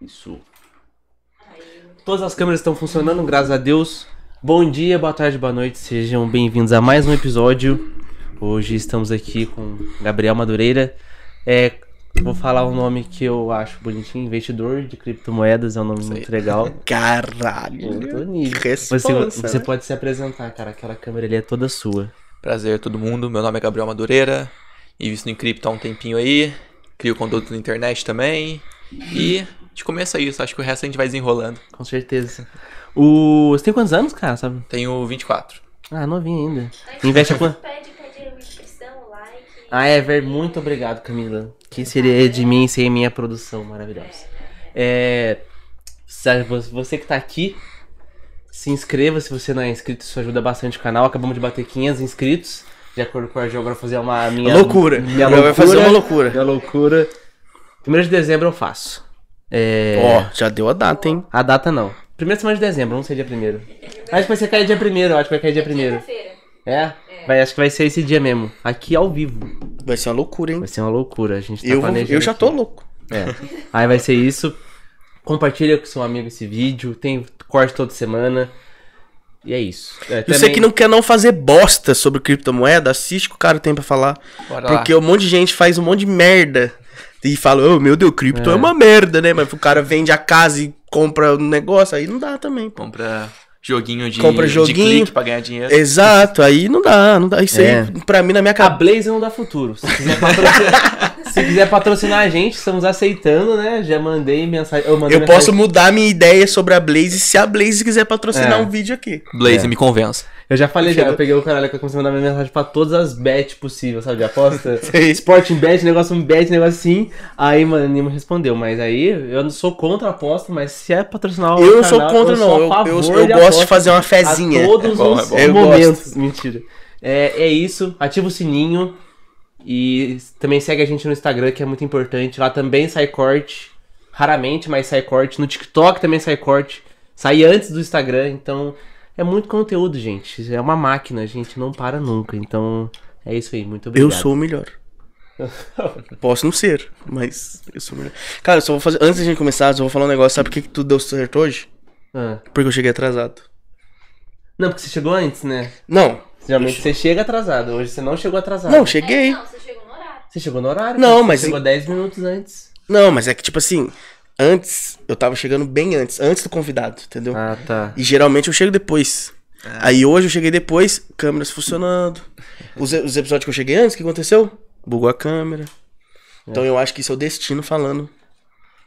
Isso. Todas as câmeras estão funcionando, graças a Deus. Bom dia, boa tarde, boa noite. Sejam bem-vindos a mais um episódio. Hoje estamos aqui com Gabriel Madureira. É, vou falar um nome que eu acho bonitinho, investidor de criptomoedas, é um nome muito legal. Caralho. Você, você né? pode se apresentar, cara. Aquela câmera ali é toda sua. Prazer todo mundo, meu nome é Gabriel Madureira, invisto em cripto há um tempinho aí, crio conteúdo na internet também, e de começo é isso, acho que o resto a gente vai desenrolando. Com certeza. O... Você tem quantos anos, cara? Sabe? Tenho 24. Ah, novinho ainda. Investe a quanto? Pede, pede uma inscrição, like. Ah, é, ver, muito obrigado, Camila. Que seria de mim sem minha produção maravilhosa. É. Você que tá aqui, se inscreva se você não é inscrito, isso ajuda bastante o canal. Acabamos de bater 500 inscritos. De acordo com a geografia, fazer uma minha. loucura. Minha loucura. vai fazer uma loucura. Minha loucura. Primeiro de dezembro eu faço. É. Ó, já deu a data, hein? A data não. Primeira semana de dezembro, não sei dia primeiro. Acho que vai ser cair dia primeiro, acho que vai cair dia primeiro. Quinta-feira. É? Vai, acho que vai ser esse dia mesmo. Aqui ao vivo. Vai ser uma loucura, hein? Vai ser uma loucura. A gente tá Eu, vou- planejando eu já aqui. tô louco. É. Aí vai ser isso. Compartilha com seu amigo esse vídeo. Tem corte toda semana. E é isso. É, E você que não quer não fazer bosta sobre criptomoeda, assiste o que o cara tem pra falar. Bora Porque lá. um monte de gente faz um monte de merda. E fala, oh, meu Deus, cripto é. É. uma merda, né? Mas o cara vende a casa e compra um negócio, aí não dá também. pô. Compra joguinho de, Compra de joguinho. clique pra ganhar dinheiro. Exato, aí não dá, não dá. Isso É. aí, pra mim, na minha A cabeça. Blaze não dá futuro. Se quiser patrocinar, se quiser patrocinar a gente, estamos aceitando, né? Já mandei mensagem. Eu, mandei Eu mensagem- posso mudar minha ideia sobre a Blaze se a Blaze quiser patrocinar É. um vídeo aqui. Blaze, É. me convença. Eu já falei, já. Eu peguei o caralho que eu comecei a mandar minha mensagem pra todas as bets possíveis, sabe? De aposta. Sporting bet, negócio bet, negócio assim. Aí, mano, nenhuma respondeu. Mas aí, eu não sou contra a aposta, mas se é patrocinar o Eu não sou canal, contra, sou não. a Eu, eu, eu de gosto de fazer uma fezinha. A todos É bom, os é. Eu momentos. Mentira. É, é isso. Ativa o sininho. E também segue a gente no Instagram, que é muito importante. Lá também sai corte. Raramente, mas sai corte. No TikTok também sai corte. Sai antes do Instagram. Então, é muito conteúdo, gente. É uma máquina, a gente não para nunca. Então, é isso aí. Muito Eu obrigado. sou o melhor. Posso não ser, mas eu sou o melhor. Cara, eu só vou fazer. Antes da gente começar, eu só vou falar um negócio. Sabe por que, que tudo deu certo hoje? Ah. Porque eu cheguei atrasado. Não, porque você chegou antes, né? Não. Geralmente você chega atrasado. Hoje você não chegou atrasado. Não, É, cheguei. não, você chegou no horário. Você chegou no horário. Não, você mas- chegou 10 minutos antes. Não, mas é que tipo assim, antes, eu tava chegando bem antes, antes do convidado, entendeu? Ah, tá. E geralmente eu chego depois. Aí hoje eu cheguei depois, câmeras funcionando. Os, os episódios que eu cheguei antes, o que aconteceu? Bugou a câmera. Então eu acho que isso é o destino falando.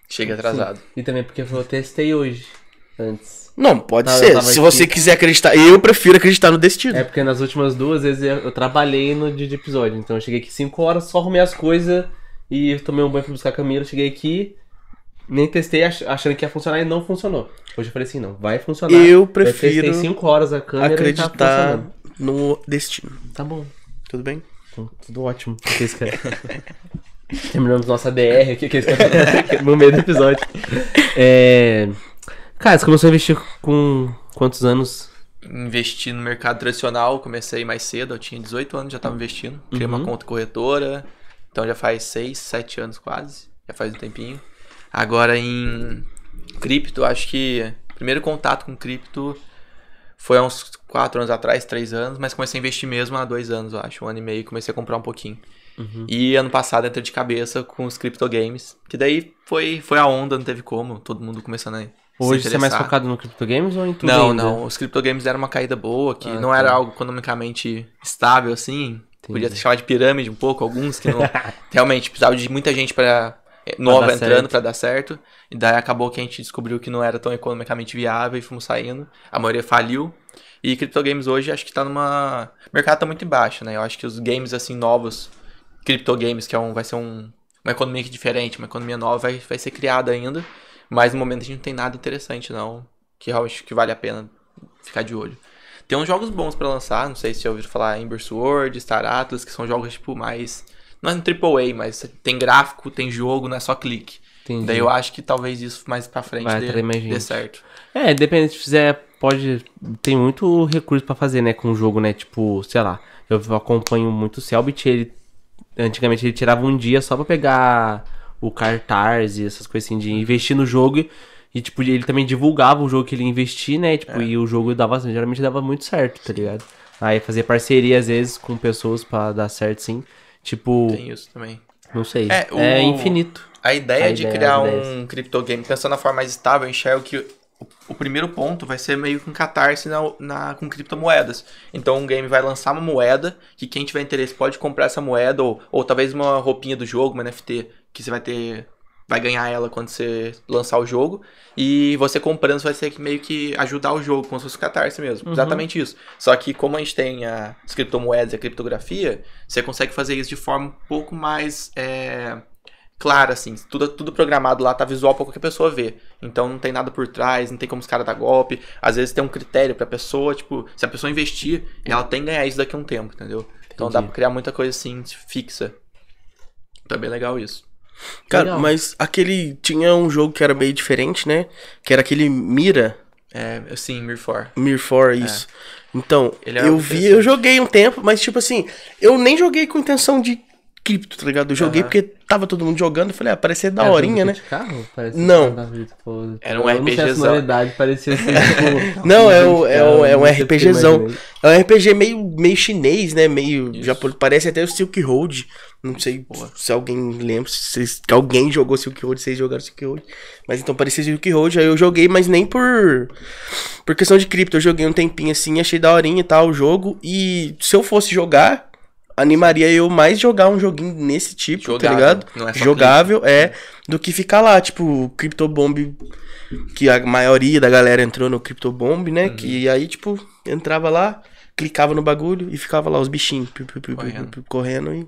Chega atrasado. E também porque eu testei hoje. Antes. Não, pode Tá, ser. Se aqui. você quiser acreditar, eu prefiro acreditar no destino. É porque nas últimas duas vezes eu, eu trabalhei no dia de episódio. Então eu cheguei aqui 5 horas, só arrumei as coisas e tomei um banho pra buscar a Camila. Cheguei aqui, nem testei ach- achando que ia funcionar e não funcionou. Hoje eu falei assim: não, vai funcionar. Eu prefiro testei 5 horas a câmera e tá acreditar no destino. Tá bom. Tudo bem? Então, Tudo ótimo. Terminamos nossa DR aqui, que no meio do episódio. É... Cara, você começou a investir com quantos anos? Investi no mercado tradicional, comecei mais cedo, eu tinha 18 anos, já tava investindo. Criei Uhum. uma conta corretora, então já faz 6, 7 anos quase, já faz um tempinho. Agora em cripto, acho que primeiro contato com cripto foi há uns 4 anos atrás, 3 anos, mas comecei a investir mesmo há 2 anos, eu acho, um ano e meio, comecei a comprar um pouquinho. E ano passado entrei de cabeça com os crypto games, que daí foi, foi a onda, não teve como, todo mundo começando a se Hoje você é mais focado no Crypto Games ou em tudo Não, ainda? não. Os criptogames deram uma caída boa, que Ah, não tá. era algo economicamente estável, assim. Podia ter chamado de pirâmide um pouco, alguns que não. realmente precisava de muita gente para nova entrando para dar certo. E daí acabou que a gente descobriu que não era tão economicamente viável e fomos saindo. A maioria faliu. E criptogames hoje acho que tá numa. O mercado tá muito embaixo, né? Eu acho que os games assim novos, criptogames, que é um, vai ser um, uma economia diferente, uma economia nova, vai, vai ser criada ainda. Mas no momento a gente não tem nada interessante, não. Que eu acho que vale a pena ficar de olho. Tem uns jogos bons pra lançar, não sei se já ouviram falar Ember Sword, Star Atlas, que são jogos tipo mais. Não é um AAA, mas tem gráfico, tem jogo, não é só clique. Entendi. Daí eu acho que talvez isso mais pra frente Vai dê, mais dê certo. É, depende se fizer, pode. Tem muito recurso pra fazer, né, com o jogo, né? Tipo, sei lá, eu acompanho muito o Selbit, ele. Antigamente ele tirava um dia só pra pegar o cartaz e essas coisas assim, de investir no jogo. E, tipo, ele também divulgava o jogo que ele ia investir, né? Tipo, e o jogo dava, geralmente dava muito certo, tá ligado? Aí fazer parceria, às vezes, com pessoas pra dar certo, sim. Tipo, Tem isso também. não sei. É, É, o- infinito. A ideia A de ideia, criar um criptogame pensando na forma mais estável, eu enxergo que o, primeiro ponto vai ser meio que um catarse na, na- com criptomoedas. Então um game vai lançar uma moeda que quem tiver interesse pode comprar essa moeda, ou, ou talvez uma roupinha do jogo, uma NFT, que você vai ter. Vai ganhar ela quando você lançar o jogo. E você comprando, você vai ter que meio que ajudar o jogo, como se fosse um catarse mesmo. Exatamente isso. Só que como a gente tem a- as criptomoedas e a criptografia, você consegue fazer isso de forma um pouco mais. é, clara, assim. Tudo, tudo programado lá, tá visual pra qualquer pessoa ver. Então não tem nada por trás, não tem como os caras dar golpe. Às vezes tem um critério pra pessoa, tipo, se a pessoa investir, ela tem que ganhar isso daqui a um tempo, entendeu? Então dá Entendi. pra criar muita coisa assim, fixa. Então é bem legal isso. Cara, Legal. mas aquele. Tinha um jogo que era meio diferente, né? Que era aquele Mira. É, assim, Mirfor. Mir 4, isso. Então, é eu vi, eu joguei um tempo, mas tipo assim, eu nem joguei com intenção de cripto, tá ligado? Eu joguei Aham. porque tava todo mundo jogando, eu falei, ah, parecia da Era horinha, né? de carro? Parece Não. pô, Era um RPGzão. parecia ser tipo... Não, é, de é, é um porque eu RPGzão. É um RPG meio, meio chinês, né? Meio. Isso. Já parece até o Silk Road. Não sei se alguém lembra, se que alguém jogou Silk Road, vocês jogaram Silk Road. Mas então parecia Silk Road, aí eu joguei, mas nem por. Por questão de cripto. Eu joguei um tempinho assim, achei daorinha e tal o jogo. E se eu fosse jogar, animaria eu mais jogar um joguinho nesse tipo, tá Jogável, ligado? não é só Jogável, é. Do que ficar lá, tipo, CryptoBomb. Que a maioria da galera entrou no CryptoBomb, né? Uhum. Que aí, tipo, entrava lá, clicava no bagulho e ficava lá os bichinhos piu, piu, piu, Correndo. correndo e.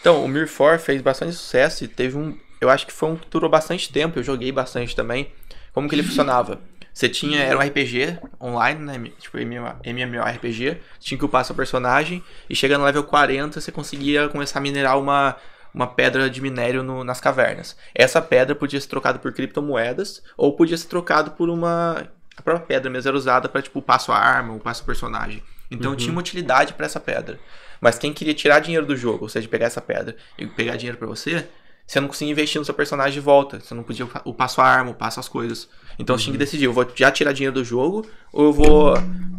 Então, o Mirfor fez bastante sucesso e teve um. Eu acho que foi um que durou bastante tempo, eu joguei bastante também. Como que ele funcionava? Você tinha. Era um RPG online, né? Tipo MMORPG. Tinha que upar seu personagem. E chegando no level 40, você conseguia começar a minerar uma, uma pedra de minério no- nas cavernas. Essa pedra podia ser trocada por criptomoedas, ou podia ser trocado por uma. A própria pedra mesmo era usada pra, tipo, upar sua arma, upar seu personagem. Então tinha uma utilidade pra essa pedra. Mas quem queria tirar dinheiro do jogo, ou seja, pegar essa pedra e pegar dinheiro pra você, você não conseguia investir no seu personagem de volta. Você não podia upa- upar sua arma, upar suas coisas. Então você tinha que decidir, eu vou já tirar dinheiro do jogo ou eu vou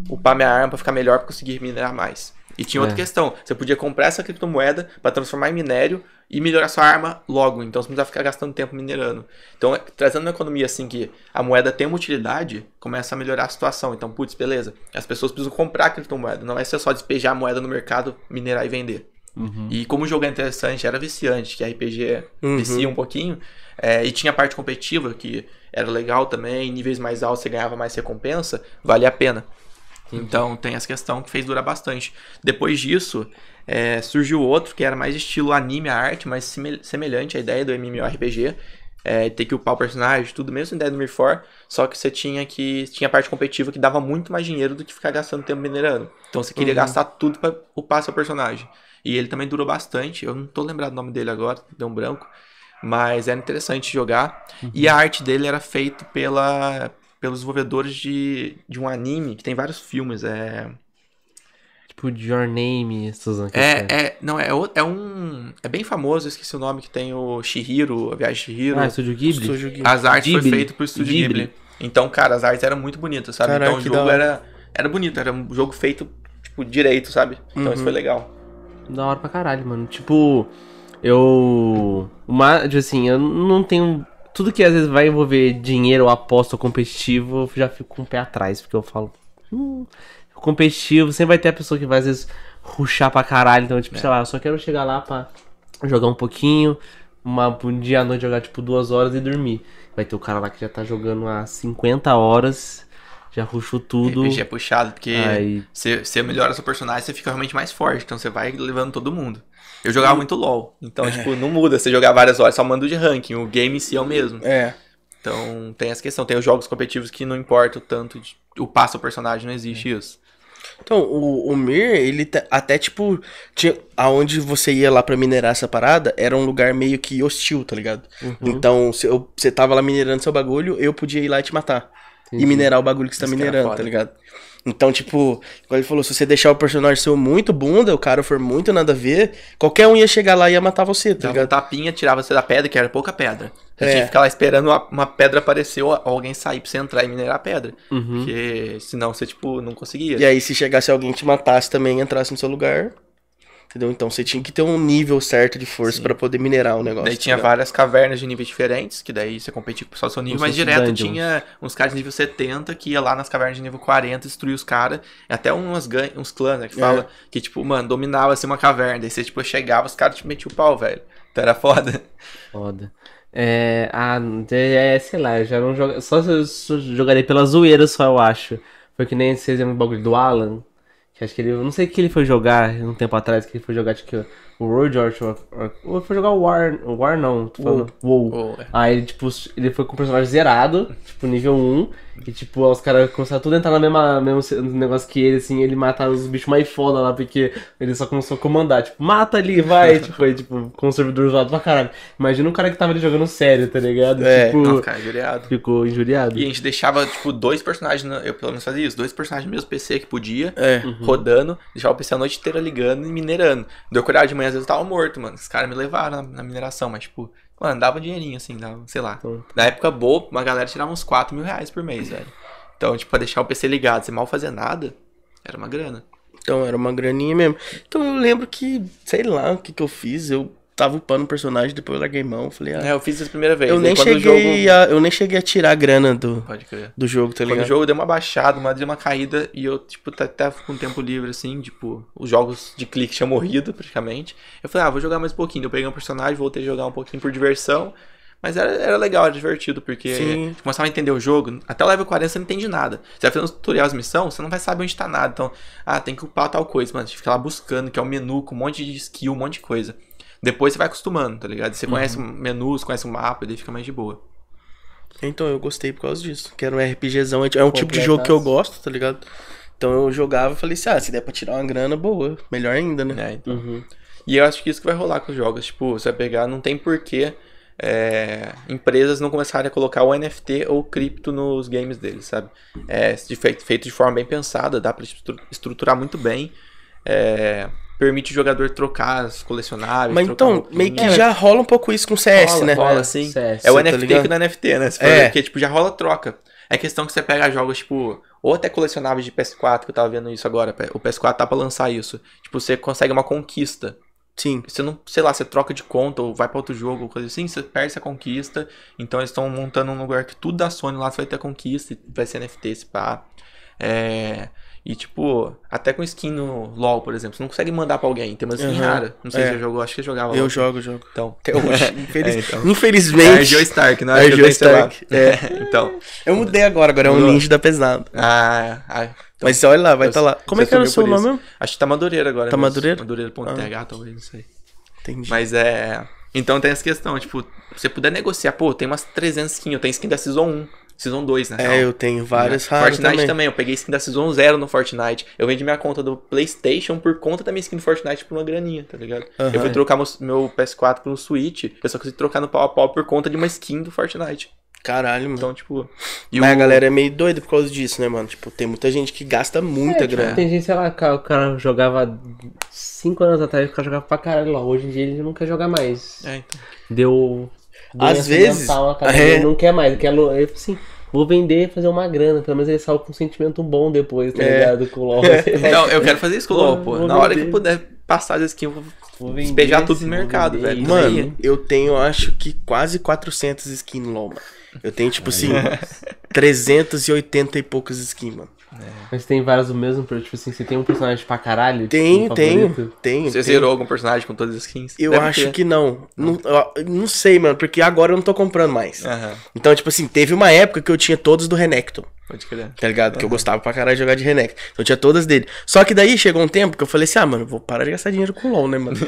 upar minha arma pra ficar melhor pra conseguir minerar mais. E tinha outra É. questão, você podia comprar essa criptomoeda pra transformar em minério e melhorar sua arma logo, então você não precisava ficar gastando tempo minerando. Então, é- trazendo uma economia assim que a moeda tem uma utilidade, começa a melhorar a situação. Então, putz, beleza. As pessoas precisam comprar a criptomoeda, não vai ser só despejar a moeda no mercado, minerar e vender. E como o jogo é interessante, era viciante, que RPG Uhum. vicia um pouquinho, é, e tinha a parte competitiva, que era legal também, níveis mais altos você ganhava mais recompensa, vale a pena. Então tem essa questão que fez durar bastante. Depois disso, é, surgiu outro que era mais estilo anime, a arte, mas semelhante à ideia do MMORPG. É, ter que upar o personagem, tudo mesmo ideia do Mirfor, só que você tinha que. Tinha a parte competitiva que dava muito mais dinheiro do que ficar gastando tempo minerando. Então você queria gastar tudo pra upar seu personagem. E ele também durou bastante. Eu não tô lembrado o nome dele agora, deu um branco. Mas era interessante jogar. E a arte dele era feita pela, pelos desenvolvedores de, de um anime que tem vários filmes. É. Tipo, Your Name, Suzan. que É, é, não, é, é um. É bem famoso, esqueci o nome, que tem o Shihiro, a Viagem Shihiro. Ah, Estúdio Ghibli? Ghibli. As artes Ghibli. foi feito pro Estúdio Ghibli. Ghibli. Então, cara, as artes eram muito bonitas, sabe? Caraca, então o jogo era, era bonito, era um jogo feito, tipo, direito, sabe? Então isso foi legal. Da hora pra caralho, mano. Tipo, eu. Uma, tipo assim, eu não tenho. Tudo que às vezes vai envolver dinheiro ou aposta ou competitivo, eu já fico com o pé atrás, porque eu falo. Hum, competitivo, sempre vai ter a pessoa que vai às vezes ruxar pra caralho. Então, tipo, sei lá, eu só quero chegar lá pra jogar um pouquinho, uma, um dia à noite jogar tipo duas horas e dormir. Vai ter o cara lá que já tá jogando há 50 horas, já ruxou tudo. RPG é puxado, porque Aí- você, você melhora seu personagem, você fica realmente mais forte, então você vai levando todo mundo. Eu jogava muito LoL, então, tipo, não muda você jogar várias horas, só manda o de ranking, o game em si é o mesmo. É. Então, tem essa questão, tem os jogos competitivos que não importa o tanto, de, o passo ao personagem, não existe isso. Então, o, o Mir, ele tá- até tipo, tinha, aonde você ia lá pra minerar essa parada, era um lugar meio que hostil, tá ligado? Uhum. Então, se eu- você tava lá minerando seu bagulho, eu podia ir lá e te matar. E minerar o bagulho que você tá era minerando, tá ligado? Então, tipo, igual ele falou, se você deixar o personagem seu muito bunda, o cara for muito nada a ver, qualquer um ia chegar lá e ia matar você, tá Dava um ligado? tapinha, tirava você da pedra, que era pouca pedra. Você É. tinha que ficar lá esperando uma, uma pedra aparecer ou alguém sair pra você entrar e minerar a pedra. Uhum. Porque senão você, tipo, não conseguia. E aí, se chegasse alguém te matasse também e entrasse no seu lugar. Entendeu? Então você tinha que ter um nível certo de força pra poder minerar o negócio. Daí tá tinha ligado? várias cavernas de níveis diferentes, que daí você competia com o seu nível, Como mas direto dungeons. tinha uns caras de nível 70 que ia lá nas cavernas de nível 40, destruía os caras, até umas gan uns clãs, né, que É. fala, que tipo, mano, dominava assim uma caverna, daí você tipo chegava, os caras te metiam o pau, velho. Então era foda. Foda. É. Ah, é, sei lá, eu já não joga. Só se eu só jogarei pela zoeira só, eu acho. Foi que nem esse exemplo do bagulho do Alan. Que acho que ele. Eu não sei o que ele foi jogar um tempo atrás, que ele foi jogar, acho que o World. War- Ou foi jogar o War. O War não, tô falando. WoW. Pô, é. Aí ele, tipo, ele foi com o personagem zerado, tipo, nível 1. E, tipo, os caras começaram tudo a entrar mesma mesmo negócio que ele, assim, ele mata os bichos mais foda lá, porque ele só começou a comandar, tipo, mata ali, vai, tipo, aí, tipo, com o servidor zoado pra caralho. Imagina um cara que tava ali jogando sério, tá ligado? É. tipo, Não, cara, jureado. ficou injuriado. E a gente deixava, tipo, dois personagens, na- eu pelo menos fazia isso, dois personagens no mesmo PC que podia, É. rodando, deixava o PC a noite inteira ligando e minerando. Deu acordar de manhã, às vezes eu tava morto, mano. Os caras me levaram na, na mineração, mas, tipo, mano, dava um dinheirinho, assim, dava, sei lá. Então. Na época boa, uma galera tirava uns 4 mil reais por mês, velho. Então, tipo, pra deixar o PC ligado, sem mal fazer nada, era uma grana. Então era uma graninha mesmo. Então eu lembro que, sei lá, o que que eu fiz. Eu tava upando o personagem, depois eu larguei mão. Falei, ah, É, eu fiz isso a primeira vez. eu, nem quando cheguei jogo... a, eu nem cheguei a tirar a grana do, do jogo, tá Quando ligado? o jogo deu uma baixada, uma, deu uma caída, e eu, tipo, tá- tava com tempo livre, assim, tipo, os jogos de clique tinham morrido, praticamente. Eu falei, ah, vou jogar mais um pouquinho. Eu peguei um personagem, voltei a jogar um pouquinho por diversão. Mas era, era legal, era divertido, porque Sim. você começava a entender o jogo. Até o level 40 você não entende nada. Você vai fazendo os tutoriais de missão, você não vai saber onde tá nada. Então, ah, tem que upar tal coisa, mano. Você fica lá buscando, que é o menu com um monte de skill, um monte de coisa. Depois você vai acostumando, tá ligado? Você conhece o menu, você conhece o mapa, e daí fica mais de boa. Então eu gostei por causa disso. Que era um RPGzão. É um tipo de jogo que eu gosto, tá ligado? Então eu jogava e falei assim, ah, se der pra tirar uma grana, boa. Melhor ainda, né? né? Então, Uhum. E eu acho que isso que vai rolar com os jogos. Tipo, você vai pegar, não tem porquê é, empresas não começarem a colocar o NFT ou cripto nos games deles, sabe? É de feito, feito de forma bem pensada, dá pra estru- estruturar muito bem. é, permite o jogador trocar as colecionáveis. Mas então, meio que já rola um pouco isso com CS, rola, né? rola, sim. CS, É o tá NFT ligado? que não é NFT, né? Se for É. Porque, tipo, já rola troca. É questão que você pega jogos, tipo, ou até colecionáveis de PS4, que eu tava vendo isso agora. O PS4 tá pra lançar isso. Tipo, você consegue uma conquista. Sim. Você não, sei lá, você troca de conta ou vai pra outro jogo, ou coisa assim, você perde essa conquista. Então eles estão montando um lugar que tudo da Sony lá você vai ter conquista, e vai ser NFT, esse pá. É. E tipo, até com skin no LoL, por exemplo, você não consegue mandar pra alguém, tem uma skin Uhum. rara. Não sei É. se você jogou, acho que você jogava Eu LoL. jogo, jogo. Então. Até hoje. Infeliz- É, então. Infelizmente. É Argeo Stark, não é? Argeo Argeo Stark. É, então. Eu mudei agora, agora é um ninja da pesada. Ah, ah, então, Mas olha lá, vai estar lá. Como é que era o seu nome mesmo? Acho que tá Madureira agora. Tá. Madureira? Madureira.th, talvez, não sei. Entendi. Mas é. Então tem essa questão, tipo, se você puder negociar, pô, tem umas 300 skins, eu tenho skin da Season 1, Season 2, né? É, eu tenho várias raras Fortnite também. Eu peguei skin da Season 0 no Fortnite. Eu vendi minha conta do PlayStation por conta da minha skin do Fortnite por uma graninha, tá ligado? Aham. Eu fui trocar meu, meu PS4 pro Switch, eu só consegui trocar no pau a pau por conta de uma skin do Fortnite. Caralho, mano. Então, tipo. E Mas o- a galera é meio doida por causa disso, né, mano? Tipo, tem muita gente que gasta muita É, tipo, grana. Tem gente, sei lá, o cara jogava 5 anos atrás, o cara jogava pra caralho lá. Hoje em dia ele não quer jogar mais. É, então. Deu. Às vezes, mental é. Ele não quer mais, quer. lo- Ele, assim, vou vender e fazer uma grana. Pelo menos ele saiu com um sentimento bom depois, tá É. ligado? Com o LOL. Vai- Não, eu quero fazer isso com o LoL, pô. Na hora que vender. eu puder passar as skins, eu vou Vou vender despejar tudo no mercado, vender velho. isso. Mano, eu tenho, acho que quase 400 skins no LoL, mano. Eu tenho, tipo assim, 380 e poucas skins, mano. Mas tem vários do mesmo, tipo assim, você tem um personagem pra caralho? Tenho, um tenho, favorito? tenho. Você tenho. zerou algum personagem com todas as skins? Eu Deve acho ter. que não. Não, eu não sei, mano, porque agora eu não tô comprando mais. Aham, Então, tipo assim, teve uma época que eu tinha todos do Renekton. pode crer. Tá ligado? Que eu gostava pra caralho de jogar de Renekton. Então eu tinha todas dele. Só que daí chegou um tempo que eu falei assim, ah, mano, vou parar de gastar dinheiro com LOL, né, mano?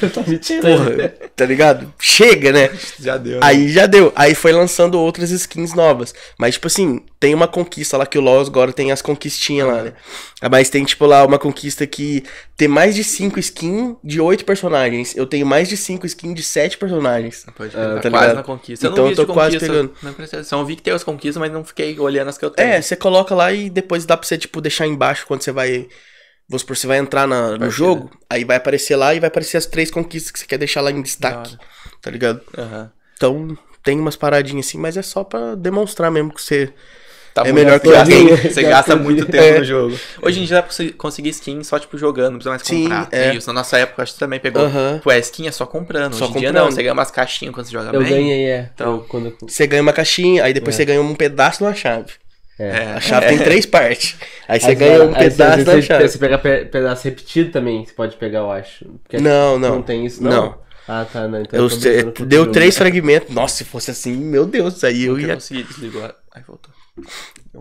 Porra, tá ligado? Chega, né? Já deu. né? Aí já deu. Aí foi lançando outras skins novas. Mas, tipo assim, tem uma conquista lá que o LoL agora tem as conquistinhas paradinha lá, né? Ah, Mas tem, tipo, lá uma conquista que tem mais de 5 skins de 8 personagens. Eu tenho mais de 5 skins de 7 personagens. Pode Ah, tá tá quase na conquista. Eu Então eu de tô quase pegando. Não. Eu vi que tem as conquistas, mas não fiquei olhando as que eu tenho. É, você coloca lá e depois dá pra você, tipo, deixar embaixo quando você vai. Vamos supor, você vai entrar na- no Partida. jogo, aí vai aparecer lá e vai aparecer as três conquistas que você quer deixar lá em destaque. Tá ligado? Aham. Então, tem umas paradinhas assim, mas é só pra demonstrar mesmo que você. Tá É melhor que você eu gasta, vi. você gasta muito tempo É. no jogo. Hoje em dia dá pra conseguir skin só, tipo, jogando, não precisa mais Sim, comprar. é. Isso. Na nossa época, acho que também pegou. Aham. Pô, a skin é só comprando. Só Hoje em dia comprando. não, você ganha umas caixinhas quando você joga Eu bem. ganhei, é. Então- Eu- quando, Você ganha uma caixinha, aí depois É. você ganha um pedaço de uma chave. é. A chave tem três partes. Aí você ganha um pedaço da chave. você pega pe- pedaço repetido também, você pode pegar, eu acho. Porque Não, não. Não tem isso, não? Não. Ah, tá, não. Então Eu, eu deu três fragmentos. Nossa, se fosse assim, meu Deus, aí eu Eu ia. consegui, desligou. Aí voltou.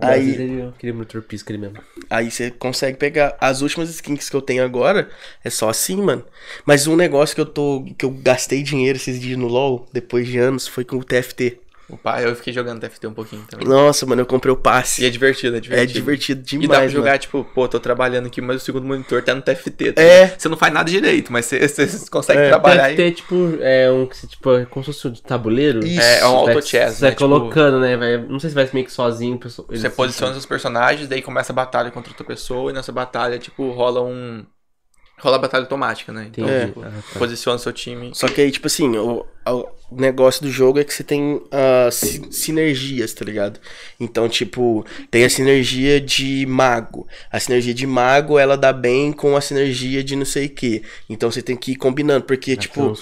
Aí- ele- Eu queria muito ali mesmo. Aí você consegue pegar. As últimas skins que eu tenho agora é só assim, mano. Mas um negócio que eu tô. que eu gastei dinheiro esses dias no LOL, depois de anos, foi com o TFT. O pai, eu fiquei jogando TFT um pouquinho também. Nossa, mano, eu comprei o passe. E é divertido, é divertido. É divertido E demais. dá pra jogar, mano. tipo, pô, tô trabalhando aqui, mas o segundo monitor tá no TFT. tá É. Você não faz nada direito, mas você, você consegue É. trabalhar Deve aí. ter, tipo, é um que você, tipo, é como se fosse um tabuleiro. Isso. É, é um auto-chess, Você vai né? Tipo, colocando, né? Vai, não sei se vai meio que sozinho. pessoa- Você posiciona seus personagens, daí começa a batalha contra outra pessoa, e nessa batalha, tipo, rola um. Rola a batalha automática, né? Então, Entendi. tipo, Ah, tá. posiciona seu time. Só que aí, tipo assim, o, o negócio do jogo é que você tem ah, si- sinergias, tá ligado? Então, tipo, tem a sinergia de mago. A sinergia de mago, ela dá bem com a sinergia de não sei o quê. Então você tem que ir combinando, porque, tipo,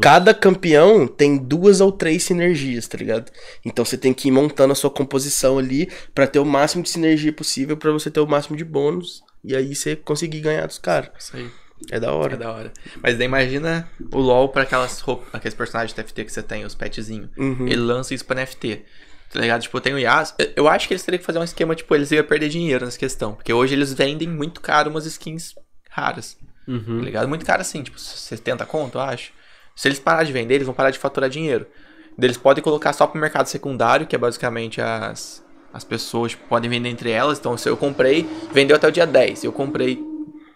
cada campeão tem duas ou três sinergias, tá ligado? Então você tem que ir montando a sua composição ali pra ter o máximo de sinergia possível pra você ter o máximo de bônus. E aí você conseguir ganhar dos caras. Isso aí. É da É hora. da hora. Mas daí imagina o LoL pra aquelas roupas, aqueles personagens TFT que você tem, os petzinhos. Uhum. Ele lança isso pra NFT. Tá ligado? Tipo, tem o Yas. eu- acho que eles teriam que fazer um esquema, tipo, eles iam perder dinheiro nessa questão. Porque hoje eles vendem muito caro umas skins raras. Tá Uhum. ligado? Muito caro assim, tipo, 70 conto, eu acho. Se eles parar de vender, eles vão parar de faturar dinheiro. Eles podem colocar só pro mercado secundário, que é basicamente as, as pessoas tipo, podem vender entre elas. Então, se eu comprei, vendeu até o dia 10. Eu comprei,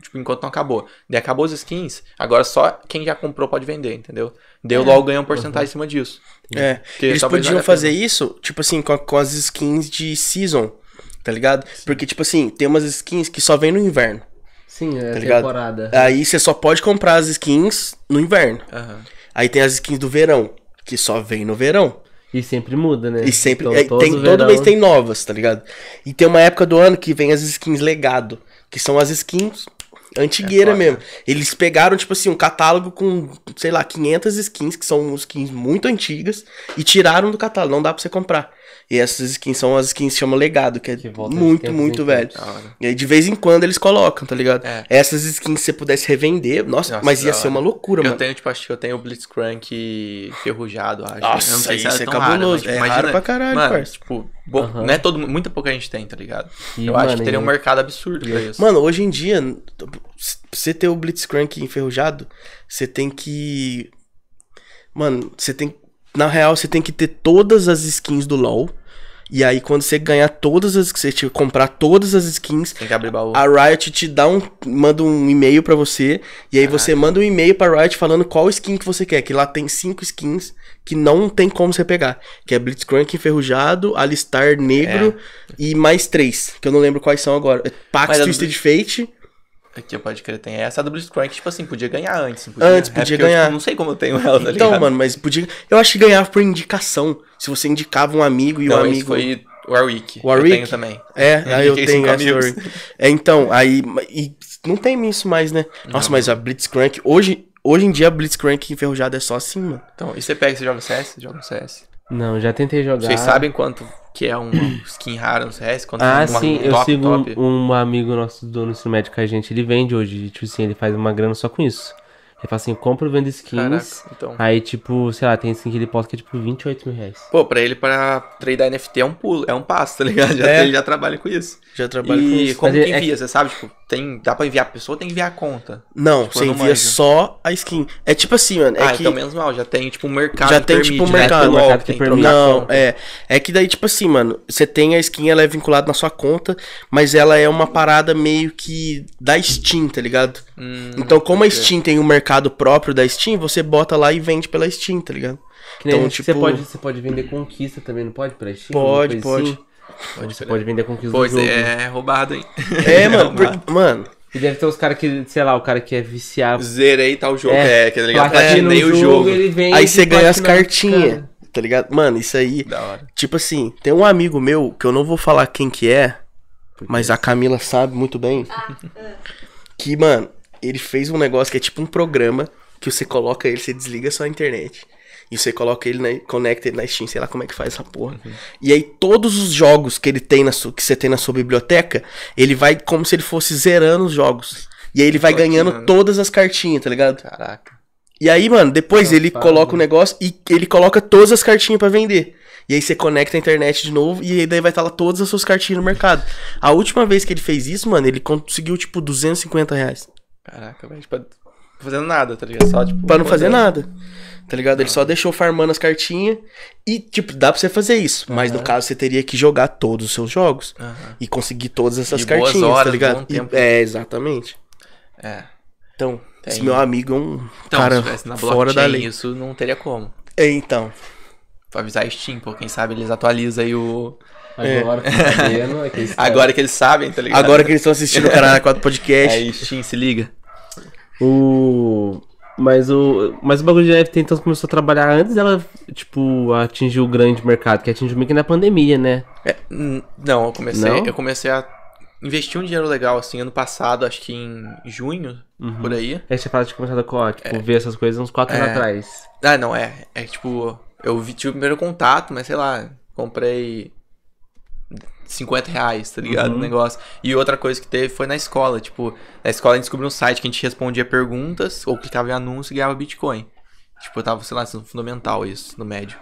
tipo, enquanto não acabou. Daí acabou as skins, agora só quem já comprou pode vender, entendeu? Daí eu logo ganho um porcentagem em cima disso. É, Porque eles podiam fazer isso, tipo assim, com, com as skins de season, tá ligado? Porque, tipo assim, tem umas skins que só vem no inverno. Sim, é Tá ligado? temporada. Aí você só pode comprar as skins no inverno. Aham. Aí tem as skins do verão, que só vem no verão. E sempre muda, né? E sempre. Então, é, todo tem, todo mês tem novas, tá ligado? E tem uma época do ano que vem as skins legado, que são as skins antigueira É mesmo. Eles pegaram, tipo assim, um catálogo com, sei lá, 500 skins, que são skins muito antigas, e tiraram do catálogo, não dá pra você comprar. E essas skins são as skins que chamam legado, que é Que muito, muito velho. E aí, de vez em quando, eles colocam, tá ligado? É. Essas skins, se você pudesse revender, nossa, Nossa, mas ia ser uma loucura, Eu mano. tenho, tipo, acho que eu tenho o Blitzcrank ferrujado, acho. Nossa, eu não sei se isso ela é tão rara, mas, cabuloso. É imagina- raro pra caralho, mano, parça. tipo, bo- Aham. não é todo, muita pouca gente tem, tá ligado? E, eu acho mano, que teria um mercado absurdo pra isso. Mano, hoje em dia, pra você ter o Blitzcrank enferrujado, você tem que. Mano, você tem. Na real, você tem que ter todas as skins do LoL. E aí, quando você ganhar todas as. Você comprar todas as skins, Tem que abrir baú. a Riot te dá um. manda um e-mail pra você. E aí você manda um e-mail pra Riot falando qual skin que você quer. Que lá tem cinco skins que não tem como você pegar. Que é Blitzcrank enferrujado, Alistar negro e mais três. Que eu não lembro quais são agora. É Pax Mas do Twisted Fate. Aqui, pode crer, tem essa a do Blitzcrank, tipo assim, podia ganhar antes. Podia? Antes, É podia eu, ganhar. tipo, não sei como eu tenho ela, tá Então, ligado? mano, mas podia. Eu acho que ganhava por indicação. Se você indicava um amigo e não, um amigo. foi Warwick. Warwick? Eu tenho também. É, Eu aí eu tenho essa story. É, então, aí. E não tem isso mais, né? Nossa, Não. mas a Blitzcrank. Hoje, hoje em dia a Blitzcrank enferrujada é só assim, mano. Então, e você pega você joga CS? Você joga no CS. Não, já tentei jogar. Vocês sabem quanto que é uma skin rara no CS? Quanto Ah, uma, sim, um eu top, sigo um, top? um amigo nosso do ensino médio com a gente, ele vende hoje, tipo assim, ele faz uma grana só com isso. Ele fala assim, eu compro e vendo skins. Caraca, então. Aí, tipo, sei lá, tem skin que ele posta que é tipo 28 mil reais. Pô, pra ele, pra tradear NFT é um pulo, é um passo, tá ligado? Já, É. Ele já trabalha com isso. Já trabalho com E isso. como Mas que é- envia, você sabe? Tipo, tem, dá pra enviar a pessoa, tem que enviar a conta. Não, Tipo, você não envia manjo. só a skin. É tipo assim, mano. É ah, que... então menos mal, já tem tipo um mercado Já que tem, permite, tipo, um né? mercado. LOL, Mercado que tem permite. trocar Não, é. É que daí, tipo assim, mano, você tem a skin, ela é vinculada na sua conta, mas ela é uma parada meio que da Steam, tá ligado? Hum, Então, como a Steam tem um mercado próprio da Steam, você bota lá e vende pela Steam, tá ligado? Que nem Então, você, tipo- pode, você pode vender conquista também, não pode? Pra Steam? Pode, coisa pode. assim? pode Você pode vender conquista Pois do jogo. é, roubado, hein? É, mano, roubado. porque- mano, E deve ter os caras que, sei lá, o cara que é viciado. Zerei tal jogo, É, é, que tá ligado? platina Platinei no o jogo. aí você ganha as cartinhas, tá ligado? Mano, isso aí, Da hora. tipo assim, tem um amigo meu, que eu não vou falar quem que é, mas a Camila sabe muito bem, que, mano, ele fez um negócio que é tipo um programa que você coloca ele, você desliga só a internet. E você coloca ele, na, conecta ele na Steam, sei lá como é que faz essa porra. E aí todos os jogos que ele tem na sua, que você tem na sua biblioteca, ele vai como se ele fosse zerando os jogos. E aí ele vai ganhando todas as cartinhas, tá ligado? Caraca. E aí, mano, depois ele Safado. coloca o negócio e ele coloca todas as cartinhas pra vender. E aí você conecta a internet de novo e aí daí vai estar lá todas as suas cartinhas no mercado. A última vez que ele fez isso, mano, ele conseguiu, tipo, 250 reais. Caraca, velho. Tipo, fazendo nada, tá ligado? Só, tipo. Pra não fazer nada. Tá ligado? Ele só deixou farmando as cartinhas e, tipo, dá pra você fazer isso. Mas no caso você teria que jogar todos os seus jogos e conseguir todas essas E cartinhas, tá horas, ligado? bom E- é, exatamente. É. Então, Tem. esse meu amigo é um Então, cara se tivesse na fora da lei. isso não teria como. É, então. Pra avisar a Steam, pô. Quem sabe eles atualizam aí o. Agora, tá sabendo, é que Agora que eles sabem, tá ligado? Agora que eles estão assistindo o Canal 4 Podcast. Aí, Steam, se liga. O. Mas o. Mas o bagulho de NFT então começou a trabalhar antes dela, tipo, atingir o grande mercado, que atingiu meio que na pandemia, né? É, não, eu comecei, Não? eu comecei a investir um dinheiro legal, assim, ano passado, acho que em junho, Uhum. por aí. Aí você fala de começar a tipo, ver essas coisas uns 4 anos É. atrás. Ah, não, é. É que, tipo, eu vi, tive o primeiro contato, mas sei lá, comprei 50 reais, tá ligado? Uhum. O negócio. E outra coisa que teve foi na escola. Tipo, na escola a gente descobriu um site que a gente respondia perguntas ou clicava em anúncio e ganhava Bitcoin. Tipo, eu tava, sei lá, no fundamental isso, no médio.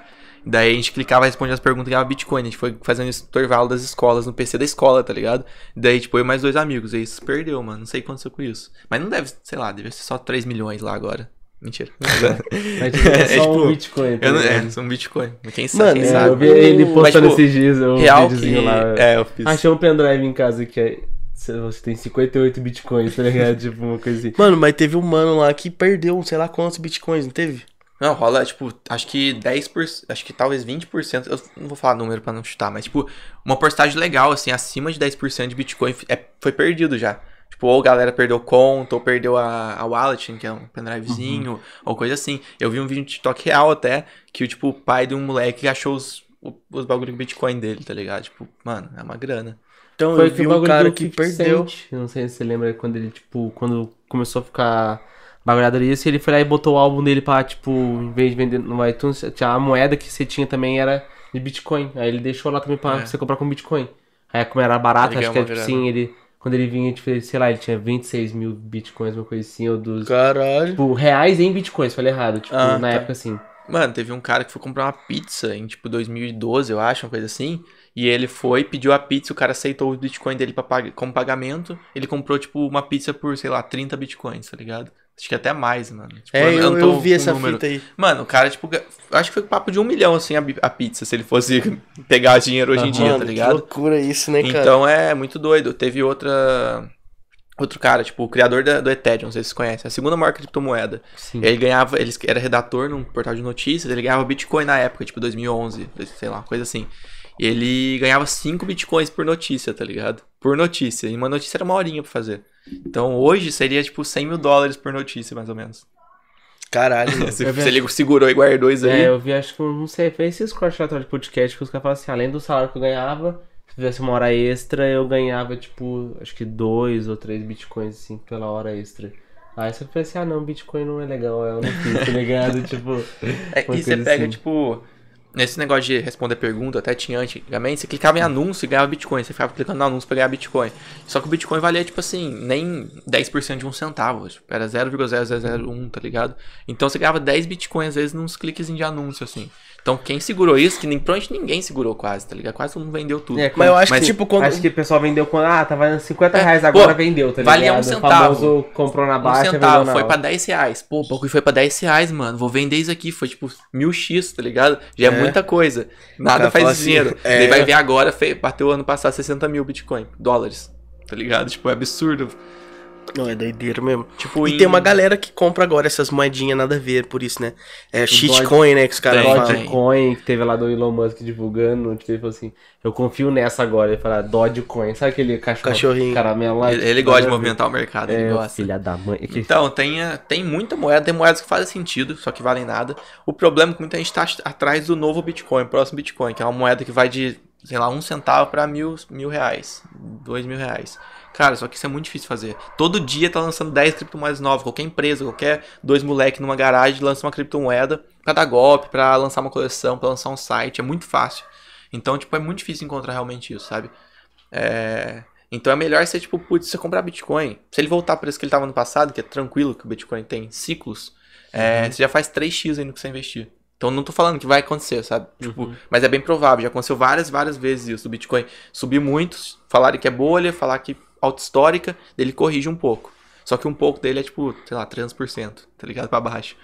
Daí a gente clicava, respondia as perguntas e ganhava Bitcoin. A gente foi fazendo esse intervalo das escolas, no PC da escola, tá ligado? Daí, tipo, eu e mais dois amigos. Aí isso perdeu, mano. Não sei o que aconteceu com isso. Mas não deve, sei lá, deve ser só 3 milhões lá agora. Mentira. Mas tipo, é só É, tipo, um Bitcoin. tá Eu não, é, são Bitcoin. Mas Quem sabe? Mano, quem É, sabe? eu vi ele Mas, postando tipo, esses dias, um Real que. videozinho lá. É, eu fiz. Achei um pendrive em casa que é. Você tem 58 bitcoins, tá ligado? tipo, uma coisa assim. Mano, mas teve um mano lá que perdeu sei lá quantos bitcoins, não teve? Não, rola, tipo, acho que 10%, acho que talvez 20%, eu não vou falar número pra não chutar, mas, tipo, uma porcentagem legal, assim, acima de 10% de Bitcoin é, foi perdido já. Tipo, ou a galera perdeu conta, ou perdeu a, a wallet, que é um pendrivezinho, ou coisa assim. Eu vi um vídeo no TikTok real até, que, tipo, o pai de um moleque achou os, os bagulho com Bitcoin dele, tá ligado? Tipo, mano, é uma grana. Então Foi eu que vi o um cara do que 50 perdeu. Cent. Não sei se você lembra quando ele, tipo, quando começou a ficar bagulhado isso, ele foi lá e botou o álbum dele pra, tipo, em vez de vender no iTunes, tinha a moeda que você tinha também era de Bitcoin. Aí ele deixou lá também pra É. você comprar com Bitcoin. Aí como era barato, acho que ganhou é, tipo assim, ele. Quando ele vinha, tipo, sei lá, ele tinha 26 mil bitcoins, uma coisa assim, ou dos. Caralho. Tipo, reais em bitcoins, falei errado. Tipo, Ah, na tá. época assim. Mano, teve um cara que foi comprar uma pizza em, tipo, 2012, eu acho, uma coisa assim. E ele foi, pediu a pizza, o cara aceitou o Bitcoin dele pra pag como pagamento. Ele comprou, tipo, uma pizza por, sei lá, 30 Bitcoins, tá ligado? Acho que até mais, mano. Tipo, É, eu, não eu vi essa número. fita aí. Mano, o cara, tipo, acho que foi papo de um milhão, assim, a, a pizza, se ele fosse pegar dinheiro hoje em dia, Mano, tá que ligado? loucura isso, né, cara? Então é muito doido. Teve outra. Outro cara, tipo, o criador da- do Ethereum, não sei se vocês conhecem, a segunda maior criptomoeda. Sim. Ele ganhava, ele era redator num portal de notícias, ele ganhava Bitcoin na época, tipo 2011, sei lá, coisa assim. Ele ganhava 5 Bitcoins por notícia, tá ligado? Por notícia. E uma notícia era uma horinha pra fazer. Então hoje seria tipo 100 mil dólares por notícia, mais ou menos. Caralho. mano. Se Eu vi- ele segurou e guardou isso aí. É, eu vi, acho que, não sei, foi esses cortes de podcast que os caras falam assim, além do salário que eu ganhava, se fizesse uma hora extra, eu ganhava, tipo, acho que dois ou três bitcoins, assim, pela hora extra. Aí você pensa assim, ah não, bitcoin não é legal, eu não fiz, tá ligado? tipo, É, e você pega, assim. tipo. Nesse negócio de responder pergunta, até tinha antigamente, você clicava em anúncio e ganhava Bitcoin. Você ficava clicando no anúncio pra ganhar Bitcoin. Só que o Bitcoin valia, tipo assim, nem 10% de um centavo. tipo, Era 0,0001, tá ligado? Então você ganhava 10 Bitcoin, às vezes, nos cliques de anúncio, assim. Então quem segurou isso, que nem, provavelmente ninguém segurou quase, tá ligado? Quase todo mundo vendeu tudo. É, Mas eu acho Mas, que, tipo, quando. Acho que o pessoal vendeu quando. Ah, tava valendo 50 É, reais, pô, agora vendeu, tá ligado? valia um O centavo. famoso comprou na Um baixa, centavo, vendeu na foi alta. pra 10 reais. Pô, o bagulho foi pra 10 reais, mano. Vou vender isso aqui. Foi tipo mil X, tá ligado? Já é, É. muita coisa. Nada faz assim, dinheiro. é. Daí vai ver agora, bateu ano passado 60 mil Bitcoin, dólares. Tá ligado? Tipo, é absurdo. Não, é doideira mesmo. Tipo, E em- tem uma galera que compra agora essas moedinhas nada a ver, por isso, né? É shitcoin, né? Que os caras falam. Dogecoin, que teve lá do Elon Musk divulgando, tipo, ele falou assim, eu confio nessa agora. Ele falou, ah, Dogecoin, sabe aquele cachorro, Cachorrinho. caramelo lá? Ele, ele gosta de movimentar o mercado, ele É, gosta. filha da mãe. que- Então, tem, eh, tem muita moeda, tem moedas que fazem sentido, só que valem nada. O problema é que muita gente tá atrás do novo Bitcoin, próximo Bitcoin, que é uma moeda que vai de, sei lá, um centavo pra mil, mil reais, dois mil reais. Cara, só que isso é muito difícil fazer. Todo dia tá lançando 10 criptomoedas novas. Qualquer empresa, qualquer dois moleques numa garagem lança uma criptomoeda pra dar golpe, pra lançar uma coleção, pra lançar um site. É muito fácil. Então, tipo, é muito difícil encontrar realmente isso, sabe? É... Então é melhor você, tipo, putz, você comprar Bitcoin. Se ele voltar para isso que ele tava no passado, que é tranquilo que o Bitcoin tem ciclos, é, você já faz 3x aí no que você investir. Então não tô falando que vai acontecer, sabe? Tipo, mas é bem provável. Já aconteceu várias, várias vezes isso. O Bitcoin subir muito, falarem que é bolha, falar que alta histórica, dele corrige um pouco. Só que um pouco dele é tipo, sei lá, 300%, tá ligado? Pra baixo.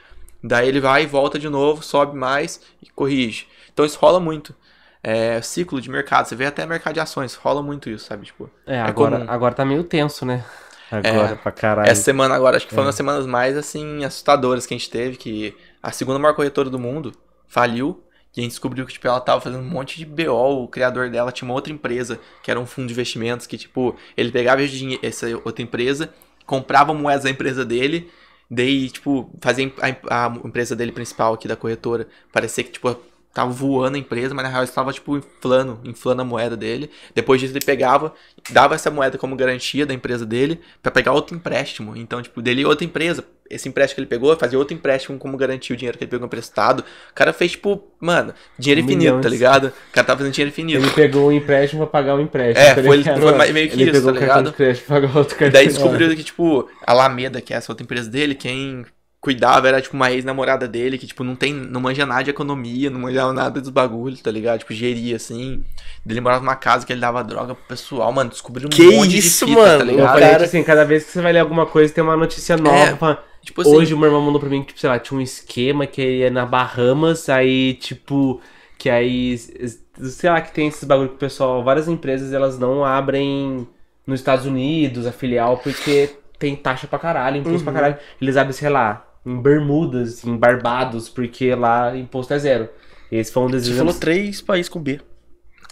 Daí ele vai e volta de novo, sobe mais e corrige. Então isso rola muito. É ciclo de mercado. Você vê até mercado de ações, rola muito isso, sabe? Tipo, É, agora, comum. agora tá meio tenso, né? Agora, pra caralho. Essa semana agora, acho que foi uma das semanas mais, assim, assustadoras que a gente teve, que a segunda maior corretora do mundo faliu, e a gente descobriu que, tipo, ela tava fazendo um monte de BO, o criador dela tinha uma outra empresa, que era um fundo de investimentos, que, tipo, ele pegava essa outra empresa, comprava moedas da empresa dele, daí, tipo, fazia a, a empresa dele principal aqui da corretora, parecia que, tipo, tava voando a empresa, mas na real estava, tipo, inflando, inflando a moeda dele. Depois disso ele pegava, dava essa moeda como garantia da empresa dele pra pegar outro empréstimo. Então, tipo, dele outra empresa. Esse empréstimo que ele pegou, fazia outro empréstimo como garantia o dinheiro que ele pegou emprestado. O cara fez, tipo, mano, dinheiro infinito, Milhões. tá ligado? O cara tava fazendo dinheiro infinito. Ele pegou o empréstimo pra pagar o empréstimo. É, tá foi- foi meio que ele isso, pegou tá ligado? de crédito pra pagar outro cartão. E daí descobriu que, tipo, a Alameda, que é essa outra empresa dele, quem cuidava era, tipo, uma ex-namorada dele, que, tipo, não tem, não manja nada de economia, não manjava nada dos bagulhos, tá ligado? Tipo, geria, assim. Ele morava numa casa que ele dava droga pro pessoal, mano, descobriu um Que monte isso, de fita, mano? tá Eu ligado? falei cara- que, assim, cada vez que você vai ler alguma coisa, tem uma notícia nova. É, Tipo assim, Hoje o meu irmão mandou pra mim que, tipo, sei lá, tinha um esquema que ia na Bahamas, aí, tipo, que aí, sei lá, que tem esses bagulho que o pessoal, várias empresas, elas não abrem nos Estados Unidos a filial porque tem taxa pra caralho, imposto Uhum. pra caralho. Eles abrem, sei lá, em Bermudas, em Barbados, porque lá imposto é zero. Esse foi um dos Você falou três países com B.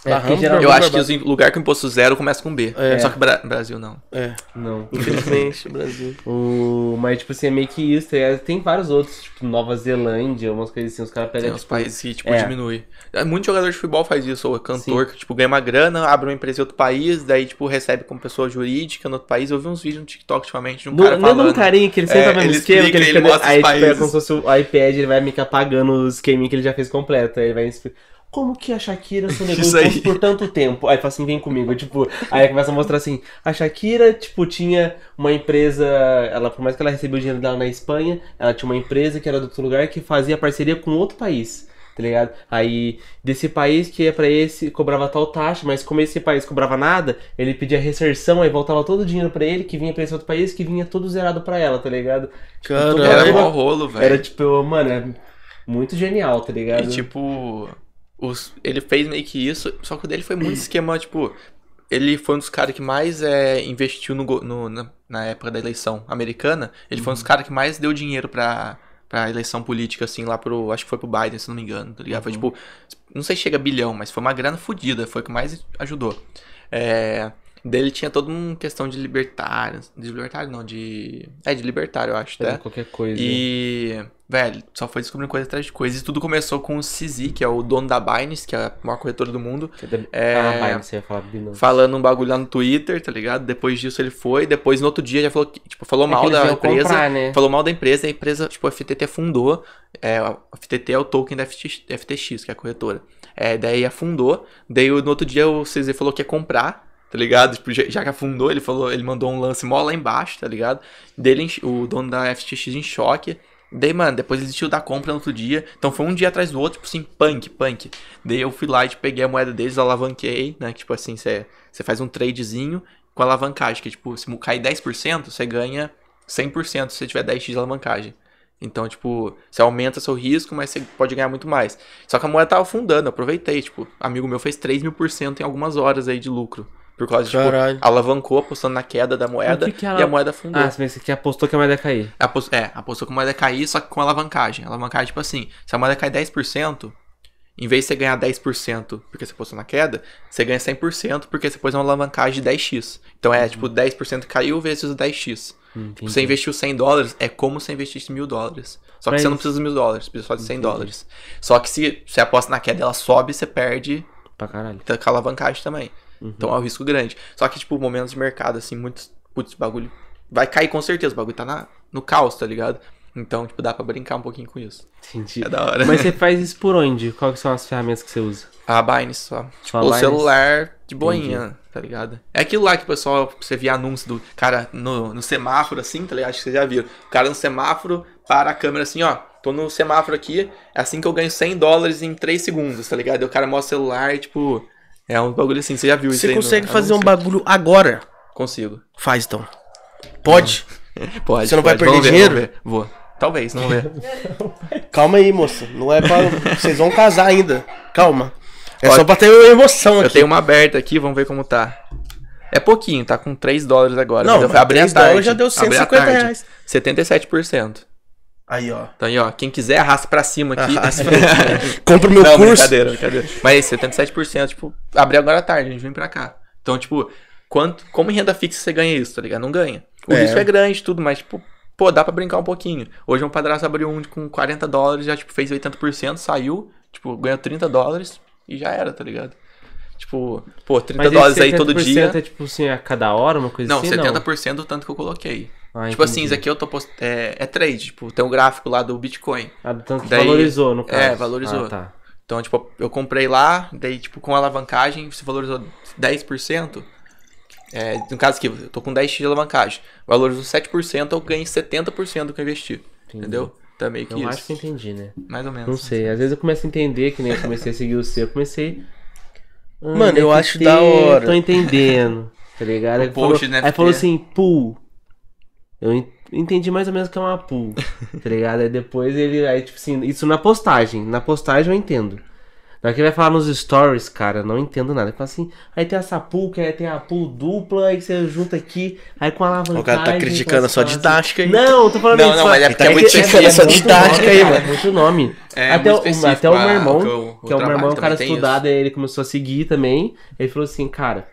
É, geralmente- eu acho que os lugar com imposto zero começa com B. É. Só que Bra- Brasil não. É, Não. infelizmente, o Brasil. O... Mas, tipo assim, é meio que isso. é, Tem vários outros, tipo, Nova Zelândia, umas coisas assim, os caras Tem pegam, uns tipo, países que, tipo, é. diminui. É, Muito jogador de futebol faz isso, ou é cantor que, tipo, ganha uma grana, abre uma empresa em outro país, daí, tipo, recebe como pessoa jurídica no outro país. Eu vi uns vídeos no TikTok ultimamente de um No, cara não é falando. um carinha que ele sempre É, tá esquema, que ele, ele mostra aí os tipo, é como se fosse o iPad, ele vai meio que apagando os esqueminha que ele já fez completo. Aí ele vai. Como que a Shakira sonegou imposto por tanto tempo? Aí fala assim, vem comigo, tipo, aí começa a mostrar assim, a Shakira, tipo, tinha uma empresa, ela, por mais que ela recebeu o dinheiro dela na Espanha, ela tinha uma empresa que era de outro lugar que fazia parceria com outro país. Tá ligado? Aí, desse país que ia pra esse, cobrava tal taxa, mas como esse país cobrava nada, ele pedia reserção, aí voltava todo o dinheiro pra ele, que vinha pra esse outro país, que vinha todo zerado pra ela, tá ligado? Tipo, Caralho. Era mó rolo, velho. Era tipo, mano, é muito genial, tá ligado? E, tipo, os, ele fez meio que isso, só que o dele foi muito esquema, tipo, ele foi um dos caras que mais é, investiu no, no- na, na época da eleição americana. Ele foi um dos caras que mais deu dinheiro pra, pra eleição política, assim, lá pro. Acho que foi pro Biden, se não me engano, tá ligado? Foi tipo, não sei se chega a bilhão, mas foi uma grana fodida, foi o que mais ajudou. É, Dele tinha toda uma questão de libertário. De libertário, não, de. É, de libertário, eu acho, É, até. Qualquer coisa. E, velho, só foi descobrindo coisa atrás de coisa. E tudo começou com o CZ, que é o dono da Binance, que é a maior corretora do mundo, É... é- Ah, Binance, você ia falar Binance. falando um bagulho lá no Twitter, tá ligado? Depois disso ele foi, depois no outro dia já falou que, tipo, falou É mal da empresa. comprar, né? Falou mal da empresa, a empresa, tipo, a FTT afundou. É, a FTT é o token da FTX, FTX, que é a corretora. É, daí afundou. Daí no outro dia o CZ falou que ia comprar, tá ligado? Tipo, já, que afundou, ele falou, ele mandou um lance mó lá embaixo, tá ligado? Dele, o dono da FTX em choque. Daí, mano, depois ele desistiu da compra no outro dia. Então foi um dia atrás do outro, tipo assim, punk, punk. Daí eu fui lá e tipo, peguei a moeda deles, alavanquei, né? Tipo assim, você faz um tradezinho com alavancagem, que tipo, se cair 10%, você ganha 100% se você tiver 10x de alavancagem. Então, tipo, você aumenta seu risco, mas você pode ganhar muito mais. Só que a moeda tava afundando, aproveitei, tipo, amigo meu fez 3 mil por cento em algumas horas aí de lucro. Por causa de, tipo, Caralho. alavancou apostando na queda da moeda que que e ela- a moeda afundou. Ah, você que apostou que a moeda ia cair. Apos- É, apostou que a moeda ia cair, só que com alavancagem. Alavancagem, tipo assim, se a moeda cai 10%, em vez de você ganhar 10% porque você apostou na queda, você ganha 100% porque você pôs uma alavancagem de 10x. Então é, tipo, 10% caiu vezes os 10x. Tipo, você investiu 100 dólares, é como se investisse mil dólares. Só que Mas- você não precisa dos mil dólares, precisa só de 100 dólares. Só que se você aposta na queda, ela sobe, você perde Pra caralho. tá com a alavancagem também. Uhum. Então é um risco grande. Só que, tipo, momentos de mercado, assim, muitos. Putz, bagulho. Vai cair com certeza, o bagulho tá na, no caos, tá ligado? Então, tipo, dá pra brincar um pouquinho com isso. Entendi. É da hora. Mas você faz isso por onde? Quais são as ferramentas que você usa? A Binance só. Tipo, Só o Binance? celular de boinha, tá ligado? É aquilo lá que o pessoal, você via anúncio do cara no, no semáforo, assim, tá ligado? Acho que você já viu. O cara no semáforo, para a câmera assim, ó. Tô no semáforo aqui, é assim que eu ganho 100 dólares em 3 segundos, tá ligado? E o cara mostra o celular e, tipo, é um bagulho assim, você já viu isso Você aí no consegue fazer um bagulho agora? Consigo. Faz então. Pode? Pode. Você não vai pode. perder Vamos ver, dinheiro? Vou. Talvez, não ver. Calma aí, moça. Não é pra. Vocês vão casar ainda. Calma. É só pra ter emoção Eu aqui. tenho uma aberta aqui, vamos ver como tá. É pouquinho, tá com 3 dólares agora. Não, mas eu abri à 3 dólares tarde. já deu Abri à 150 tarde. reais. 77%. Aí, ó. Então aí, ó, quem quiser arrasta pra cima aqui. Arrasta pra cima. Compra o meu não, curso. brincadeira, brincadeira. Mas 77%, tipo, abri agora à tarde, a gente vem pra cá. Então, tipo, quanto, como em renda fixa você ganha isso, tá ligado? Não ganha. O É. risco é grande, tudo, mas, tipo, pô, dá pra brincar um pouquinho. Hoje um padrasto abriu um com 40 dólares, já, tipo, fez 80%, saiu, tipo, ganhou 30 dólares e já era, tá ligado? Tipo, pô, 30 Mas dólares aí todo 70% dia. é tipo assim, a cada hora, uma coisa Não, assim? 70% do tanto que eu coloquei. Ah, tipo assim, entendi. isso aqui eu tô post... é, é trade, tipo, tem um gráfico lá do Bitcoin. Ah, tanto que Daí- valorizou, no caso. É, valorizou. Ah, tá. Então, tipo, eu comprei lá, daí, tipo, com alavancagem, se valorizou 10%. É, no caso aqui, eu tô com 10x de alavancagem. Valorizou 7%, eu ganhei 70% do que eu investi. Entendeu? Então é meio que Eu isso. acho que entendi, né? Mais ou menos. Não sei, às vezes eu começo a entender, que nem eu comecei a seguir o seu, eu comecei... ah, Mano, eu acho NFT, da hora. Tô entendendo, tá ligado? O Aí falou, post de aí NFT. falou assim, pool. Eu en- entendi mais ou menos que é uma pool, tá ligado? Aí depois ele, aí tipo assim, isso na postagem, na postagem eu entendo. Na hora que ele vai falar nos stories, cara, eu não entendo nada. Ele fala assim, aí tem essa pool, que aí tem a pool dupla, aí você junta aqui, aí com a alavancagem... O cara tá criticando a sua didática aí. Não, eu tô falando Não, isso, não, só- mas é porque é muito específico essa muito didática nome, aí, cara, mano. É muito nome. É até, muito o, até o meu a- irmão, o que eu- o que é o meu irmão, um cara estudado, ele começou a seguir também. Ele falou assim, cara,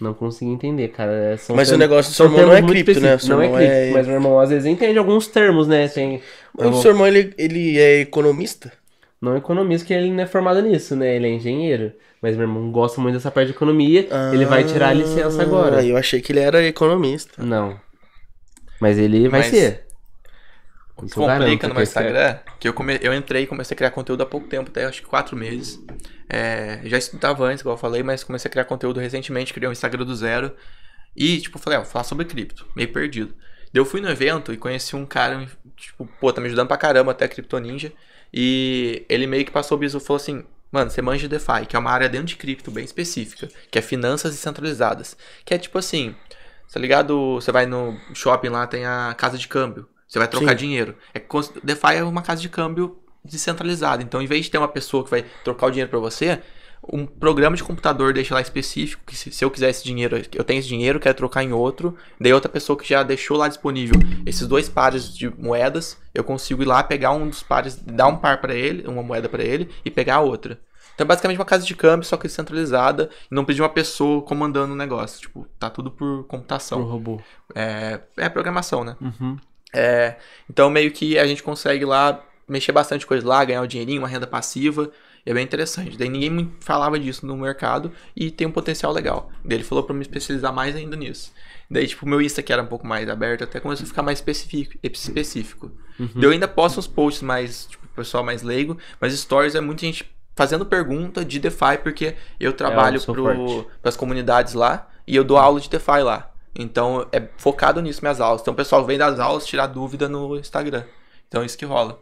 não consegui entender, cara. é- São Mas o termos- negócio do seu irmão não é cripto, né? Não é cripto, é- mas meu irmão às vezes entende alguns termos, né? Tem, O seu irmão, ele, ele é economista? não é economista, que ele não é formado nisso, né? Ele é engenheiro. Mas meu irmão gosta muito dessa parte de economia. ele vai tirar a licença agora. Ah, eu achei que ele era economista. Não. Mas ele vai Mas- ser. Complica no meu Instagram, que eu, come... eu entrei e comecei a criar conteúdo há pouco tempo, até acho que quatro meses. É, já estudava antes, igual eu falei, mas comecei a criar conteúdo recentemente, criei um Instagram do zero. E, tipo, falei, ó, vou falar sobre cripto, meio perdido. Daí eu fui no evento e conheci um cara, tipo, pô, tá me ajudando pra caramba, até Cripto Ninja. E ele meio que passou o biso e falou assim: Mano, você manja DeFi, que é uma área dentro de cripto bem específica, que é finanças descentralizadas. Que é tipo assim, tá ligado? Você vai no shopping lá, tem a casa de câmbio. Você vai trocar Sim. dinheiro. É, DeFi é uma casa de câmbio descentralizada. Então, em vez de ter uma pessoa que vai trocar o dinheiro pra você, um programa de computador deixa lá específico que se, se eu quiser esse dinheiro, eu tenho esse dinheiro, quero trocar em outro, daí outra pessoa que já deixou lá disponível esses dois pares de moedas, eu consigo ir lá pegar um dos pares, dar um par pra ele, uma moeda pra ele e pegar a outra. Então é basicamente uma casa de câmbio, só que centralizada, e não precisa de uma pessoa comandando o negócio. Tipo, tá tudo por computação. robô. É, é programação, né? Uhum. É, então meio que a gente consegue lá mexer bastante coisa lá, ganhar um dinheirinho, uma renda passiva. E é bem interessante. Daí ninguém falava disso no mercado e tem um potencial legal. Daí ele falou pra me especializar mais ainda nisso. Daí, tipo, o meu Insta, que era um pouco mais aberto, até começou a ficar mais específico. específico. Daí eu ainda posto uns posts mais, tipo, pessoal mais leigo, mas stories é muita gente fazendo pergunta de DeFi, porque eu trabalho seu pro, forte. pras comunidades lá e eu dou aula de DeFi lá. Então é focado nisso minhas aulas. Então o pessoal vem das aulas tirar dúvida no Instagram. Então é isso que rola.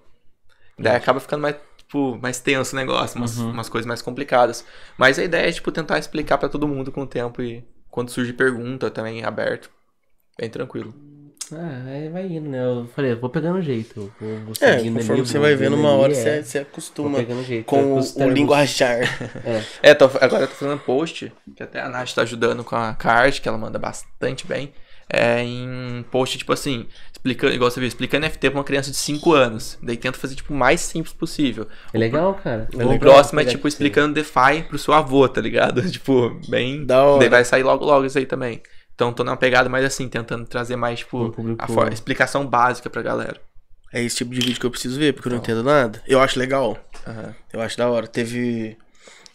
Daí acaba ficando mais, tipo, mais tenso o negócio, umas, umas coisas mais complicadas. Mas a ideia é, tipo, tentar explicar pra todo mundo com o tempo e quando surge pergunta também aberto. Bem tranquilo. Ah, vai indo, né? Eu falei, eu vou pegando jeito. Vou, vou É, conforme ali, você vai vendo uma hora, é. você, você acostuma jeito. com o, o. É. É, tô- agora eu tô fazendo post, que até a Nath tá ajudando com a, arte, que ela manda bastante bem. É em post, tipo assim, explicando, igual você viu, explicando NFT pra uma criança de 5 anos. Daí tento fazer, tipo, o mais simples possível. É legal, cara. O Vou próximo é, tipo, explicando DeFi pro seu avô, tá ligado? tipo, bem. Da hora. Daí vai sair logo logo isso aí também. Então tô numa pegada mais assim, tentando trazer mais, tipo, público- a explicação básica pra galera. É esse tipo de vídeo que eu preciso ver, porque eu não entendo nada. Eu acho legal. Aham. Eu acho da hora. Teve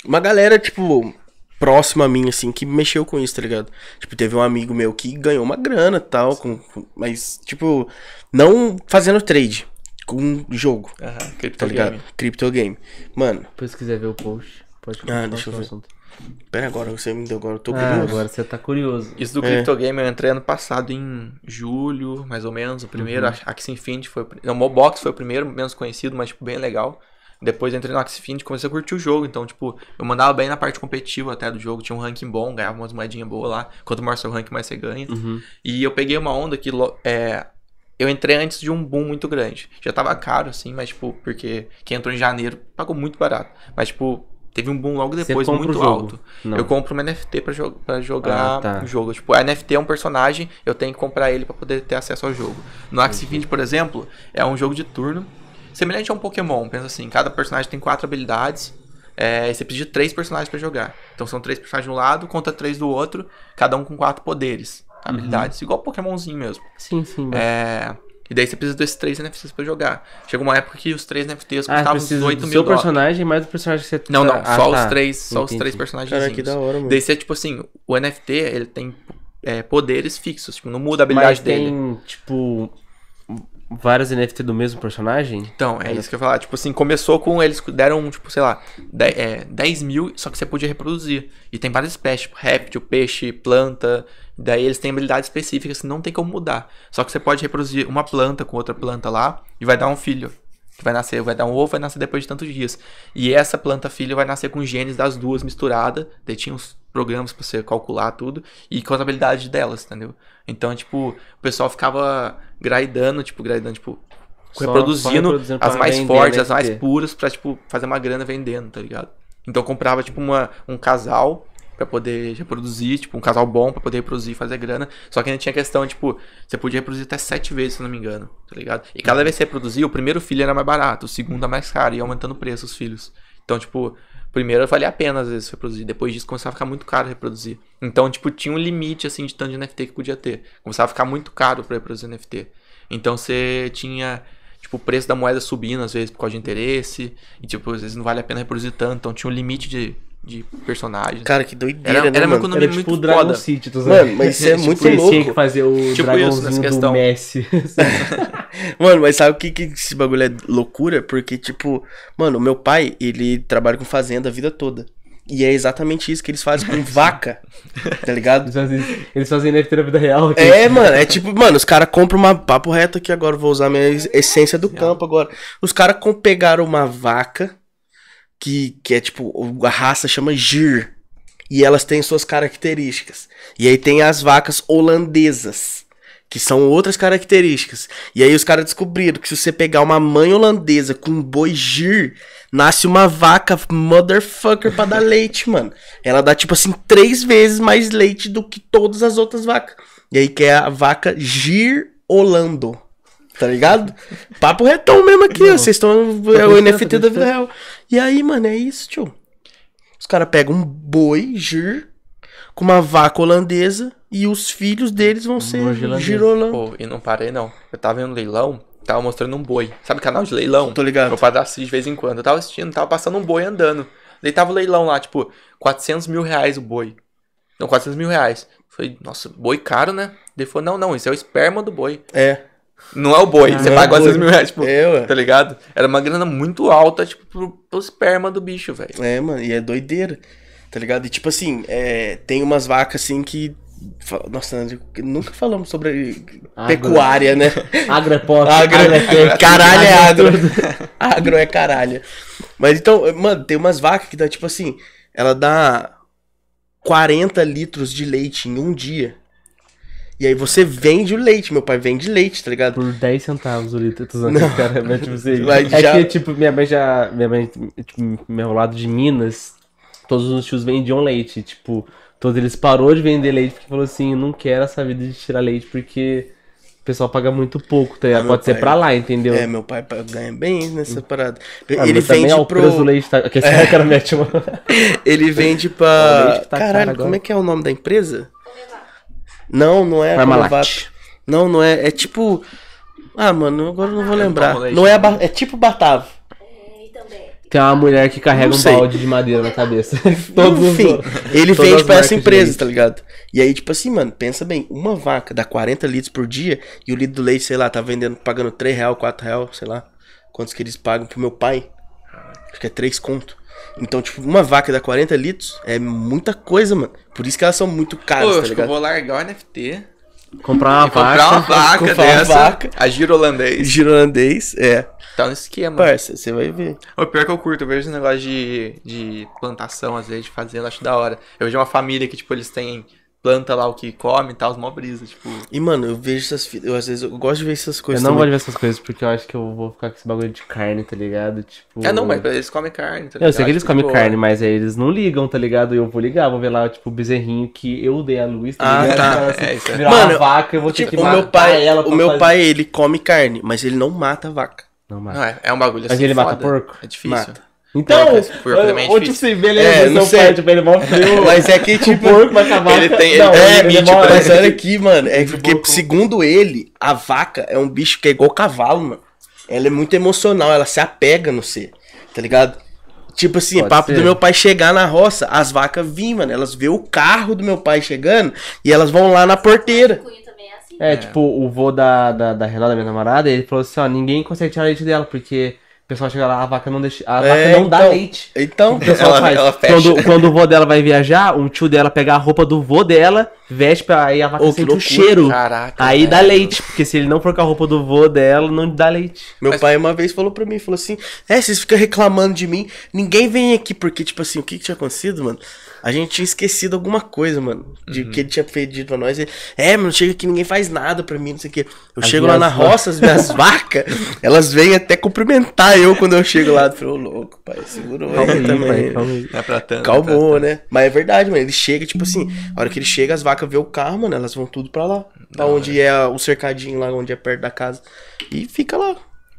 uma galera, tipo, próxima a mim, assim, que mexeu com isso, tá ligado? Tipo, teve um amigo meu que ganhou uma grana e tal, com, com- mas, tipo, não fazendo trade, com jogo, Aham. tá Crypto ligado? game. Crypto game. Mano, Depois se quiser ver o post, pode Ah, deixa eu ver. assunto. Pera agora, você me deu agora, eu tô Ah, curioso. agora você tá curioso. Isso do É. Crypto Game eu entrei ano passado em julho, mais ou menos. O primeiro, Uhum. a Axie Infinity foi o primeiro. Mobox foi o primeiro, menos conhecido, mas tipo, bem legal. Depois eu entrei no Axie Infinity e comecei a curtir o jogo. Então, tipo, eu mandava bem na parte competitiva até do jogo. Tinha um ranking bom, ganhava umas moedinhas boas lá. Quanto maior seu ranking, mais você ganha. Uhum. E eu peguei uma onda que lo- é, eu entrei antes de um boom muito grande. Já tava caro, assim, mas, tipo, porque quem entrou em janeiro pagou muito barato. Mas, tipo, teve um boom logo depois muito o alto. Não. Eu compro uma NFT pra, jo jogar Ah, tá. o jogo. Tipo, a NFT é um personagem, eu tenho que comprar ele pra poder ter acesso ao jogo. No Axie Infinity, por exemplo, é um jogo de turno. Semelhante a um Pokémon, pensa assim, cada personagem tem quatro habilidades. É, e você precisa de três personagens pra jogar. Então são três personagens de um lado contra três do outro, cada um com quatro poderes, habilidades, igual Pokémonzinho mesmo. Sim, sim. mas- É, e daí você precisa desses três NFTs pra jogar. Chegou uma época que os três NFTs Ah, custavam uns precisa 8 do mil seu dólares. personagem mais do personagem que você Não, não, Ah, só tá. os três, só os Entendi. três personagens. Cara, que da hora, mano. Daí você, tipo assim, o NFT, ele tem é, poderes fixos, tipo, não muda a habilidade Mas dele. tem, tipo, vários NFT do mesmo personagem? Então, é isso que eu ia falar. Tipo assim, começou com eles deram, tipo, sei lá, 10, é, 10 mil, só que você podia reproduzir. E tem várias espécies, tipo, réptil, peixe, planta. Daí eles têm habilidades específicas que não tem como mudar. Só que você pode reproduzir uma planta com outra planta lá e vai dar um filho. Que vai nascer, vai dar um ovo, vai nascer depois de tantos dias. E essa planta filho vai nascer com genes das duas misturada. Daí tinha uns programas pra você calcular tudo e com as habilidades delas, entendeu? Então, tipo, o pessoal ficava gradando, tipo, gradando, tipo, Só- reproduzindo, só reproduzindo as mais fortes, as mais puras, pra, tipo, fazer uma grana vendendo, tá ligado? Então eu comprava, tipo, uma, um casal pra poder reproduzir, tipo, um casal bom pra poder reproduzir fazer grana. Só que ainda tinha questão, tipo, você podia reproduzir até sete vezes, se não me engano, tá ligado? E cada vez que você reproduzia, o primeiro filho era mais barato, o segundo é mais caro, e aumentando o preço os filhos. Então, tipo, primeiro valia a pena às vezes reproduzir, depois disso começava a ficar muito caro reproduzir. Então, tipo, tinha um limite, assim, de tanto de NFT que podia ter. Começava a ficar muito caro pra reproduzir NFT. Então você tinha, tipo, o preço da moeda subindo, às vezes, por causa de interesse. E, tipo, às vezes não vale a pena reproduzir tanto. Então tinha um limite de, de personagens. Cara, que doideira, Era- né, era uma mano? economia Era tipo muito o Dragon foda. City, tô Mano, mas isso é Tipo, muito Você tinha que louco. fazer o Tipo isso, dragãozinho nessa do. Messi. Mano, mas sabe o que, que esse bagulho é loucura? Porque, tipo, mano, o meu pai, ele trabalha com fazenda a vida toda. E é exatamente isso que eles fazem com vaca, tá ligado? Eles fazem, eles fazem NFT na vida real. É, mano, é tipo, mano, os caras compram uma. Papo reto aqui agora, vou usar minha es- essência do campo agora. Os caras com- pegaram uma vaca, que, que é tipo, a raça chama Gir. E elas têm suas características. E aí tem as vacas holandesas, que são outras características. E aí os caras descobriram que se você pegar uma mãe holandesa com um boi Gir, nasce uma vaca motherfucker pra dar leite, mano. Ela dá, tipo assim, três vezes mais leite do que todas as outras vacas. E aí que é a vaca Gir Holando. Tá ligado? Papo retão mesmo aqui, ó. Vocês estão. É o NFT da vida real. E aí, mano, é isso, tio. caras pegam um boi, gir, com uma vaca holandesa e os filhos deles vão ser. Pô, e não parei não. Eu tava vendo leilão, tava mostrando um boi. Sabe canal de leilão? Tô ligado. Meu padre assiste de vez em quando. Eu tava assistindo, tava passando um boi andando. Daí tava o leilão lá, tipo, 400 mil reais o boi. Não, 400 mil reais. Falei, nossa, boi caro, né? Ele falou, não, não, isso é o esperma do boi. É. Não é o boi, você não é paga o boi. 400 mil reais, tipo, É, ué. tá ligado? Era uma grana muito alta, tipo, pro, pro esperma do bicho, velho. É, mano, e é doideira. Tá ligado? E tipo assim, é, tem umas vacas assim que. Nossa, nunca falamos sobre Agro. pecuária, né? Agro é pop, Agro, agro é caralho é agro. tudo. agro é caralho. Mas então, mano, tem umas vacas que dá tipo assim, ela dá 40 litros de leite em um dia. E aí você vende o leite, meu pai vende leite, tá ligado? Por 10 centavos o litro, tô usando cara, mas tipo assim. Mas é já- que, tipo, minha mãe já. Minha mãe, tipo, meu lado de Minas, todos os tios vendiam leite. Tipo, todos eles parou de vender leite porque falou assim: não quero essa vida de tirar leite porque o pessoal paga muito pouco, tá? Ah, Pa- ser pai- pra lá, entendeu? É, meu pai pa- ganha bem nessa parada. Ah, ele vende é o pro. leite, tá? Que esse cara mete uma. Ele vende pra. leite tá Caralho, como é que é o nome da empresa? Não, não é. Parmalat. Não, não é. É tipo. Ah, mano, agora eu não vou lembrar. Não é, é tipo Batavo. Também. Tem uma mulher que carrega um balde de madeira na cabeça. Todos os- Enfim, ele todas vende pra essa empresa, tá ligado? E aí, tipo assim, mano, pensa bem, uma vaca dá 40 litros por dia e o litro do leite, sei lá, tá vendendo, pagando 3 real, 4 real, sei lá, quantos que eles pagam pro meu pai. Acho que é 3 conto. Então, tipo, uma vaca dá 40 litros é muita coisa, mano. Por isso que elas são muito Pô, caras, eu tá acho que eu ligado? vou largar o NFT Comprar uma e comprar vaca. uma vaca comprar uma dessa, vaca. a giro holandês. Giro holandês, é. Tá no esquema. Parça, você vai ver. O pior que eu curto, eu vejo esse negócio de, de plantação, às vezes, de fazenda, acho da hora. Eu vejo uma família que, tipo, eles têm planta lá o que come e tal, mó brisa, tipo. E, mano, eu vejo essas. Eu, às vezes, eu gosto de ver essas Eu coisas. não também. gosto de ver essas coisas porque eu acho que eu vou ficar com esse bagulho de carne, tá ligado? Tipo. Ah, não, mas eles comem carne, tá Eu sei ligado? que eles comem carne, mas aí eles não ligam, tá ligado? Eu vou ligar, vou ver lá, tipo, o bezerrinho que eu dei a luz, tá Ah, ligado? tá. Então, assim, É, isso é. virar Mano, uma vaca, eu vou ter Tipo, que o meu pai, ela o meu fazer- pai, ele come carne, mas ele não mata a vaca. Não, mata. Não, é, é um bagulho Mas assim. ele mata foda. porco? É difícil. Mata. Então, é ou tipo assim, beleza, É, não sei. pai, tipo, ele é mó frio. Mas é que, o tipo. porco vai acabar. Ele tem- ele não, tem ele limite demora- pra Mas olha aqui, mano. É porque, segundo ele, a vaca é um bicho que é igual cavalo, mano. Ela é muito emocional, ela se apega no ser, tá ligado? Tipo assim, Pode papo ser. do meu pai chegar na roça, as vacas vêm, mano. Elas vê o carro do meu pai chegando e elas vão lá na porteira. É. É, tipo, o vô da, da, da Renata, minha namorada, ele falou assim, ó, ninguém consegue tirar leite dela, porque pessoal chega lá, a vaca não deixa. A É, vaca não dá então. leite. Então, O pessoal Ela- faz. ela fecha. Quando, quando o vô dela vai viajar, um tio dela pega a roupa do vô dela, veste pra aí a vaca que sente o loucura. cheiro. Caraca. Aí dá leite, porque se ele não for com a roupa do vô dela, não dá leite. meu Mas- pai uma vez falou pra mim, falou assim, é, vocês ficam reclamando de mim, ninguém vem aqui, porque, tipo assim, o que que tinha acontecido, mano? A gente tinha esquecido alguma coisa, mano, de Uhum. que ele tinha pedido pra nós. Ele, é, mano, chega aqui, ninguém faz nada pra mim, não sei o quê. Eu As chego lá na va- roça, as minhas vacas, elas vêm até cumprimentar eu quando eu chego lá. Eu falei, ô, louco, pai, segurou Calma aí aí, também. pai, calma aí. Não é pra tanto. Calmou, né? Mas é verdade, mano. Ele chega, tipo assim, a hora que ele chega, as vacas vê o carro, mano, elas vão tudo pra lá. Pra onde é o cercadinho lá, onde é perto da casa. E fica lá,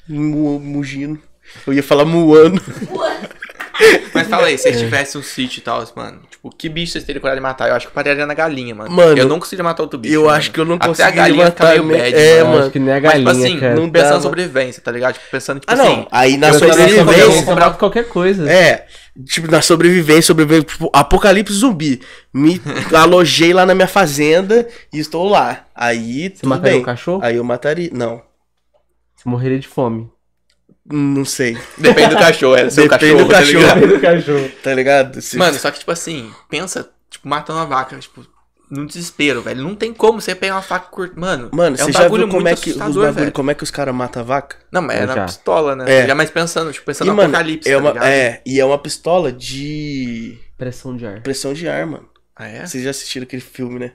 mu- mugindo. Eu ia falar muando. Mas fala aí, se É. vocês tivessem um sítio e tal, mano, tipo, que bicho vocês teriam coragem de matar? Eu acho que eu pararia na galinha, mano. Mano, eu não conseguiria matar outro bicho. eu mano. acho que eu não conseguiria galinha matar meio me- bad, é, mano. acho que nem a Mas, tipo galinha, assim, cara. não pensando dá, na sobrevivência, tá ligado? Tipo, pensando, tipo Ah, não. assim, Aí na sobrevivência. mato qualquer coisa. É, tipo, na sobrevivência, sobrevivência, tipo, apocalipse zumbi. Me alojei lá na minha fazenda e estou lá. Aí, tudo mataria bem. um cachorro? Aí eu mataria. Não, Você morreria de fome. Não sei. depende do cachorro, é seu Depende cachorro, do tá cachorro. ligado? do cachorro. Tá ligado? Se- Mano, só que, tipo assim, pensa, tipo, matando uma vaca, tipo, no desespero, velho. Não tem como você pegar uma faca curta. Mano, Mano, é você um já bagulho viu como muito é que os assustador, bagulho, velho. como é que os caras matam a vaca? Não, mas é na já. pistola, né? É. Já mais pensando, tipo, pensando E, no mano, apocalipse, é tá uma, ligado? é, e é uma pistola de Pressão de ar. pressão de ar, mano. Ah, é? Vocês já assistiram aquele filme, né?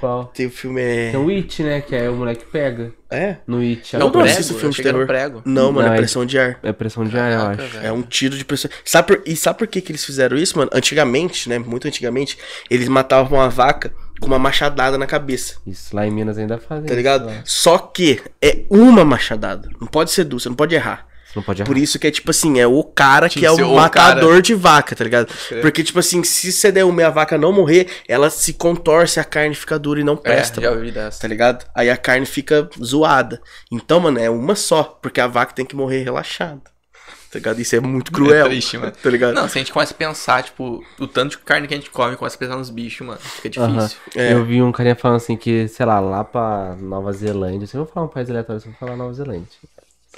Qual? Tem o filme é. Tem o It, né? Que é o moleque pega. É? No It. Não, não prego, assisto filme eu de terror. prego. Não, mano, Não, é é- pressão de ar. É pressão de ar, eu Caraca, acho. velho. É um tiro de pressão. Sabe por... E sabe por que, que eles fizeram isso, mano? Antigamente, né? Muito antigamente, eles matavam uma vaca com uma machadada na cabeça. Isso, lá em Minas ainda fazem. Tá ligado? lá. Só que é uma machadada. Não pode ser duas, você não pode errar. Você não pode errar. Por isso que é tipo assim, é o cara Tinha que é o matador de vaca, tá ligado? crer. Porque, tipo assim, se você der uma e a vaca não morrer, ela se contorce, a carne fica dura e não É, presta. já mano, ouvi dessa. Tá ligado? Aí a carne fica zoada. Então, mano, é uma só, porque a vaca tem que morrer relaxada. Tá ligado? Isso é muito cruel. É triste, mano. Tá ligado? Não, se a gente começa a pensar, tipo, o tanto de carne que a gente come, começa a pensar nos bichos, mano. Fica difícil. É. Eu vi um carinha falando assim que, sei lá, lá pra Nova Zelândia. Se eu vou falar um país aleatório, eu vou falar Nova Zelândia.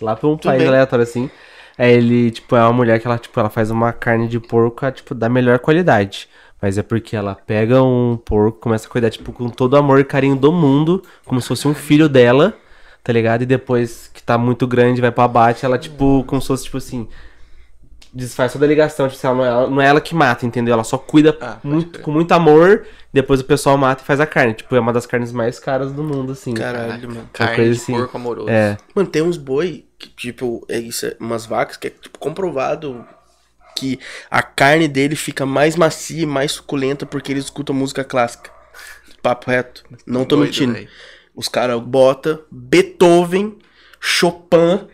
Lá pra um país bem. aleatório assim. É ele, tipo, é uma mulher que ela, tipo, ela faz uma carne de porco, tipo, da melhor qualidade. Mas é porque ela pega um porco, começa a cuidar, tipo, com todo o amor e carinho do mundo, como se fosse um filho dela, tá ligado? E depois que tá muito grande, vai pro abate, ela, tipo, como se fosse, tipo assim, desfaz toda a ligação, tipo, assim, ela não, é, ela- não é ela que mata, entendeu? Ela só cuida Ah, muito, com muito amor, depois o pessoal mata e faz a carne. Tipo, é uma das carnes mais caras do mundo, assim. Caralho, mano. Carne coisa de assim. porco amoroso. É. Mano, tem uns boi que, tipo, é isso, é umas vacas que é tipo, comprovado que a carne dele fica mais macia e mais suculenta porque eles escutam música clássica. Papo reto. Não tô Doido, mentindo. véi. Os caras botam Beethoven, Chopin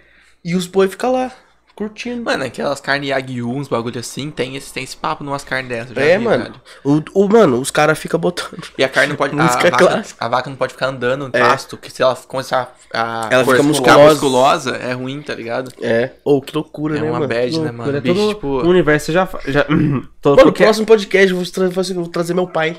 e os boi ficam lá, curtindo. Mano, aquelas carnes Yagyu, uns bagulho assim, tem esse, tem esse papo numas carnes dessas. é, vi, mano. O, o- mano, os caras ficam botando. E a carne não pode. a, vaca, a vaca não pode ficar andando no É. pasto, que se ela começar a. Ela fica musculosa. musculosa, é ruim, tá ligado? É. Ô, que loucura, É né, uma mano? bad, né, mano? é Bicho, tipo. o universo já. já Mano, no próximo podcast eu vou, tra vou trazer meu pai.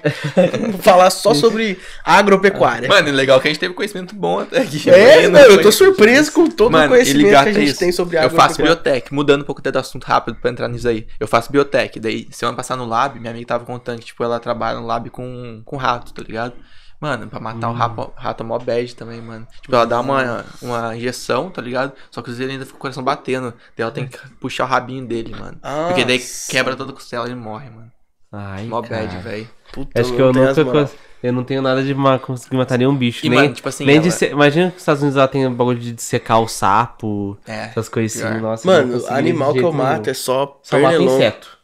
Vou falar só sobre agropecuária. Mano, é legal que a gente teve conhecimento bom até aqui. É, Mano, mano, eu tô surpreso com todo Mano, o conhecimento que a gente isso. tem sobre Eu água. faço biotech, mudando um pouco até do assunto rápido pra entrar nisso aí. Eu faço biotech, daí semana passada no lab, minha amiga tava contando que, tipo, ela trabalha no lab com, com rato, tá ligado? Mano, pra matar o rato, rato é mó bad também, mano. Tipo, ela dá uma, uma injeção, tá ligado? Só que às vezes ele ainda fica com o coração batendo. Daí ela tem que puxar o rabinho dele, mano. Porque daí Nossa. quebra toda a costela e ele morre, mano. Ai, Mó cara. bad, velho. Puta, Acho que eu nunca. cons- Eu não tenho nada de ma conseguir matar nenhum bicho. E, nem, mano, tipo assim, nem de ela- se- Imagina que os Estados Unidos lá tem um bagulho de secar o sapo, É, essas coisas assim. Nossa, Mano, animal de que eu mato nenhum. é só Só mata inseto.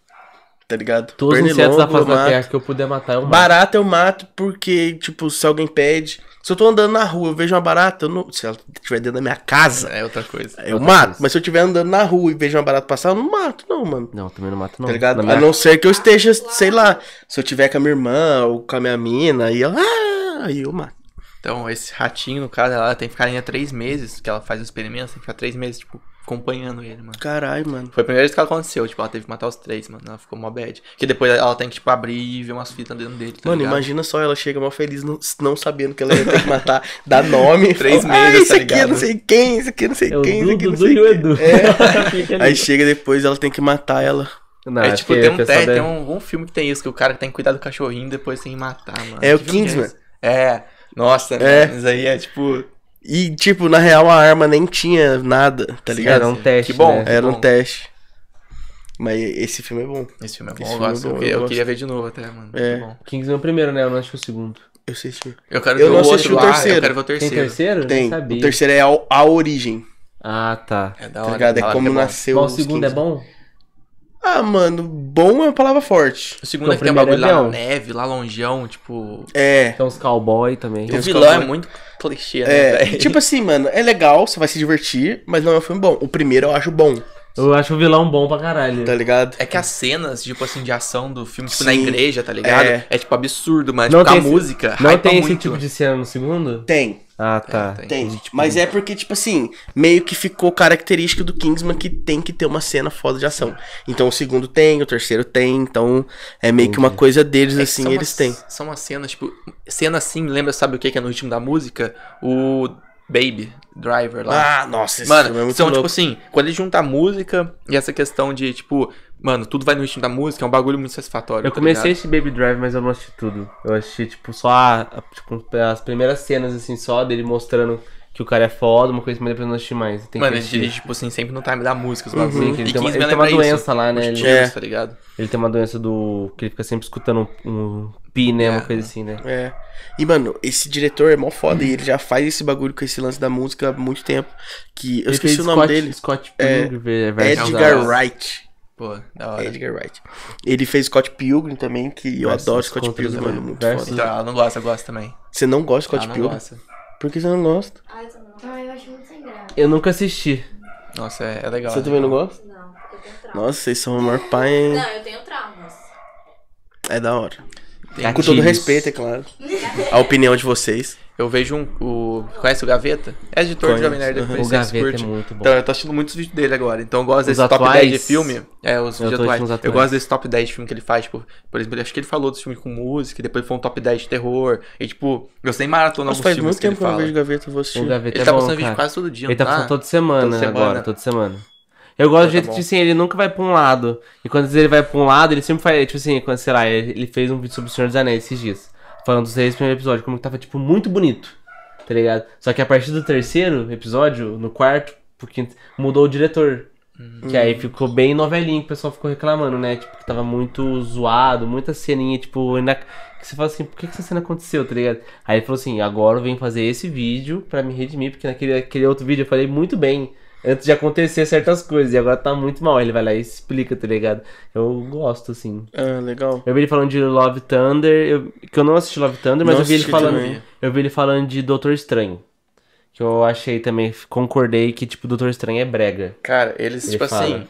Tá ligado? Todos os insetos da face da terra que eu puder matar, eu mato. Barata eu mato porque, tipo, se alguém pede... Se eu tô andando na rua, eu vejo uma barata, eu não... se ela estiver dentro da minha casa, É outra coisa. eu outra mato. coisa. Mas se eu estiver andando na rua e vejo uma barata passar, eu não mato, não, mano. Não, também não mato, não. Tá ligado? Na A minha- não ser que eu esteja, sei lá, se eu tiver com a minha irmã ou com a minha mina, e ela... Ah, aí eu mato. Então, esse ratinho, no caso, ela tem que ficar ainda três meses, que ela faz o experimento, tem que ficar três meses, tipo, acompanhando ele, mano. Caralho, mano. Foi a primeira vez que aconteceu, tipo, ela teve que matar os três, mano. Ela ficou mó bad. Porque depois ela tem que, tipo, abrir e ver umas fitas dentro dele, tá Mano, ligado? imagina só, ela chega mal feliz, não, não sabendo que ela ia ter que matar, dá nome. Três fala, meses, ah, isso tá aqui é ligado? não sei quem, isso aqui é não sei É o quem, isso aqui não sei o quem. Edu. É. Aí chega depois, ela tem que matar ela. Não, é tipo, que tem o um, pessoal tem, deve- tem um, um filme que tem isso, que o cara tem que cuidar do cachorrinho e depois tem que matar, mano. É o Que que Kingsman. É, nossa, É. mano, isso aí é tipo. E, tipo, na real, a arma nem tinha nada, tá ligado? Era um teste. Que bom. né? Era um bom. teste. Mas esse filme é bom. Esse filme é bom, Esse eu é gosto. bom, eu, eu eu gosto. queria ver de novo até, mano. É. Bom. Kingsman é o primeiro, né? Eu não assisti o segundo. Eu assisti. Eu quero Eu ver não o outro o lá, terceiro. eu quero ver o Tem terceiro. terceiro? Tem. não sabia. O terceiro é a, a origem, Ah, tá. É da tá hora. ligado? É como que bom. nasceu Mas o segundo é bom? Ah, mano, bom é uma palavra forte. O segundo é Então, que tem um primeiro bagulho é lá na neve, lá longeão, tipo. É. Tem uns cowboy também. O vilão é cowboy. muito clichê, né, É, tipo assim, mano, é legal, você vai se divertir, mas não é um filme bom. O primeiro eu acho bom, Eu acho o vilão bom pra caralho. tá ligado? É que as cenas, tipo assim, de ação do filme, tipo, Sim. na igreja, tá ligado? É. É, tipo, absurdo, mas Não tipo, a esse- música Não tem esse muito. tipo de cena no segundo? Tem, Ah, tá. tem. tem. Tipo, Mas é porque, tipo assim, meio que ficou característica do Kingsman que tem que ter uma cena foda de ação. Então o segundo tem, o terceiro tem, então é meio que uma Entendi. coisa deles, É assim, eles umas- têm. São umas cenas, tipo, cena assim, lembra, sabe o que que é no ritmo da música? O Baby Driver lá. Ah, nossa, esse filme é Mano, muito são tipo louco. assim, quando ele junta a música e essa questão de, tipo, mano, tudo vai no ritmo da música, é um bagulho muito satisfatório. Eu tá comecei ligado? esse Baby Drive, mas eu não assisti tudo. Eu assisti, tipo, só a- a- tipo, as primeiras cenas, assim, só dele mostrando que o cara é foda, uma coisa, mas depois eu não assisti mais. Tem Mano, que ele dirige, tipo assim, sempre no time da música, os Uhum. bagulhos. Sim, ele E tem uma, ele tem uma doença lá, né? Ele, É. tá ligado? ele tem uma doença do. que ele fica sempre escutando um, um pi, né? Uma É. coisa assim, né? É. E, mano, esse diretor é mó foda e ele já faz esse bagulho com esse lance da música há muito tempo. Que eu Ele esqueci o nome Scott, dele. Scott É, Pilgrim versus Edgar Wright. Pô, da hora. Edgar Wright. Ele fez Scott Pilgrim também, que eu Versus adoro Scott Pilgrim, mano. Muito versus- foda. Então, ela não gosta, eu gosto também. Você não gosta de Scott ela não Pilgrim? gosta. Por que você não gosta? Ai, eu também não. Ai, eu acho muito sem graça. Eu nunca assisti. Nossa, é, é legal. Você é também não gosta? Não, porque eu tenho trauma. Nossa, vocês são o maior pai, hein? Não, eu tenho traumas. É da hora. Tem- Com todo respeito, é claro. A opinião de vocês. Eu vejo um. O, conhece o Gaveta? É editor de Conheço, Jovem Nerd, depois O Gaveta é curtem. muito bom. Então, eu tô assistindo muitos vídeos dele agora. Então, eu gosto Os desse top atuais? 10 de filme. É, os Eu vídeos atuais. os Eu atuais. gosto desse top 10 de filme que ele faz. Tipo, por exemplo, acho que ele falou dos filmes com música, e depois foi um top 10 de terror. E, tipo, eu sei maratona Nossa, alguns faz filmes muito que ele tempo que eu não fala. vejo gaveta, eu vou assistir. O Gaveta Ele é tá bom, postando vídeo cara. quase todo dia, Ele tá não postando toda semana, Toda semana. agora, toda semana. Eu gosto do Então jeito tá que, tipo assim, ele nunca vai pra um lado. E quando ele vai pra um lado, ele sempre faz, tipo assim, quando, sei lá, ele ele fez um vídeo sobre o Senhor dos Anéis esses dias. Falando dos três primeiros episódios, como que tava, tipo, muito bonito. Tá ligado? Só que a partir do terceiro episódio, no quarto, porque mudou o diretor. Que aí ficou bem novelinho, que o pessoal ficou reclamando, né? Tipo, que tava muito zoado, muita ceninha, tipo, ina- que você fala assim, por que, que essa cena aconteceu, tá ligado? Aí ele falou assim, agora eu venho fazer esse vídeo pra me redimir, porque naquele aquele outro vídeo eu falei muito bem, antes de acontecer certas coisas, e agora tá muito mal. Ele vai lá e explica, tá ligado? Eu gosto, assim. Ah, legal. Eu vi ele falando de Love Thunder, eu- que eu não assisti Love Thunder, mas Não eu vi ele falando. também. Eu vi ele falando de Doutor Estranho. Que eu achei também, concordei que, tipo, Doutor Estranho é brega. Cara, eles, Ele tipo fala. assim.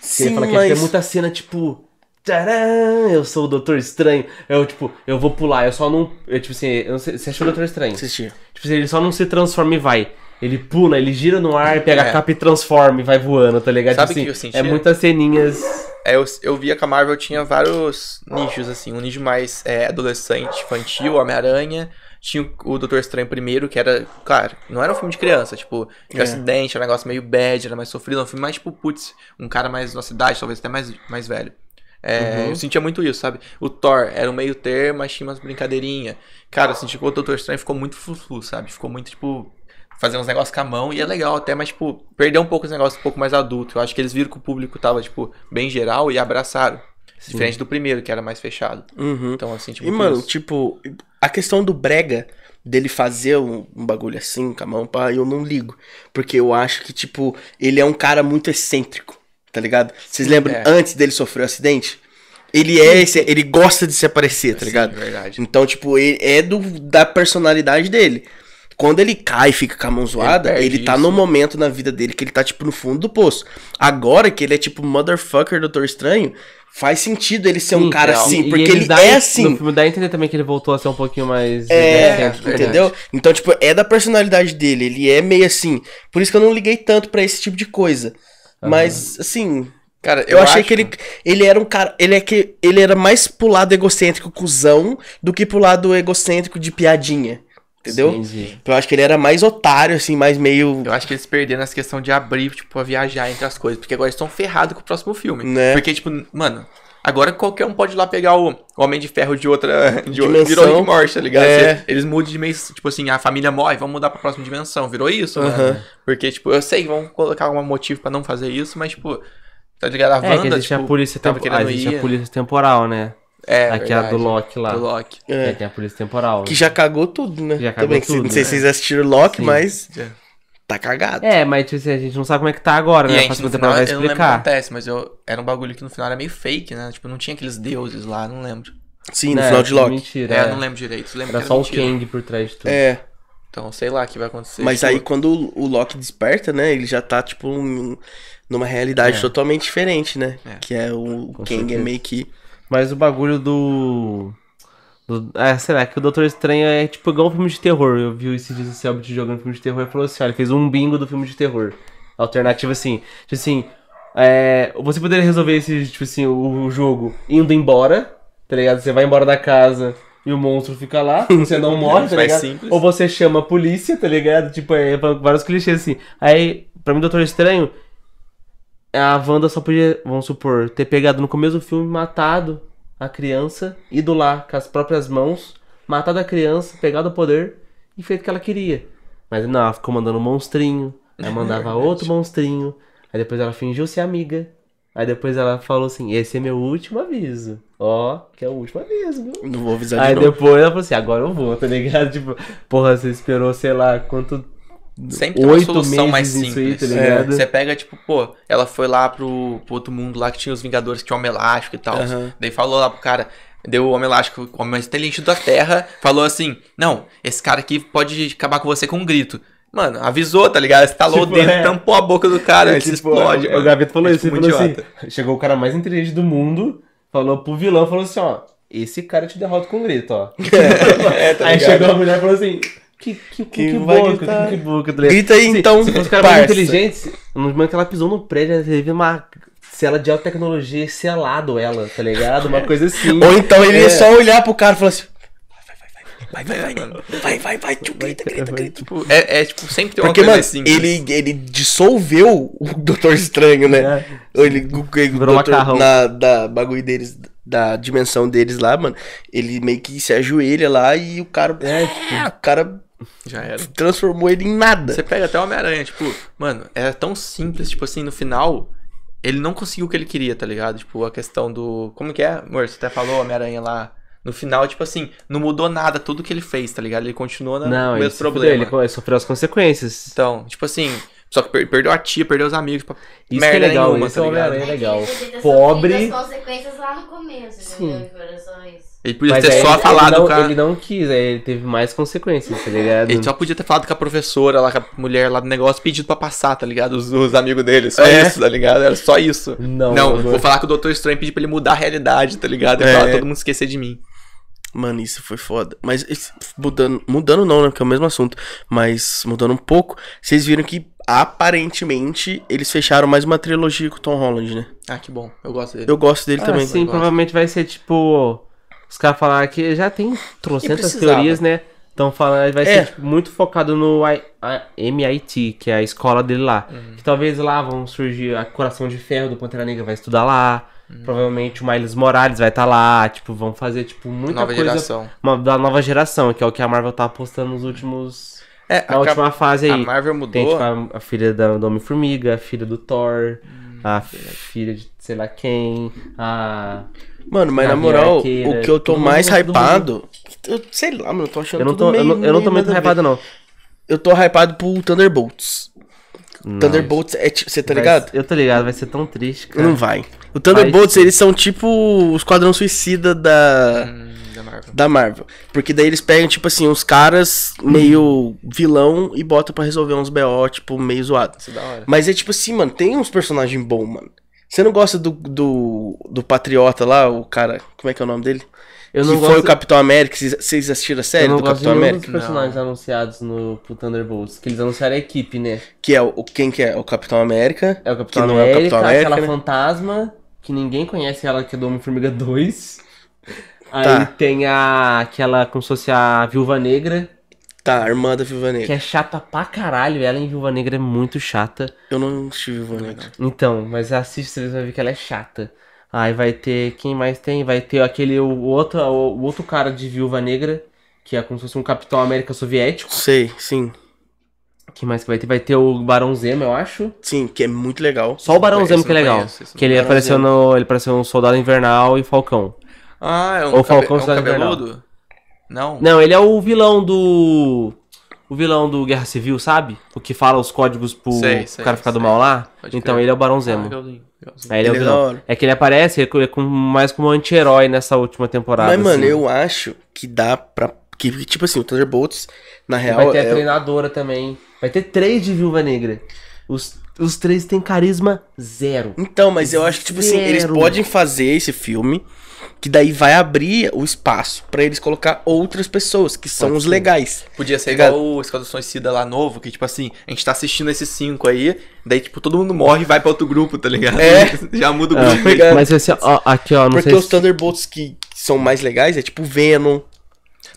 Sim, ele fala que mas... tem muita cena, tipo. Tcharam, eu sou o Doutor Estranho. Eu, tipo, eu vou pular, eu só não. Eu, tipo assim, eu não sei, você achou o Doutor Estranho? Assisti. Tipo assim, ele só não se transforma e vai. Ele pula, ele gira no ar, pega É. a capa e transforma e vai voando, tá ligado? Sabe o que assim, eu sentia? É muitas ceninhas. É, eu, eu via que a Marvel tinha vários nichos, assim. Um nicho mais é, adolescente, infantil, Homem-Aranha. Tinha o Doutor Estranho primeiro, que era, claro, não era um filme de criança, tipo, de É. acidente, era um negócio meio bad, era mais sofrido, era um filme mais, tipo, putz, um cara mais nossa idade, talvez até mais, mais velho. É, Uhum. Eu sentia muito isso, sabe? O Thor era um meio termo, mas tinha umas brincadeirinhas. Cara, eu senti que o Doutor Estranho ficou muito flu sabe? Ficou muito, tipo, fazer uns negócios com a mão e é legal até, mas, tipo, perdeu um pouco os negócios um pouco mais adulto. Eu acho que eles viram que o público tava, tipo, bem geral e abraçaram. Diferente do primeiro, que era mais fechado. Uhum. Então, assim, tipo. E, mano, isso. tipo, a questão do brega, dele fazer um, um bagulho assim, com a mão, pá, eu não ligo. Porque eu acho que, tipo, ele é um cara muito excêntrico, tá ligado? Vocês lembram, É. antes dele sofrer o acidente? Ele é esse, ele gosta de se aparecer, tá Sim, ligado? verdade. Então, tipo, ele é do, da personalidade dele. Quando ele cai e fica com a mão zoada, perde ele, tá isso. no momento na vida dele que ele tá, tipo, no fundo do poço. Agora que ele é, tipo, motherfucker Doutor Estranho, faz sentido ele ser um Sim, cara real. assim, porque ele, dá é assim. No filme dá a entender também que ele voltou a ser um pouquinho mais. É, tá ligado? entendeu? Então, tipo, é da personalidade dele. Ele é meio assim. Por isso que eu não liguei tanto pra esse tipo de coisa. Mas, assim, Cara, eu, achei acho- que ele, ele era um cara. Ele é que ele era mais pro lado egocêntrico, cuzão, do que pro lado egocêntrico de piadinha. Entendeu? Entendi. Eu acho que ele era mais otário, assim, mais meio. Eu acho que eles perderam essa questão de abrir, tipo, a viajar entre as coisas. Porque agora eles estão ferrados com o próximo filme. Né? Porque, tipo, mano, agora qualquer um pode ir lá pegar o Homem de Ferro de outra. De Dimensão. virou Rick Morty, tá ligado? É. Eles mudam de meio. Tipo assim, a família morre, vamos mudar pra próxima dimensão. Virou isso, mano. Porque, tipo, eu sei que vão colocar um motivo pra não fazer isso, mas, tipo. Tá ligado? A É, que Wanda, existe tipo, a polícia Existe ir. a polícia temporal, né? É, Aqui é a do verdade. Loki lá. Do Loki. É. É, tem a polícia temporal. Que já cagou tudo, né? Já cagou Também, que tudo, Não sei né? se vocês assistiram Loki, Sim. mas É. tá cagado. É, mas tipo assim, a gente não sabe como é que tá agora, E né? a gente, no final, vai eu não lembro o que explicar. acontece, mas eu, era um bagulho que no final era meio fake, né? Tipo, não tinha aqueles deuses lá, não lembro. Sim, no Né, final de Loki. Mentira. É, é. eu não lembro direito. Lembro Era que só o mentira. Kang por trás de tudo. É. Então, sei lá o que vai acontecer. Mas tipo, aí quando o- o Loki desperta, né, ele já tá, tipo, num- numa realidade É. totalmente diferente, né? É. Que é o Com Kang é meio que... Mas o bagulho do. do é, sei lá, que o Doutor Estranho é tipo igual um filme de terror. Eu vi esses dias o Selbit jogando filme de terror e falou assim: olha, ele fez um bingo do filme de terror. Alternativa assim. Tipo assim. É, você poderia resolver esse, tipo assim, o, o jogo indo embora, tá ligado? Você vai embora da casa e o monstro fica lá, você não morre, tá ligado? simples. Ou você chama a polícia, tá ligado? Tipo, é vários clichês assim. Aí, pra mim, Doutor Estranho, a Wanda só podia, vamos supor, ter pegado no começo do filme, matado a criança, ido lá com as próprias mãos, matado a criança, pegado o poder e feito o que ela queria. Mas não, ela ficou mandando um monstrinho, aí mandava outro monstrinho, aí depois ela fingiu ser amiga, aí depois ela falou assim, esse é meu último aviso. Ó, que é o último aviso, viu? Não vou avisar Aí de novo. depois ela falou assim, agora eu vou, tá ligado? Tipo, porra, você esperou, sei lá, quanto... Sempre tem uma solução mais nisso aí, simples. tá ligado? Você pega, tipo, pô, ela foi lá pro, pro outro mundo lá que tinha os Vingadores, que tinha o Homem Elástico e tal. Aham. Daí falou lá pro cara, deu o Homem Elástico, o homem mais inteligente da Terra, falou assim: Não, esse cara aqui pode acabar com você com um grito. Mano, avisou, tá ligado? Estalou Tipo, o dedo, é. tampou a boca do cara, antes Tipo, explode. o, o mano. Gaveto falou É isso, tipo ele um falou idiota. assim, chegou o cara mais inteligente do mundo, falou pro vilão, falou assim, ó, esse cara te derrota com grito, ó. É, tá Aí chegou a mulher e falou assim, que, que, que, que boca, que, que boca, tá Grita aí assim, então, se fosse um cara inteligente, no momento que ela pisou no prédio, ela teve uma cela de alta tecnologia selado ela, tá ligado? Uma coisa assim. Ou então ele é. ia só olhar pro cara e falar assim, Vai, vai, vai, vai, vai, vai, tio, grita, grita, grita. vai tipo, é, é, tipo, sempre tem uma Porque, mano, assim. Né? Ele, ele dissolveu o Doutor Estranho, né? É. Ele, vai vai vai Na, da bagulho deles, da dimensão deles lá, mano. Ele meio que se ajoelha lá e o cara. É, tipo, o cara já era. transformou ele em nada. Você pega até o Homem-Aranha, tipo, mano, era tão simples, tipo assim, no final, ele não conseguiu o que ele queria, tá ligado? Tipo, a questão do. Como que é, amor? Você até falou Homem-Aranha lá. No final, tipo assim, não mudou nada tudo que ele fez, tá ligado? Ele continua no Não, ele, mesmo se fudeu, problema. ele, ele sofreu as consequências. Então, tipo assim, só que per- perdeu a tia, perdeu os amigos. Pra... Isso merda que é legal, nenhuma, isso tá é legal. Ter Pobre. as consequências lá no começo, Sim. entendeu? Ele podia Mas ter só ele, falado ele não, com a... ele não quis, aí ele teve mais consequências, tá ligado? Ele só podia ter falado com a professora lá, com a mulher lá do negócio, pedido pra passar, tá ligado? Os, os amigos dele. Só É. isso, tá ligado? Era só isso. Não, não vou falar com o Doutor Estranho e pedir pra ele mudar a realidade, tá ligado? E É. falar todo mundo esquecer de mim. Mano, isso foi foda. Mas esse- mudando, mudando não, né? Porque é o mesmo assunto. Mas mudando um pouco, vocês viram que aparentemente eles fecharam mais uma trilogia com o Tom Holland, né? Ah, que bom. Eu gosto dele. Eu gosto dele Ah, também. sim, provavelmente vai ser tipo. Os caras falaram que já tem trocentas teorias, né? Então falando, vai É. ser tipo, muito focado no I- a- MIT, que é a escola dele lá. Uhum. Que talvez lá vão surgir a Coração de Ferro do Pantera Negra vai estudar lá. Uhum. Provavelmente o Miles Morales vai estar lá. Tipo, vão fazer tipo muita Nova coisa geração. uma- da nova geração, que é o que a Marvel tá apostando nos últimos. É, Na última fase a aí. Marvel Tem mudou. tipo a, a filha da, do Homem-Formiga, a filha do Thor, Hum, a filha de sei lá quem, a. Mano, mas na Gavião moral, Arqueira, o que eu tô mais hypado. Eu sei lá, mano, eu tô achando Eu não tudo tô, eu meio- não, eu não tô muito hypado, não. Eu tô hypado pro Thunderbolts. Não, Thunderbolts é tipo. Você tá vai- ligado? Eu tô ligado, vai ser tão triste, cara. Não vai. O Thunderbolts, eles são tipo o Esquadrão Suicida da. Hum, da Marvel. da Marvel. Porque daí eles pegam, tipo assim, uns caras meio vilão e botam pra resolver uns BO, tipo, meio zoado. Isso é da hora. Mas é tipo assim, mano, tem uns personagens bons, mano. Você não gosta do, do, do Patriota lá, o cara, como é que é o nome dele? Eu que não foi o Capitão América, vocês- vocês assistiram a série eu não do gosto de Capitão América? dos personagens anunciados no pro Thunderbolts. Que eles anunciaram a equipe, né? Que é o, quem que é? O Capitão América. É o Capitão que não é o América, Capitão América, aquela né? fantasma, que ninguém conhece ela, que é do Homem-Formiga 2. Aí Tá. tem a. aquela como se fosse a Viúva Negra, Tá, a irmã da Viúva que Negra. é chata pra caralho. Ela em Viúva Negra é muito chata. Eu não assisti Viúva Negra. Então, mas assiste, você vai ver que ela é chata. Aí vai ter. Quem mais tem? Vai ter aquele. O outro, o, outro cara de Viúva Negra, que é como se fosse um Capitão América soviético. Sei, sim. Quem mais que vai ter? Vai ter o Barão Zemo, eu acho. Sim, que é muito legal. Só o Barão Zemo que é legal. conheço, Que ele Barão apareceu Zemo. no. Ele apareceu no Soldado Invernal e Falcão. Ah, é um, Ou cabe... Falcão é um Cidade Invernal. Não. Não, ele é o vilão do. O vilão do Guerra Civil, sabe? O que fala os códigos pro, Sei, pro sei, cara ficar do sei. mal lá. Pode então crer. ele é o Barão Ah, Zemo. legalzinho, legalzinho. Aí ele é o é vilão. É que ele aparece ele é com- mais como anti-herói nessa última temporada. Mas, mano, assim. eu acho que dá pra. Que, tipo assim, o Thunderbolts, na real. Vai ter a é- treinadora também. Vai ter três de Viúva Negra. Os, os três têm carisma zero. Então, mas eu acho que, tipo assim, eles Zero. podem fazer esse filme, que daí vai abrir o espaço pra eles colocar outras pessoas, que são Pode os ser. legais. Podia ser Ligado? igual o Esquadrão Suicida lá novo, que tipo assim, a gente tá assistindo esses cinco aí, daí tipo todo mundo morre e vai pra outro grupo, tá ligado? É. Já muda o Ah, grupo. ligado? mas esse, ó, aqui, ó, não Porque sei os se... Thunderbolts que são mais legais é tipo Venom,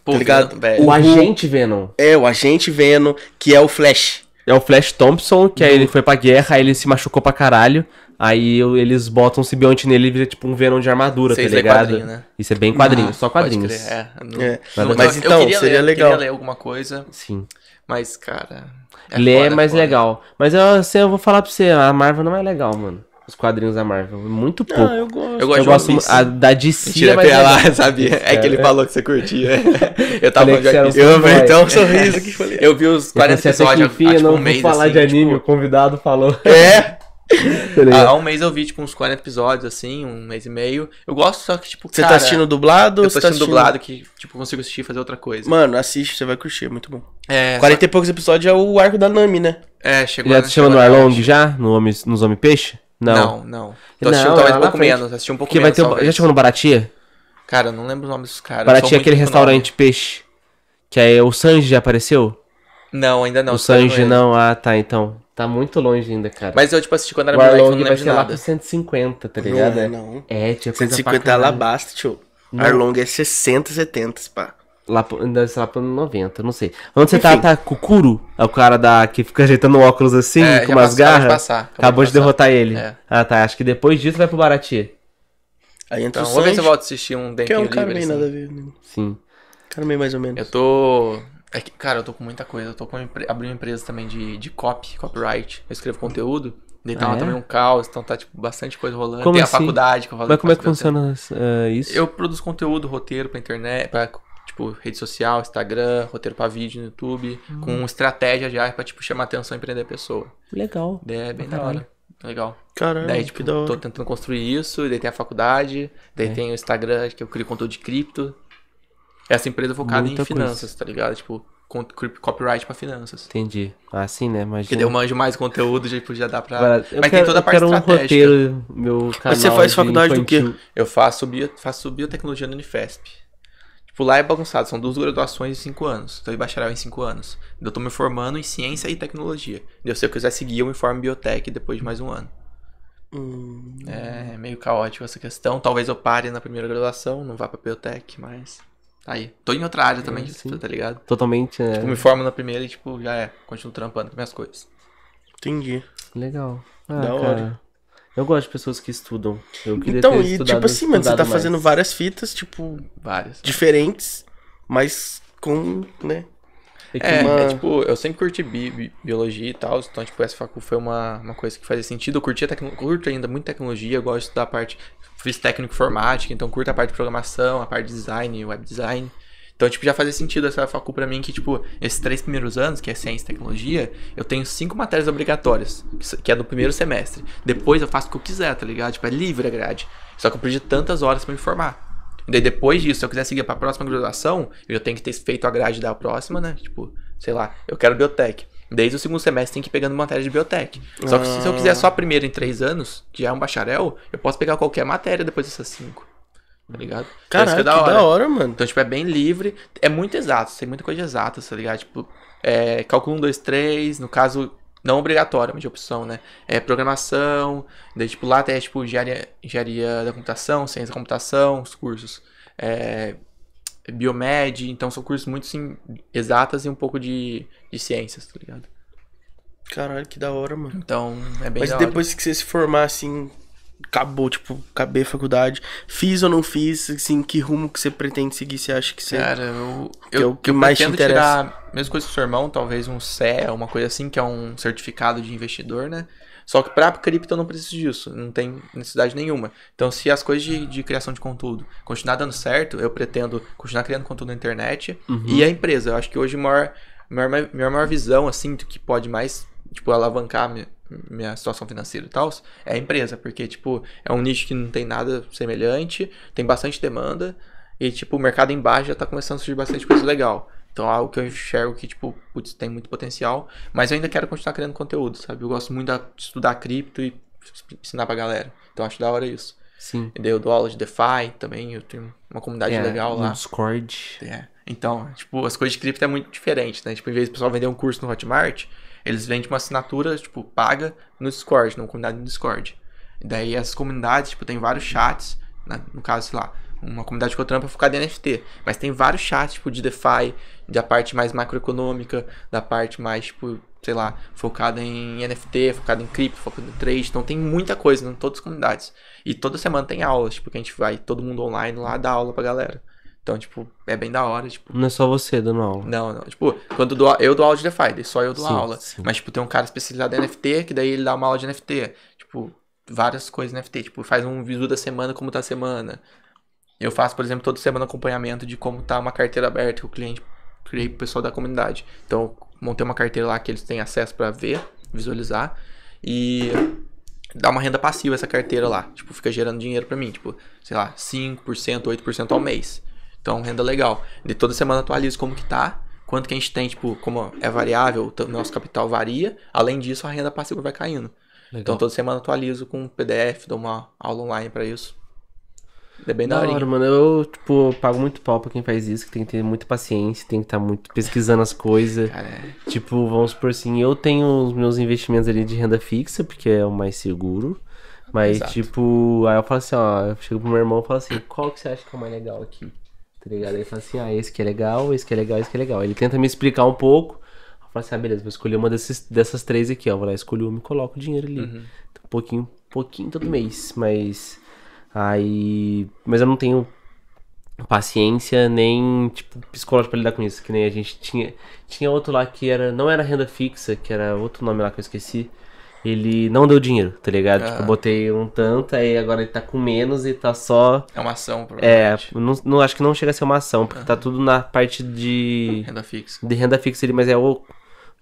Pô, tá ligado? velho. O o- agente Venom. é o Agente Venom, que é o Flash. É o Flash Thompson, que aí ele foi pra guerra, aí ele se machucou pra caralho. Aí eu- eles botam um simbionte nele e vira tipo um Venom de armadura, tá lê ligado? né? Isso é bem quadrinho, Ah, só quadrinhos. É, não- É. não- Mas eu então, queria seria ler, legal. queria ler alguma coisa, Sim. mas cara. Lê foda, é mais foda. legal. Mas eu, assim, eu vou falar pra você, a Marvel não é legal, mano. Os quadrinhos da Marvel. Muito pouco. Ah, eu gosto. Eu gosto eu gosto a, da DC Mentira, é eu lá, sabia? É que ele É. falou que você curtia. Eu tava Falei falando que de Eu fanboy. abri então um sorriso aqui e falei. Eu vi os 40 Você até que episódios enfim, eu não um vou mês, falar assim, de anime, tipo, o convidado falou. É! Tá? Há um mês eu vi, tipo, uns 40 episódios, assim, um mês e meio. Eu gosto, só que, tipo, Você cara, tá assistindo dublado Eu tô tá assistindo assistindo dublado que, tipo, consigo assistir e fazer outra coisa. Mano, assiste, você vai curtir, é muito bom. É, 40 e poucos episódios é o arco da Nami, né? só- é, chegou Já na- te chama chegou no na Arlong já? No homem, nos Homem Peixe? Não. Não, não. Tô Não, assistindo é talvez um pouco menos, assisti um pouco vai menos, ter. o- talvez. Já chegou no Baratia? Cara, eu não lembro o nome dos caras. Baratia é aquele restaurante peixe. Que aí o Sanji já apareceu? Não, ainda não. o esperando Sanji não. Ah, tá. Então. Tá muito longe ainda, cara. Mas eu, tipo, assisti quando era o moleque, eu Arlong não vai lembro de ser lá nada. pro 150, tá ligado? Não é, não. É, tinha coisa 150 pra lá caralho. basta, tio. Não. Arlong é 60, 70, pá. Lá, pro- deve ser lá pro 90, não sei. Onde você tá, Enfim. tá Kukuro? É o cara da, que fica ajeitando o óculos assim, É, com já umas passou, acabou de garras. passar, acabou Acabou de de, passar. derrotar ele. É. Ah, tá. Acho que depois disso vai pro Baratie. Aí entra Então, o vou ver se eu Sanji, volto a assistir um que é um cara livre, meio assim. nada a ver. né? Sim. Cara meio mais ou menos. Eu tô. É que, cara, eu tô com muita coisa. Eu tô com uma empre... abri uma empresa também de, de copy, copyright. Eu escrevo conteúdo. Daí tá Ah, lá é? também um caos, então tá, tipo, bastante coisa rolando. Como Tem assim? a faculdade que eu falo Mas como é que funciona eh, isso? Eu produzo conteúdo, roteiro pra internet, pra, tipo, rede social, Instagram, roteiro pra vídeo no YouTube, Hum. com estratégia já pra, tipo, chamar atenção e prender a pessoa. Legal. Daí é bem da hora. Legal. Caralho, daí, que tipo, da hora. tô tentando construir isso, daí tem a faculdade, daí É. tem o Instagram, que eu crio conteúdo de cripto. Essa empresa é focada Muita em finanças, tá ligado? Tipo, copyright pra finanças. Entendi. Ah, sim, né? Imagina. Porque daí eu manjo mais conteúdo, já, tipo, já dá pra... Agora, eu Mas quero, tem toda a eu parte um estratégica. roteiro, meu canal você faz de faculdade do quê? infantil. Eu faço, bio, faço biotecnologia no Unifesp. Tipo, lá é bagunçado, são duas graduações em cinco anos. Então, eu bacharel em cinco anos. Eu tô me formando em ciência e tecnologia. E se eu quiser seguir, eu me formo em biotech depois de mais um ano. Hum, É meio caótico essa questão. Talvez eu pare na primeira graduação, não vá pra biotech, mas. Aí. Tô em outra área também, É, sim. tá ligado? Totalmente, né? Tipo, me formo na primeira e, tipo, já é. Continuo trampando com minhas coisas. entendi. Legal. Ah, Da cara. hora. Eu gosto de pessoas que estudam. Eu queria Então, ter e estudado, tipo assim, mano, você tá estudado fazendo mais. várias fitas, tipo, Várias. diferentes, mas com, né? É uma- é, tipo, eu sempre curti bi- bi- biologia e tal, então, tipo, essa facu foi uma, uma coisa que fazia sentido. Eu curti tecno- curto ainda muito tecnologia, eu gosto da parte, fiz técnico informática, então curto a parte de programação, a parte de design, web design. Então, tipo, já fazia sentido essa facu pra mim que, tipo, esses três primeiros anos, que é ciência e tecnologia, eu tenho cinco matérias obrigatórias, que é do primeiro semestre. Depois eu faço o que eu quiser, tá ligado? Tipo, é livre a grade. Só que eu perdi tantas horas pra me formar. E daí depois disso, se eu quiser seguir pra próxima graduação, eu já tenho que ter feito a grade da próxima, né? Tipo, sei lá, eu quero biotech. Desde o segundo semestre tem que ir pegando matéria de biotech. Só que se eu quiser só a primeira em três anos, que é um bacharel, eu posso pegar qualquer matéria depois dessas cinco. Tá ligado? Então, Caralho, que que é da hora, mano. Então, tipo, é bem livre. É muito exato, tem muita coisa exata, tá ligado? Tipo, é, cálculo 1, 2, 3, no caso, não obrigatório, mas de opção, né? É programação, daí, tipo, lá tem, tipo, engenharia, engenharia da computação, ciência da computação, os cursos. É, biomed, então são cursos muito, sim, exatas e um pouco de, de ciências, tá ligado? Caralho, que da hora, mano. Então, é bem Mas da hora. depois que você se formar, assim, acabou, tipo, acabei a faculdade, fiz ou não fiz, assim, que rumo que você pretende seguir, você acha que você... Cara, eu, Que é eu, o que eu mais te interessa. tirar, mesma coisa que o seu irmão, talvez um CE, uma coisa assim, que é um certificado de investidor, né? Só que pra cripto eu não preciso disso, não tem necessidade nenhuma. Então, se as coisas de, de criação de conteúdo continuar dando certo, eu pretendo continuar criando conteúdo na internet Uhum. e a empresa. Eu acho que hoje a maior, maior, minha maior visão, assim, do que pode mais, tipo, alavancar minha, minha situação financeira e tal, é a empresa. Porque, tipo, é um nicho que não tem nada semelhante, tem bastante demanda e, tipo, o mercado embaixo já tá começando a surgir bastante coisa legal. Então é algo que eu enxergo que, tipo, putz, tem muito potencial. Mas eu ainda quero continuar criando conteúdo, sabe? Eu gosto muito de estudar cripto e ensinar pra galera. Então acho da hora isso. Sim. E daí eu dou aula de DeFi também, eu tenho uma comunidade É, legal no lá. Discord. É. Então, tipo, as coisas de cripto é muito diferente, né? Tipo, em vez do pessoal vender um curso no Hotmart, eles vendem uma assinatura, tipo, paga no Discord, numa comunidade no Discord. E daí essas comunidades, tipo, tem vários chats, né? no caso, sei lá, uma comunidade que eu trampo é focada em NFT, mas tem vários chats, tipo, de DeFi, da parte mais macroeconômica, da parte mais, tipo, sei lá, focada em NFT, focada em cripto, focada em trade, então tem muita coisa em todas as comunidades. E toda semana tem aulas, tipo, que a gente vai, todo mundo online lá, dar aula pra galera. Então, tipo, é bem da hora, tipo, Não é só você dando aula. não, não. Tipo, quando eu dou, eu dou aula de DeFi, só eu dou Sim, aula. sim. Mas, tipo, tem um cara especializado em NFT, que daí ele dá uma aula de NFT. Tipo, várias coisas NFT. Tipo, faz um visu da semana, como tá a semana. Eu faço, por exemplo, toda semana acompanhamento de como tá uma carteira aberta que o cliente criei pro pessoal da comunidade. Então, eu montei uma carteira lá que eles têm acesso pra ver, visualizar. E dá uma renda passiva essa carteira lá. Tipo, fica gerando dinheiro pra mim. Tipo, sei lá, 5%, 8% ao mês. Então, renda legal. De toda semana atualizo como que tá. Quanto que a gente tem, tipo, como é variável, o nosso capital varia. Além disso, a renda passiva vai caindo. Legal. Então, toda semana atualizo com PDF, dou uma aula online pra isso. É bem Da hora, mano. Eu, tipo, pago muito pau pra quem faz isso, que tem que ter muita paciência, tem que estar muito pesquisando as coisas. É- Tipo, vamos supor assim, eu tenho os meus investimentos ali de renda fixa, porque é o mais seguro. Mas, Exato. tipo, aí eu falo assim, ó, eu chego pro meu irmão e falo assim, qual que você acha que é o mais legal aqui? Tá ligado? Aí ele fala assim, ah, esse que é legal, esse que é legal, esse que é legal. Ele tenta me explicar um pouco. Eu falo assim, ah, beleza, vou escolher uma desses, dessas três aqui, ó. Vou lá, escolho uma e coloco o dinheiro ali. Uhum. Um pouquinho, pouquinho todo mês, mas. Aí. Mas eu não tenho paciência nem, tipo, psicológico pra lidar com isso. Que nem a gente tinha. Tinha outro lá que era. Não era renda fixa, que era outro nome lá que eu esqueci. Ele não deu dinheiro, tá ligado? Tipo, Ah. eu botei um tanto, aí agora ele tá com menos e tá só. É uma ação, É, provavelmente. não, não- acho que não chega a ser uma ação, porque tá tudo na parte de. Renda fixa. De renda fixa ali, mas é o.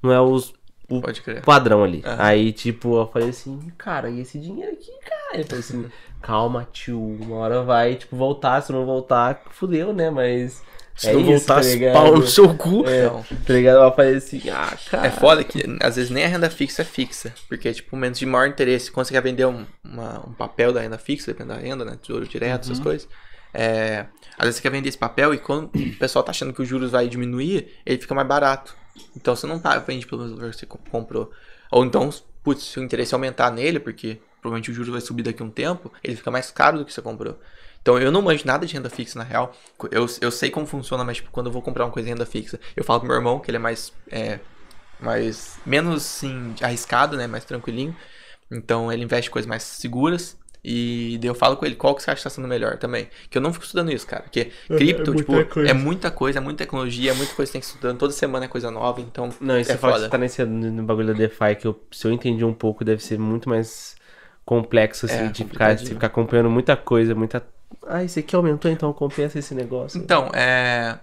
Não é os. O Pode crer. padrão ali. Aí, tipo, eu falei assim, cara, e esse dinheiro aqui, cara? Ele falou assim, calma, tio, uma hora vai, tipo, voltar, se não voltar, fudeu, né? Mas. Se é não tá voltasse ligado? pau no seu cu. É, Então, tá ligado? Falei assim, ah, cara. É foda que às vezes nem a renda fixa é fixa. Porque, tipo, menos de maior interesse. Quando você quer vender um, uma- um papel da renda fixa, depende da renda, né? Tesouro direto, Uhum. essas coisas. É, às vezes você quer vender esse papel e quando o pessoal tá achando que os juros vai diminuir, ele fica mais barato. Então você não tá, vende pelo mesmo valor que você co- comprou. Ou então, putz, se o interesse aumentar nele, porque provavelmente o juros vai subir daqui a um tempo, ele fica mais caro do que você comprou. Então eu não manjo nada de renda fixa, na real. Eu, eu sei como funciona, mas tipo, quando eu vou comprar uma coisa em renda fixa, eu falo pro meu irmão, que ele é mais. É, mais menos assim, arriscado, né? Mais tranquilinho. Então ele investe em coisas mais seguras. E daí eu falo com ele qual que você acha que tá sendo melhor também. Que eu não fico estudando isso, cara. Porque cripto, muita tipo, coisa. é muita coisa, é muita tecnologia, é muita coisa que você tem que estudando. Toda semana é coisa nova, então. Não, você é fala que foda. você tá nesse no bagulho da DeFi, que eu, se eu entendi um pouco, deve ser muito mais complexo, assim, É, de ficar, de ficar acompanhando muita coisa, muita. Ah, esse aqui aumentou, então compensa esse negócio. Então, é.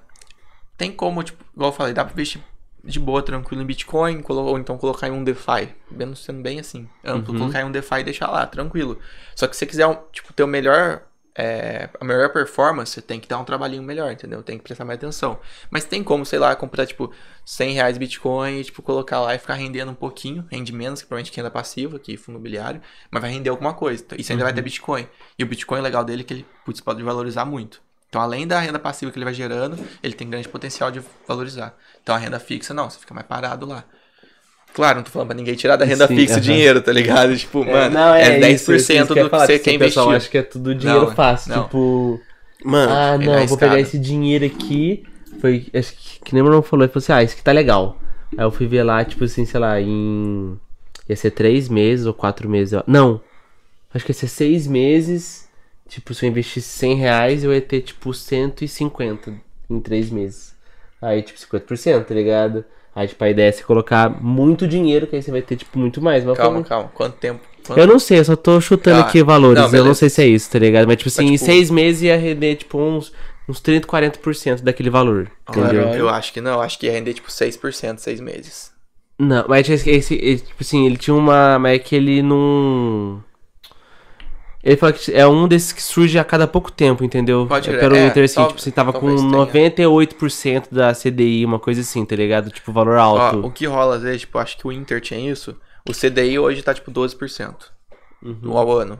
Tem como, tipo, igual eu falei, dá pra investir de boa, tranquilo em Bitcoin, ou então colocar em um DeFi. Sendo bem assim, amplo. Uhum. Colocar em um DeFi e deixar lá, tranquilo. Só que se você quiser, um, tipo, ter o melhor. É, a melhor performance, você tem que dar um trabalhinho melhor, entendeu? Tem que prestar mais atenção. Mas tem como, sei lá, comprar, tipo, 100 reais Bitcoin e, tipo, colocar lá e ficar rendendo um pouquinho. Rende menos, que provavelmente que renda passiva, que fundo imobiliário. Mas vai render alguma coisa. Isso ainda vai ter Bitcoin. E o Bitcoin, o legal dele é que ele, putz, pode valorizar muito. Então, além da renda passiva que ele vai gerando, ele tem grande potencial de valorizar. Então, a renda fixa, não, você fica mais parado lá. Claro, não tô falando pra ninguém tirar da renda Sim, fixa o aham. dinheiro, tá ligado? Tipo, mano, não, é, 10% isso, isso que eu do que você que quer o pessoal investir. acha que é tudo dinheiro Não, fácil. não. Tipo, Mano, ah, é não, eu vou pegar esse dinheiro aqui. Foi, acho que, que nem o meu irmão falou, ele falou assim, ah, esse aqui tá legal. Aí eu fui ver lá, tipo assim, sei lá, em. Ia ser três meses ou quatro meses. ó. Não. Acho que ia ser seis meses. Tipo, se eu investisse 100 reais, eu ia ter, tipo, 150 em três meses. Aí, tipo, 50%, tá ligado? Aí, tipo, a ideia é você colocar muito dinheiro, que aí você vai ter, tipo, muito mais. Mas eu Calma, falei, calma. Quanto tempo? Quanto... eu não sei, eu só tô chutando Ah, aqui valores. não, eu não sei se é isso, tá ligado? Mas, tipo assim, Mas, tipo- em seis meses ia render, tipo, uns, uns 30, 40% daquele valor. Entendeu? Eu, eu acho que não, acho que ia render tipo 6%, 6 meses. Não, mas esse, esse, esse, tipo assim, ele tinha uma. Mas é que ele não. Ele falou que é um desses que surge a cada pouco tempo, entendeu? Pode crer. pelo É, Inter, assim, tipo, você tava com talvez tenha. 98% da CDI, uma coisa assim, tá ligado? Tipo, valor Ó, alto. o que rola às vezes, tipo, acho que o Inter tinha isso. O CDI hoje tá tipo 12% no ao ano.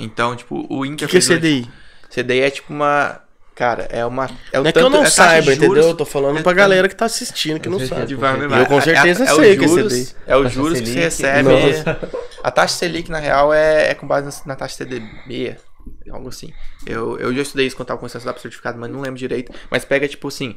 Então, tipo, o o Inter que, que é fez hoje- CDI? CDI é tipo uma. Cara, é uma. É, o Não é que eu não é saiba, entendeu? Eu tô falando é pra tanto- galera que tá assistindo, que não sabe. vai certeza. vai. Eu com certeza é, é, sei os o que é juros, CDI. É os juros que você recebe. Nossa. A taxa Selic, na real, é, é com base na, taxa CDB. Algo assim. Eu, eu já estudei isso quando tava começando a estudar certificado, mas não lembro direito. Mas pega, tipo assim,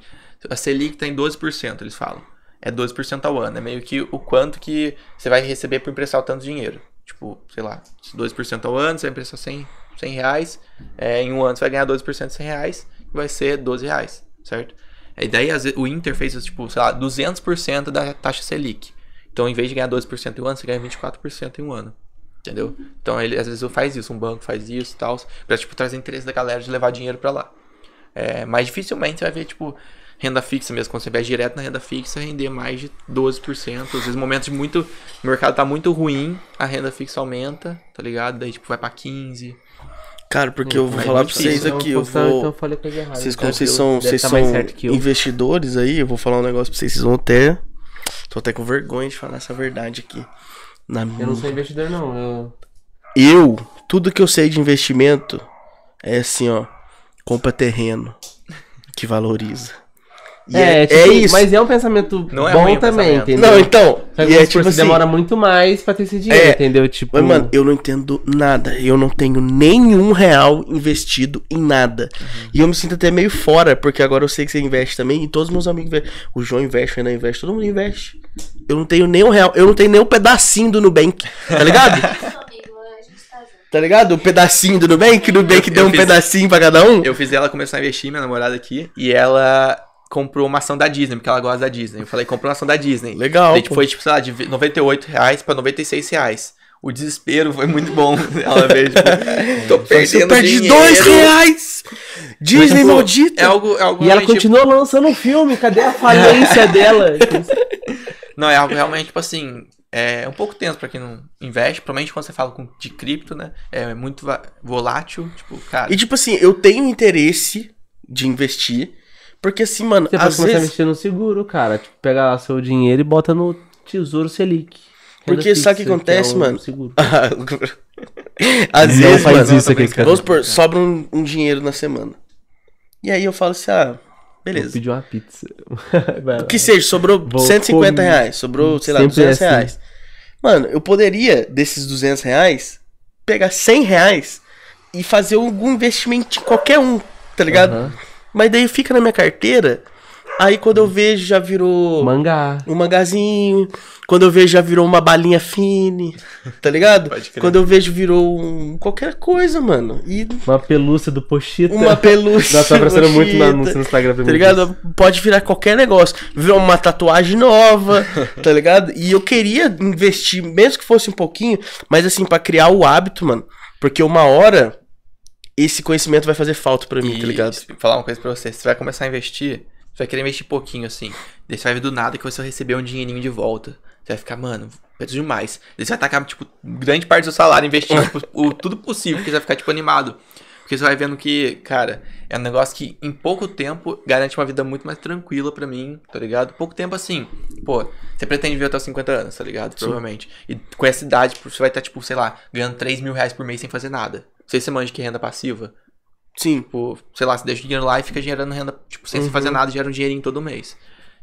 a Selic tá em 12%, eles falam. É 12% ao ano. É meio que o quanto que você vai receber por emprestar o tanto dinheiro. Tipo, sei lá, 12% ao ano, você vai emprestar 100, 100 reais. É, em um ano você vai ganhar 12% de 100 reais, que vai ser 12 reais, certo? E daí o Inter fez, tipo, sei lá, 200% da taxa Selic. Então, em vez de ganhar 12% em um ano, você ganha 24% em um ano. Entendeu? Então, ele às vezes faz isso, um banco faz isso e tal, pra, tipo, trazer interesse da galera de levar dinheiro pra lá. É, mas dificilmente você vai ver, tipo, renda fixa mesmo, quando você investe direto na renda fixa, render mais de 12%. Às vezes, momentos de muito. O mercado tá muito ruim, a renda fixa aumenta, tá ligado? Daí, tipo, vai pra 15%. Cara, porque eu vou falar muito pra vocês aqui, eu vou. Então eu falei coisa errada. Vocês, como Tranquilo. vocês são, vocês são investidores aí, eu vou falar um negócio pra vocês. Vocês vão até. Tô até com vergonha de falar essa verdade aqui. Na minha. Eu não sou investidor, não. Eu... Eu, tudo que eu sei de investimento é assim, ó. Compra terreno que valoriza. E é, é tipo, isso. Mas é um pensamento Não é bom o também, pensamento. entendeu? Não, então. Só que E é tipo você assim. demora muito mais pra ter esse dinheiro, É, entendeu? Tipo, Mas, mano, eu não entendo nada. Eu não tenho nenhum real investido em nada. Uhum. E eu me sinto até meio fora, porque agora eu sei que você investe também. E todos os meus amigos investem. O João investe, o Renan investe, todo mundo investe. Eu não tenho nenhum real. Eu não tenho nem um pedacinho do Nubank. Tá ligado? Tá junto. tá ligado? O pedacinho do Nubank. O Nubank Eu- deu eu um fiz- pedacinho pra cada um. Eu fiz ela começar a investir, minha namorada aqui, e ela comprou uma ação da Disney, porque ela gosta da Disney. Eu falei, comprou uma ação da Disney. Legal, Daí, pô. foi, tipo, sei lá, de 98 reais pra 96 reais. O desespero foi muito bom. Ela veio, tipo, tô Eu perdendo perdi dinheiro. dois reais! Disney Tipo, maldita! É algo, é algo E ela continua lançando um filme, cadê a falência dela? Não, é algo realmente, tipo assim, é um pouco tenso pra quem não investe, provavelmente quando você fala com, de cripto, né? É muito volátil, tipo, cara. E tipo assim, eu tenho interesse de investir. Porque assim, mano, Você pode às começar a vezes. investir no seguro, cara. Tipo, pega lá seu dinheiro e bota no Tesouro Selic. Porque sabe o que fixa, acontece, é o mano? Seguro. às Não vezes, faz mano, isso aqui, cara. vamos supor, sobra um, um dinheiro na semana. E aí eu falo assim, ah, Vou beleza. pedir uma pizza. O que seja, sobrou Vou 150 comer. reais, sobrou, sei lá, Sempre 200 é assim. reais. Mano, eu poderia, desses 200 reais, pegar 100 reais e fazer algum investimento em qualquer um, tá ligado? Aham. Mas daí fica na minha carteira, aí quando eu vejo já virou Mangá. um mangazinho, quando eu vejo já virou uma balinha fine, tá ligado? Pode crer. Quando eu vejo virou um, qualquer coisa, mano. E Uma pelúcia do Pochita. uma pelúcia. Nossa, tá aparecendo muito no bonita, anúncio no Instagram pra mim. Tá ligado? Pode virar qualquer negócio. Virou uma tatuagem nova, tá ligado? E eu queria investir, mesmo que fosse um pouquinho, mas assim, pra criar o hábito, mano. Porque uma hora esse conhecimento vai fazer falta pra mim, E tá ligado? falar uma coisa pra você, você vai começar a investir, você vai querer investir pouquinho, assim. Daí você vai ver do nada que você vai receber um dinheirinho de volta. Você vai ficar, mano, preciso de mais. Daí você vai tacar, tipo, grande parte do seu salário investindo tipo, o, tudo possível, porque você vai ficar, tipo, animado. Porque você vai vendo que, cara, é um negócio que em pouco tempo garante uma vida muito mais tranquila pra mim, tá ligado? Pouco tempo assim, pô, você pretende viver até os 50 anos, tá ligado? Provavelmente. E com essa idade, você vai estar, tipo, sei lá, ganhando 3 mil reais por mês sem fazer nada. Sei se você manja que renda passiva. Sim. Tipo, sei lá, você deixa o dinheiro lá e fica gerando renda, tipo, sem você fazer nada, gera um dinheirinho todo mês.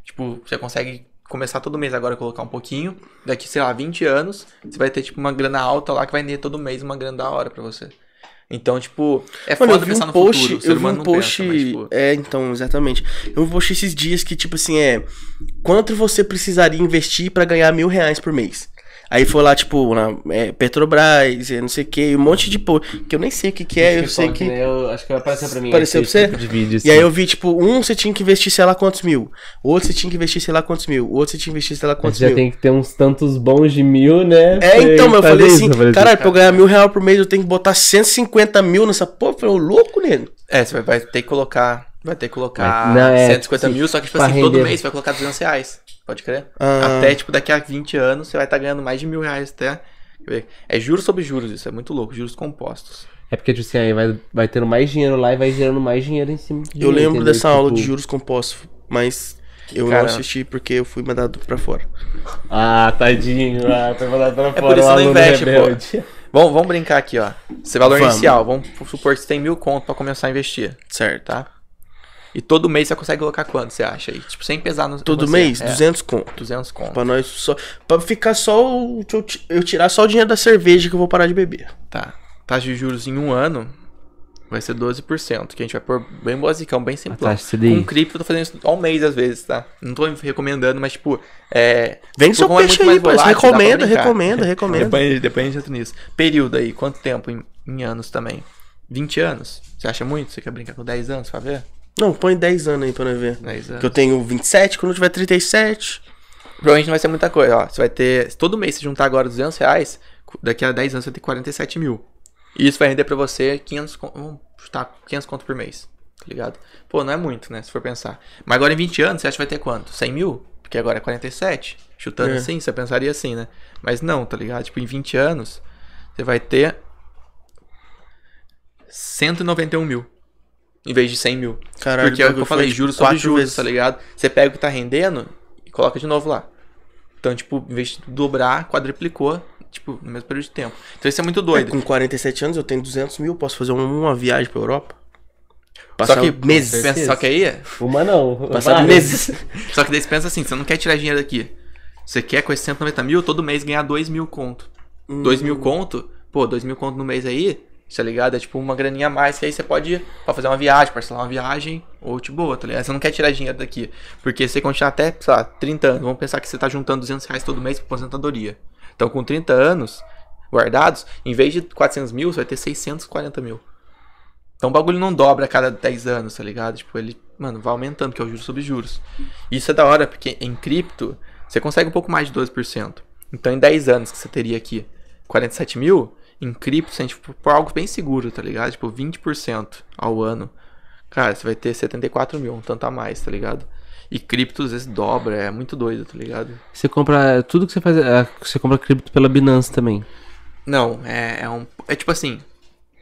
Tipo, você consegue começar todo mês agora a colocar um pouquinho, daqui, sei lá, 20 anos, você vai ter, tipo, uma grana alta lá que vai render todo mês uma grana da hora pra você. Então, tipo, é Mano, eu foda vi pensar um no post, futuro. O ser eu vi humano um não post, pensa, mas, tipo, é, então, exatamente. Eu vi um post esses dias que, tipo assim, é, quanto você precisaria investir pra ganhar mil reais por mês? Aí foi lá, tipo, na é, Petrobras, não sei o que, um monte de post, que eu nem sei o que que é, eu sei que... Eu, acho que vai aparecer pra mim. Apareceu pra você? tipo de vídeo, E aí assim. eu vi, tipo, um você tinha que investir sei lá quantos mil, o outro você tinha que investir sei lá quantos mil, o outro você tinha que investir sei lá Mas quantos já mil. tem que ter uns tantos bons de mil, né? É, então, mas eu falei assim, isso, pra fazer caralho, pra eu ganhar mil reais por mês eu tenho que botar 150 mil nessa porra, eu falei, ô louco, nego. é, você vai, ter que colocar, vai ter que colocar não, é, 150 sim, mil, só que, tipo assim, todo render. mês você vai colocar 200 reais. Pode crer? Ah. Até, tipo, daqui a 20 anos, você vai estar ganhando mais de mil reais até. É juros sobre juros, isso é muito louco, juros compostos. É porque, tipo assim, aí vai, vai tendo mais dinheiro lá e vai gerando mais dinheiro em cima. de Eu dinheiro, lembro entendeu? dessa aula de Tipo, juros compostos, mas eu Cara. não assisti porque eu fui mandado pra fora. Ah, tadinho. Ah, foi mandado pra fora. por isso o não aluno investe, pô. Vamos, vamos brincar aqui, ó. Esse valor Vamos. inicial, vamos supor que você tem mil conto pra começar a investir, Certo. tá? E todo mês você consegue colocar quanto, você acha aí? Tipo, sem pesar no Todo mês, É, 200 conto. 200 conto. Pra nós só. Pra ficar só o. eu ti- Eu tirar só o dinheiro da cerveja que eu vou parar de beber. Tá. Taxa de juros em um ano vai ser 12%, que a gente vai pôr bem basicão, bem simplão. taxa CDI. Com cripto eu tô fazendo isso ao mês às vezes, tá? Não tô recomendando, mas tipo, é... Vem tipo, seu é peixe muito aí, volátil, Recomenda, recomenda, recomenda. Depois, depois a gente entra nisso. Período aí, quanto tempo em, em anos também? 20 anos? Você acha muito? Você quer brincar com 10 anos pra ver? Não, põe 10 anos aí pra nós ver. 10 anos. Que eu tenho 27, quando eu tiver 37. Provavelmente não vai ser muita coisa, ó. Você vai ter. se Todo mês, se juntar agora 200 reais, daqui a 10 anos você vai ter 47 mil. E isso vai render pra você 500. con- Vamos chutar 500 conto por mês. tá ligado? Pô, não é muito, né? Se for pensar. Mas agora em 20 anos, você acha que vai ter quanto? 100 mil? Porque agora é 47. Chutando É. assim, você pensaria assim, né? Mas não, tá ligado? Tipo, em 20 anos, você vai ter 191 mil. Em vez de 100 mil. Caralho, Porque é o que eu falei, foi juros sobre quatro juros, vezes. tá ligado? Você pega o que tá rendendo e coloca de novo lá. Então, tipo, em vez de dobrar, quadriplicou, tipo, no mesmo período de tempo. Então isso é muito É, doido. com 47 anos eu tenho 200 mil, posso fazer um- uma viagem pra Europa? Só Passar que, meses. pensa, só que aí, Uma não. Passar várias. meses. só que daí você pensa assim, você não quer tirar dinheiro daqui. Você quer com esses 190 mil, todo mês ganhar 2 mil conto. 2 Hum. mil conto, pô, 2 mil conto no mês aí, tá ligado? É tipo uma graninha a mais que aí você pode ir pra fazer uma viagem, parcelar uma viagem, ou de boa, tá ligado? Você não quer tirar dinheiro daqui. Porque você continuar até, sei lá, 30 anos, vamos pensar que você tá juntando 200 reais todo mês pra aposentadoria. Então com 30 anos guardados, em vez de 400 mil, você vai ter 640 mil. Então o bagulho não dobra a cada 10 anos, tá ligado? Tipo, ele, mano, vai aumentando, que é o juros sobre juros. Isso é da hora, porque em cripto, você consegue um pouco mais de 12%. Então em 10 anos que você teria aqui 47 mil, em cripto, se a gente for por algo bem seguro, tá ligado? Tipo, 20% ao ano. Cara, você vai ter 74 mil, um tanto a mais, tá ligado? E cripto às vezes dobra, é muito doido, tá ligado? Você compra. Tudo que você faz. é, Você compra cripto pela Binance também. Não, é, é um. É tipo assim.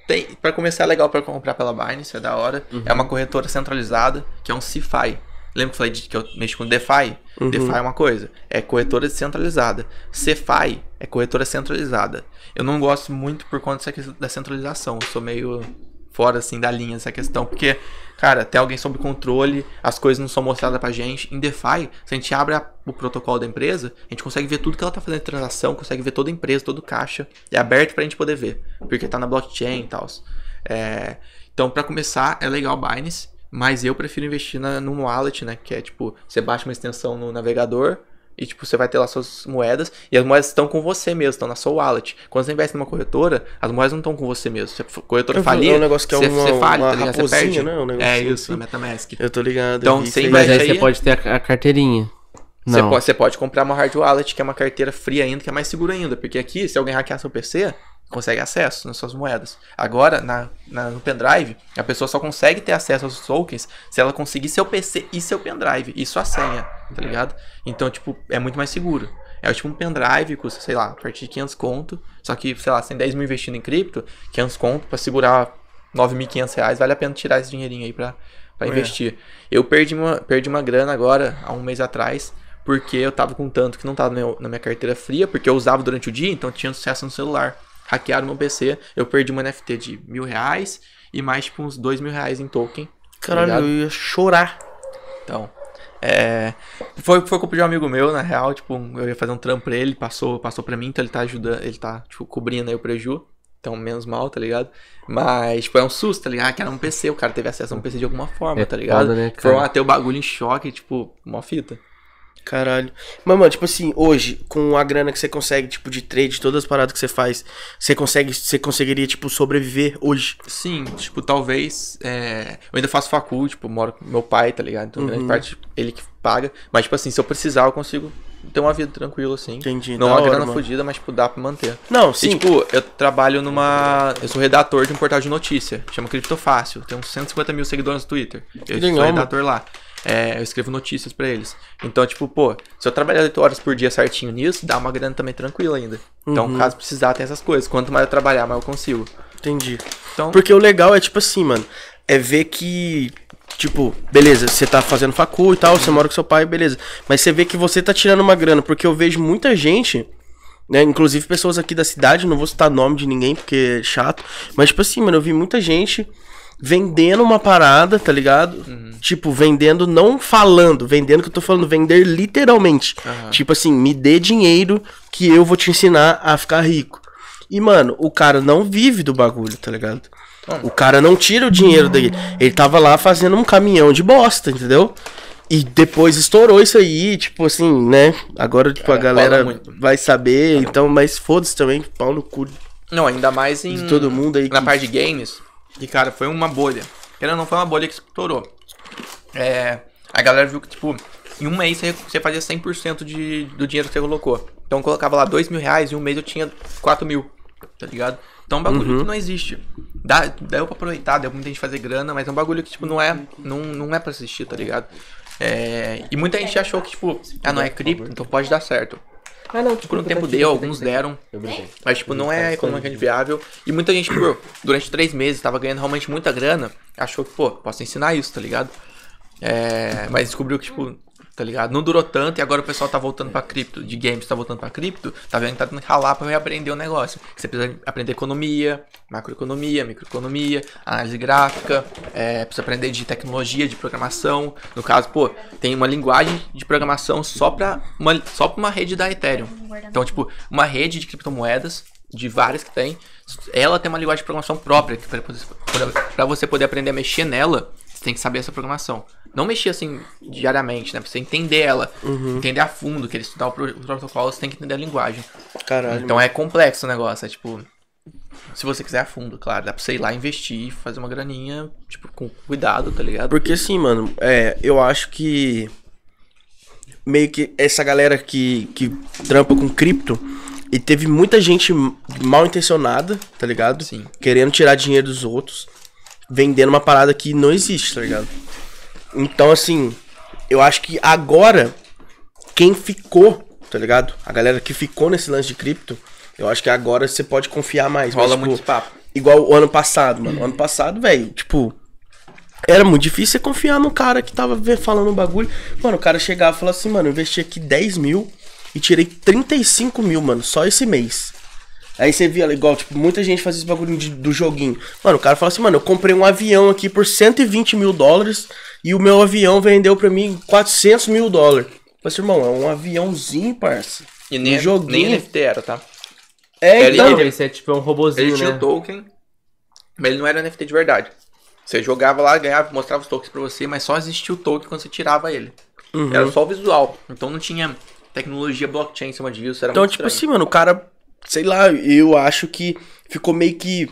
Tem, pra começar é legal pra comprar pela Binance, é da hora. É uma corretora centralizada, que é um CeFi. Lembra que eu falei de, que eu mexo com DeFi? DeFi é uma coisa, é corretora descentralizada. CeFi é corretora centralizada. Eu não gosto muito por conta da centralização. Eu sou meio fora assim da linha dessa questão, porque, cara, tem alguém sob controle, as coisas não são mostradas pra gente. Em DeFi, se a gente abre a- o protocolo da empresa, a gente consegue ver tudo que ela tá fazendo de transação, consegue ver toda a empresa, todo o caixa. É aberto pra gente poder ver, porque tá na blockchain e tal. É, então, pra começar, é legal Binance, mas eu prefiro investir na, num wallet, né? Que é tipo, você baixa uma extensão no navegador e tipo, você vai ter lá suas moedas e as moedas estão com você mesmo, estão na sua wallet. Quando você investe numa corretora, as moedas não estão com você mesmo. Se a corretora falir, é um negócio que é você, uma- você falha, uma tá ligado? Você perde. né? Um negócio é assim. isso, a MetaMask. Eu tô ligado. Então, aí. Mas Investe aí você aí. pode ter a, a carteirinha. Você pode, você pode comprar uma hard wallet, que é uma carteira fria ainda, que é mais segura ainda. Porque aqui, se alguém hackear seu PC, consegue acesso nas suas moedas. Agora, na, na- no pendrive, a pessoa só consegue ter acesso aos tokens se ela conseguir seu PC e seu pendrive. E sua senha, tá ligado? Então, tipo, é muito mais seguro. É tipo um pendrive, custa, sei lá, a partir de 500 conto. Só que, sei lá, tem 10 mil investindo em cripto, 500 conto pra segurar 9.500 reais, vale a pena tirar esse dinheirinho aí pra, pra É. investir. Eu perdi uma, perdi uma grana agora, há um mês atrás, porque eu tava com tanto que não tava na minha carteira fria, porque eu usava durante o dia, então tinha acesso no celular. Hackearam meu PC, eu perdi uma NFT de mil reais e mais tipo uns dois mil reais em token. tá Caralho, ligado? eu ia chorar. Então, é. Foi, foi culpa de um amigo meu, na real. Tipo, eu ia fazer um trampo pra ele, passou, passou pra mim, então ele tá ajudando, ele tá, tipo, cobrindo aí o preju. Então, menos mal, tá ligado? Mas, tipo, é um susto, tá ligado? Que era um PC, o cara teve acesso a um PC de alguma forma, É tá ligado? foda, né, Foram cara? até o bagulho em choque, tipo, uma fita. Caralho. Mas, mano, tipo assim, hoje, com a grana que você consegue, tipo, de trade, todas as paradas que você faz, você consegue, você conseguiria, tipo, sobreviver hoje. Sim, tipo, talvez. é, Eu ainda faço facul, tipo, moro com meu pai, tá ligado? Então, Uhum. grande parte ele que paga. Mas, tipo assim, se eu precisar, eu consigo ter uma vida tranquila, assim. Entendi, Não é uma hora, grana mano. fodida, mas, tipo, dá pra manter. Não, E, sim. tipo, eu trabalho numa. Eu sou redator de um portal de notícia. Chama Criptofácil. Tem uns 150 mil seguidores no Twitter. Eu legal, sou redator lá. É, eu escrevo notícias pra eles. Então, tipo, pô, se eu trabalhar 8 horas por dia certinho nisso, dá uma grana também tranquila ainda. Então, Uhum. caso precisar, tem essas coisas. Quanto mais eu trabalhar, mais eu consigo. Entendi. Então, Porque o legal é, tipo assim, mano, é ver que, tipo, beleza, você tá fazendo facul e tal, você mora com seu pai, beleza. Mas você vê que você tá tirando uma grana, porque eu vejo muita gente, né, inclusive pessoas aqui da cidade, não vou citar nome de ninguém porque é chato, mas, tipo assim, mano, eu vi muita gente vendendo uma parada, tá ligado? Tipo, vendendo, não falando, vendendo que eu tô falando, vender literalmente. Aham. Tipo assim, me dê dinheiro que eu vou te ensinar a ficar rico. E, mano, o cara não vive do bagulho, tá ligado? O cara não tira o dinheiro dele. Ele tava lá fazendo um caminhão de bosta, entendeu? E depois estourou isso aí, tipo assim, né? Agora, tipo, a Cara, galera vai saber, então, mas foda-se também, pau no cu não, ainda mais em. de todo mundo aí. na que- parte de games, e cara, foi uma bolha. Ela não foi uma bolha que estourou. É, a galera viu que, tipo, em um mês você, fazia 100% de, do dinheiro que você colocou. Então eu colocava lá 2 mil reais e em um mês eu tinha 4 mil, tá ligado? Então é um bagulho Uhum. que não existe. dá, deu pra aproveitar, deu pra muita gente fazer grana, mas é um bagulho que, tipo, não é, não, não é pra assistir, tá ligado? É, e muita gente achou que, tipo, ah, não é cripto, então pode dar certo. Ah, não, Tipo, no tempo deu, alguns deram, Eu brinquei. mas, tipo, não é economicamente viável. E muita gente, por, durante três meses, tava ganhando realmente muita grana, achou que, pô, posso ensinar isso, tá ligado? É, mas descobriu que, tipo, tá ligado? Não durou tanto e agora o pessoal tá voltando pra cripto, de games tá voltando pra cripto, tá vendo que tá tendo que ralar pra reaprender o negócio. Você precisa aprender economia, macroeconomia, microeconomia, análise gráfica, é, precisa aprender de tecnologia, de programação. No caso, pô, tem uma linguagem de programação só pra uma, só uma rede da Ethereum. Então, tipo, uma rede de criptomoedas, de várias que tem, ela tem uma linguagem de programação própria, que pra você poder aprender a mexer nela, você tem que saber essa programação. Não mexer assim diariamente, né? Pra você entender ela, entender a fundo, que ele estudar o protocolo, você tem que entender a linguagem. Caralho. Então é complexo o negócio, é tipo. Se você quiser a fundo, claro, dá pra você ir lá investir, fazer uma graninha, tipo, com cuidado, tá ligado? Porque assim, mano, é, eu acho que meio que essa galera que, que trampa com cripto e teve muita gente mal intencionada, tá ligado? Sim. Querendo tirar dinheiro dos outros, vendendo uma parada que não existe, tá ligado? Então, assim, eu acho que agora quem ficou, tá ligado? A galera que ficou nesse lance de cripto, eu acho que agora você pode confiar mais. Rola mas, muito tipo, papo. Igual o ano passado, mano. O ano passado, velho, tipo. Era muito difícil você confiar no cara que tava falando um bagulho. Mano, o cara chegava e falava assim, mano, eu investi aqui 10 mil e tirei 35 mil, mano, só esse mês. Aí você via, igual, tipo, muita gente fazia esse bagulho de- do joguinho. Mano, o cara fala assim, mano, eu comprei um avião aqui por 120 mil dólares e o meu avião vendeu pra mim 400 mil dólares. Mas, irmão, é um aviãozinho, parça. E nem, Um joguinho. nem NFT era, tá? É, Ele- então. Não, esse é tipo um robozinho, Ele tinha né? o token, mas ele não era NFT de verdade. Você jogava lá, ganhava, mostrava os tokens pra você, mas só existia o token quando você tirava ele. Uhum. Era só o visual. Então não tinha tecnologia blockchain em cima disso. Era Então, muito tipo assim, estranho. mano, o cara, sei lá, eu acho que ficou meio que.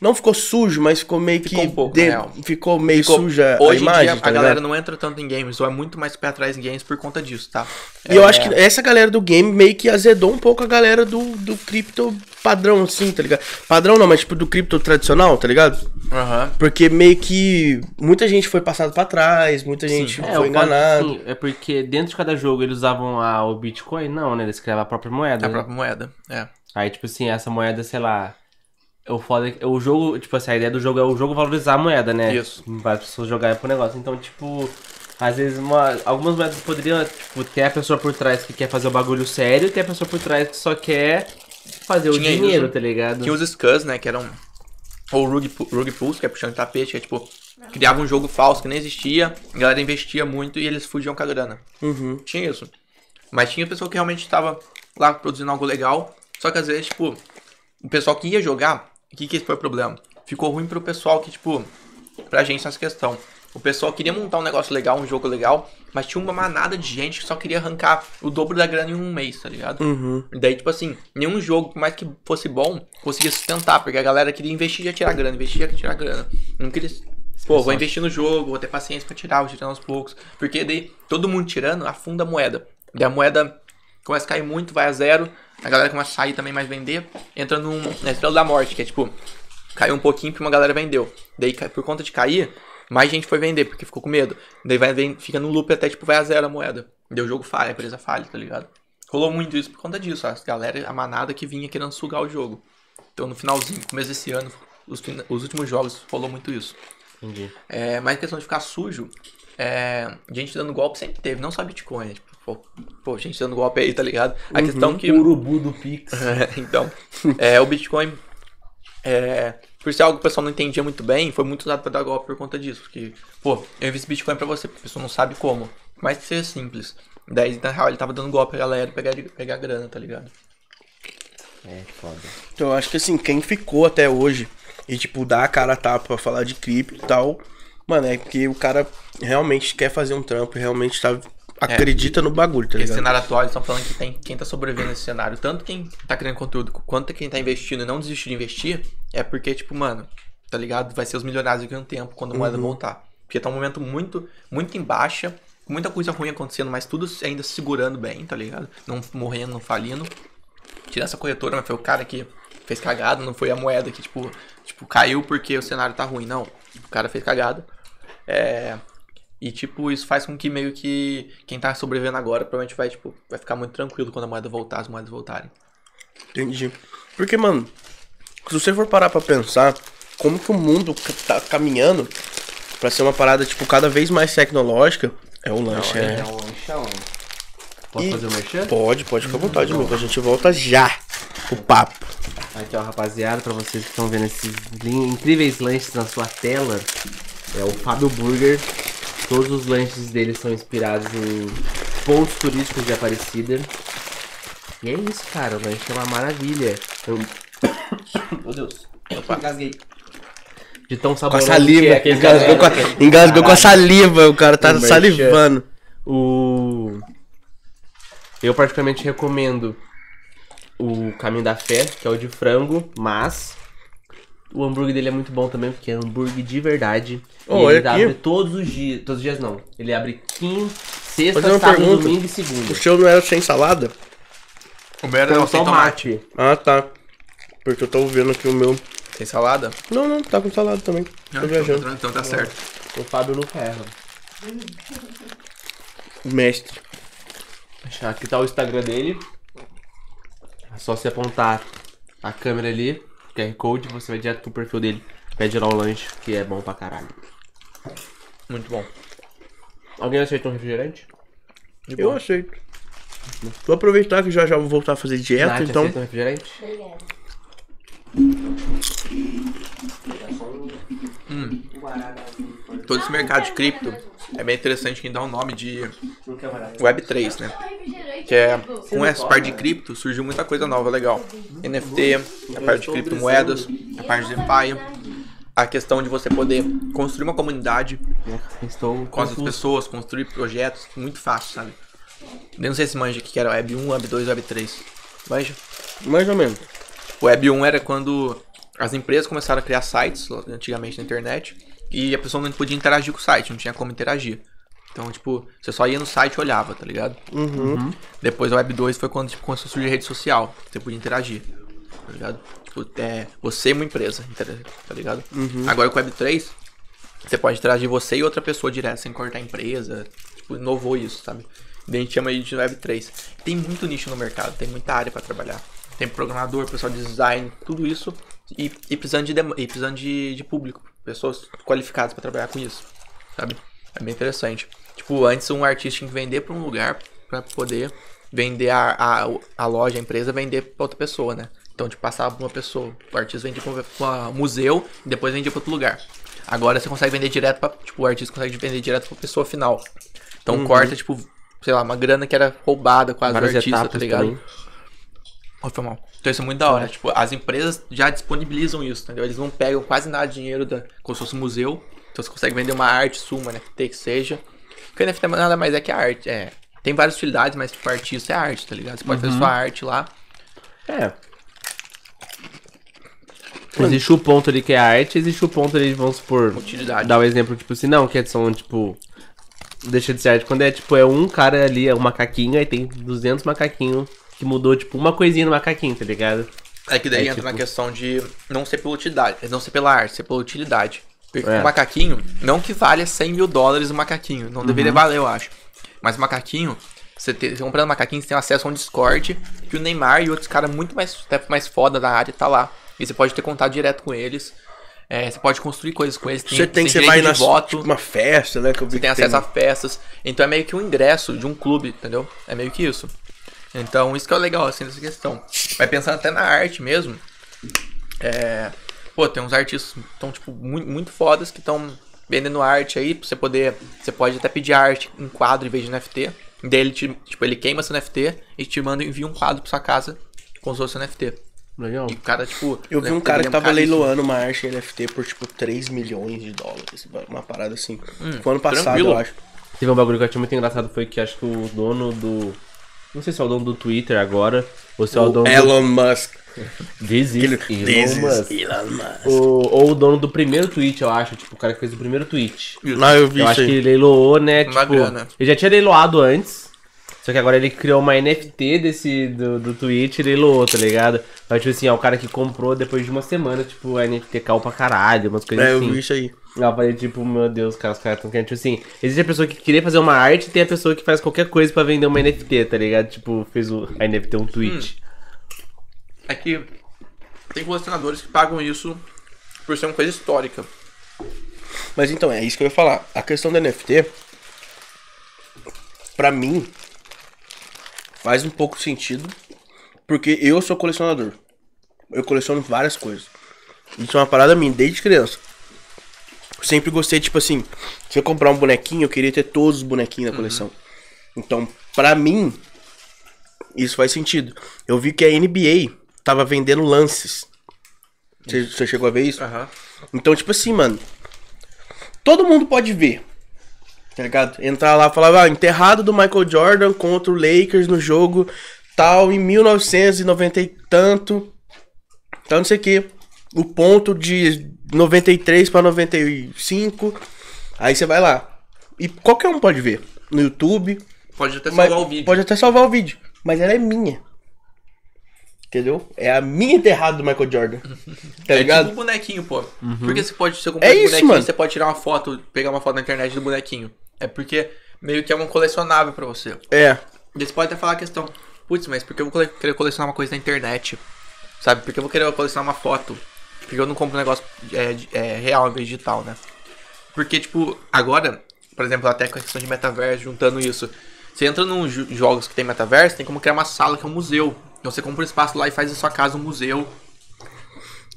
Não ficou sujo, mas ficou meio que. Ficou um pouco, de- real. Ficou meio Ficou- suja a Hoje imagem, em dia tá a galera ligado? não entra tanto em games, ou é muito mais pé atrás em games por conta disso, tá? E eu acho que essa galera do game meio que azedou um pouco a galera do, do cripto padrão, assim, tá ligado? Padrão não, mas tipo do cripto tradicional, tá ligado? Aham. Porque meio que muita gente foi passado pra trás, muita gente É, foi eu falo enganado. assim, é porque dentro de cada jogo eles usavam a, o Bitcoin? Não, né? Eles criavam a própria moeda. É a né? própria moeda. É. Aí, tipo assim, essa moeda, sei lá. O foda é que o jogo, tipo assim, a ideia do jogo é o jogo valorizar a moeda, né? Isso. Para as pessoas jogarem pro negócio. Então, tipo, às vezes uma, algumas moedas poderiam, tipo, ter a pessoa por trás que quer fazer o bagulho sério e ter a pessoa por trás que só quer fazer o Tinha dinheiro, isso. tá ligado? Tinha os Scuzz, né? Que eram. Ou o Rug, Rug Pulse, que é puxando tapete, que é tipo. Criava um jogo falso que nem existia, a galera investia muito e eles fugiam com a grana. Uhum. Tinha isso. Mas tinha pessoa que realmente estava lá produzindo algo legal. Só que às vezes, tipo, o pessoal que ia jogar, o que, que foi o problema? Ficou ruim pro pessoal que, tipo, pra gente nessa questão. O pessoal queria montar um negócio legal, um jogo legal, mas tinha uma manada de gente que só queria arrancar o dobro da grana em um mês, tá ligado? Uhum. Daí, tipo assim, nenhum jogo, por mais que fosse bom, conseguia sustentar, porque a galera queria investir e já tirar grana, investir e já tirar grana. Não queria. Pô, vou investir no jogo, vou ter paciência pra tirar, vou tirando aos poucos. Porque daí, todo mundo tirando, afunda a moeda. Daí a moeda começa a cair muito, vai a zero. A galera começa a sair também, mais vender. Entra num, na estrela da morte, que é tipo, caiu um pouquinho porque uma galera vendeu. Daí, por conta de cair, mais gente foi vender, porque ficou com medo. Daí vai, vem, fica no loop até, tipo, vai a zero a moeda. O jogo falha, a empresa falha, tá ligado? Rolou muito isso por conta disso, a galera, a manada que vinha querendo sugar o jogo. Então no finalzinho, começo desse ano, os, os últimos jogos rolou muito isso. Entendi. É, mas questão de ficar sujo, é, gente dando golpe sempre teve, não só Bitcoin, né? Tipo, pô, pô, gente dando golpe aí, tá ligado? A questão que. O urubu do Pix. então, é, o Bitcoin, é, por ser algo que o pessoal não entendia muito bem, foi muito usado pra dar golpe por conta disso. Porque, pô, eu invisto Bitcoin pra você, porque a pessoa não sabe como. Mas que seja simples. Daí, na real, ele tava dando golpe pra galera pegar, pegar grana, tá ligado? É, foda. Então eu acho que assim, quem ficou até hoje e, tipo, dá a cara a tapa pra falar de cripto e tal, mano, é porque o cara realmente quer fazer um trampo e realmente tá, acredita no bagulho, tá Esse ligado? cenário atual, eles estão falando que tem quem tá sobrevivendo nesse cenário, tanto quem tá criando conteúdo quanto quem tá investindo e não desistir de investir, é porque, tipo, mano, tá ligado? Vai ser os milionários daqui a um tempo, quando a moeda voltar. Porque tá um momento muito, muito em baixa, muita coisa ruim acontecendo, mas tudo ainda se segurando bem, tá ligado? Não morrendo, não falindo. Tirando essa corretora, mas foi o cara que fez cagada, não foi a moeda que, tipo, tipo, caiu porque o cenário tá ruim, não. O cara fez cagada. É. E, tipo, isso faz com que meio que quem tá sobrevivendo agora provavelmente vai, tipo, vai ficar muito tranquilo quando a moeda voltar, as moedas voltarem. Entendi. Porque, mano, se você for parar pra pensar como que o mundo tá caminhando pra ser uma parada, tipo, cada vez mais tecnológica, é o lanche, Não, é. É um lanchão. Posso E- fazer o merchan? Pode, pode ficar à vontade, amigo. A gente volta já. O papo. Aqui, ó, rapaziada, pra vocês que estão vendo esses incríveis lanches na sua tela, é o Fábio Burger. Todos os lanches dele são inspirados em pontos turísticos de Aparecida. E é isso, cara, o lanche é uma maravilha. Eu... Meu Deus, eu engasguei. De tão Com a saboroso saliva. que é Engasgou, com a, engasgou com a saliva. O cara tá O salivando. O. Eu particularmente recomendo o Caminho da Fé, que é o de frango, mas o hambúrguer dele é muito bom também, porque é hambúrguer de verdade. Ô, e ele aqui. abre todos os dias. Todos os dias não. Ele abre quinta, sexta, sábado, pergunta. domingo e O segunda. seu não era sem salada? O meu era Então, não, sem tomate. mate. Ah, tá. Porque eu tô vendo aqui o meu. Sem salada? Não, não, tá com salada também. Não, Tô viajando. então, então tá certo. O Fábio nunca erra. Mestre. Aqui tá o Instagram dele. É só você apontar a câmera ali, QR Code, você vai direto pro perfil dele. Pede lá o lanche, que é bom pra caralho. Muito bom. Alguém aceita um refrigerante? De Eu boa. aceito. Vou aproveitar que já já vou voltar a fazer dieta, Nath, então. aceita um refrigerante? Obrigada. Todo esse mercado de cripto é bem interessante quem dá o nome de Web3, né? Que é, com essa parte de cripto surgiu muita coisa nova legal. NFT, a parte de criptomoedas, a parte de DeFi, a questão de você poder construir uma comunidade Estou com as pessoas, construir projetos, muito fácil, sabe? Eu não sei se manja que era Web 1, Web 2, Web 3. Manja? Mais ou menos. O Web 1 era quando as empresas começaram a criar sites, antigamente na internet, e a pessoa não podia interagir com o site, não tinha como interagir. Então, tipo, você só ia no site e olhava, tá ligado? Uhum. Depois o Web 2 foi quando tipo, começou a surgir rede social, você podia interagir, tá ligado? Tipo, é, você e uma empresa, tá ligado? Agora com o Web 3, você pode interagir você e outra pessoa direto, sem cortar a empresa. Tipo, inovou isso, sabe? Daí a gente chama de Web 3. Tem muito nicho no mercado, tem muita área pra trabalhar. Tem programador, pessoal de design, tudo isso. E, e precisando, de, e precisando de, de público, pessoas qualificadas pra trabalhar com isso, sabe? É bem interessante. Tipo, antes um artista tinha que vender pra um lugar pra poder vender a, a, a loja, a empresa, vender pra outra pessoa, né? Então, tipo, passava pra uma pessoa. O artista vendia pra um- museu e depois vendia pra outro lugar. Agora você consegue vender direto pra. Tipo, o artista consegue vender direto pra pessoa final. Então corta, tipo, sei lá, uma grana que era roubada quase do artista, tá ligado? Oh, foi mal. Então isso é muito da hora. Tipo, as empresas já disponibilizam isso, entendeu? Eles não pegam quase nada de dinheiro da, como se fosse um museu. Então você consegue vender uma arte sua, uma NFT que seja. Porque NFT nada mais é que a arte. É, tem várias utilidades, mas tipo, artista é arte, tá ligado? Você pode fazer sua arte lá. É. Existe o ponto ali que é a arte, existe o ponto ali, vamos supor, Utilidade. dar o exemplo, tipo assim, não, que são, tipo, deixa de ser arte, quando é, tipo, é um cara ali, é um macaquinho, aí tem 200 macaquinhos que mudou, tipo, uma coisinha no macaquinho, tá ligado? É que daí É, entra na tipo- questão de não ser pela utilidade, não ser pela arte, ser pela utilidade. Porque É. o macaquinho, não que valha 100 mil dólares o macaquinho, não Uhum. deveria valer, eu acho. Mas o macaquinho, você, ter, você comprando macaquinho, você tem acesso a um Discord que o Neymar e outros caras muito mais, até mais foda da área tá lá. E você pode ter contato direto com eles. É, você pode construir coisas com eles. Você tem, você você vai direito na de voto. tipo, uma festa, né? Que eu vi Você tem que acesso a festas. Então é meio que um ingresso de um clube, entendeu? É meio que isso. Então, isso que é o legal, assim, dessa questão. Vai pensando até na arte mesmo. É. Pô, tem uns artistas que estão, tipo, muito, muito fodas que estão vendendo arte aí pra você poder. Você pode até pedir arte em quadro em vez de NFT. Daí ele, te, tipo, ele queima seu NFT e te manda envia um quadro pra sua casa com o seu NFT. Legal. E o cara, tipo. Eu vi o um NFT cara que tava caríssimo. leiloando uma arte NFT por tipo 3 milhões de dólares. Uma parada assim. Foi ano passado, tranquilo. eu acho. Teve um bagulho que eu achei muito engraçado, foi que acho que o dono do... Não sei se é o dono do Twitter agora, ou se é o, O dono Elon Musk. do... This is This Elon is Musk. Elon Musk. O- ou o dono do primeiro tweet, eu acho, tipo, o cara que fez o primeiro tweet. Não, eu vi Eu acho que aí. ele leiloou, né? Uma tipo, grana. ele já tinha leiloado antes. Só que agora ele criou uma NFT desse, do, do Twitch e leiloou, tá ligado? Mas, tipo assim, é o cara que comprou depois de uma semana, tipo, a NFT caiu pra caralho, umas coisas É, eu assim. vi isso aí. Eu falei, tipo, meu Deus, cara, os caras estão querendo, tipo assim, existe a pessoa que queria fazer uma arte e tem a pessoa que faz qualquer coisa pra vender uma NFT, tá ligado? Tipo, fez o, a NFT um tweet. É que tem colecionadores que pagam isso por ser uma coisa histórica. Mas então, é isso que eu ia falar. A questão da NFT, pra mim, faz um pouco sentido, porque eu sou colecionador. Eu coleciono várias coisas. Isso é uma parada minha, desde criança. Sempre gostei, tipo assim, se eu comprar um bonequinho, eu queria ter todos os bonequinhos da coleção. Então, pra mim, isso faz sentido. Eu vi que a NBA tava vendendo lances. Você, você chegou a ver isso? Aham. Então, tipo assim, mano. Todo mundo pode ver. Tá ligado? Entrar lá e falar, ah, enterrado do Michael Jordan contra o Lakers no jogo tal, em 1990 e tanto. Tal, não sei o que. O ponto de 93 pra 95. Aí você vai lá. E qualquer um pode ver. No YouTube. Pode até salvar o vídeo. Pode até salvar o vídeo. Mas ela é minha. Entendeu? É a minha enterrada do Michael Jordan. Tá é ligado? tipo um bonequinho, pô. Porque você pode, você comprar É esse isso, bonequinho, mano. você pode tirar uma foto, pegar uma foto na internet do bonequinho. É porque meio que é um colecionável pra você. É. E você pode até falar a questão, putz, mas por que eu vou querer colecionar uma coisa na internet? Sabe? Por que eu vou querer colecionar uma foto? Porque eu não compro um negócio é, é, real ao invés de digital, né? Porque, tipo, agora, por exemplo, até com a questão de metaverso, juntando isso. Você entra nos jo- jogos que tem metaverso, tem como criar uma sala que é um museu. Então você compra um espaço lá e faz da sua casa um museu.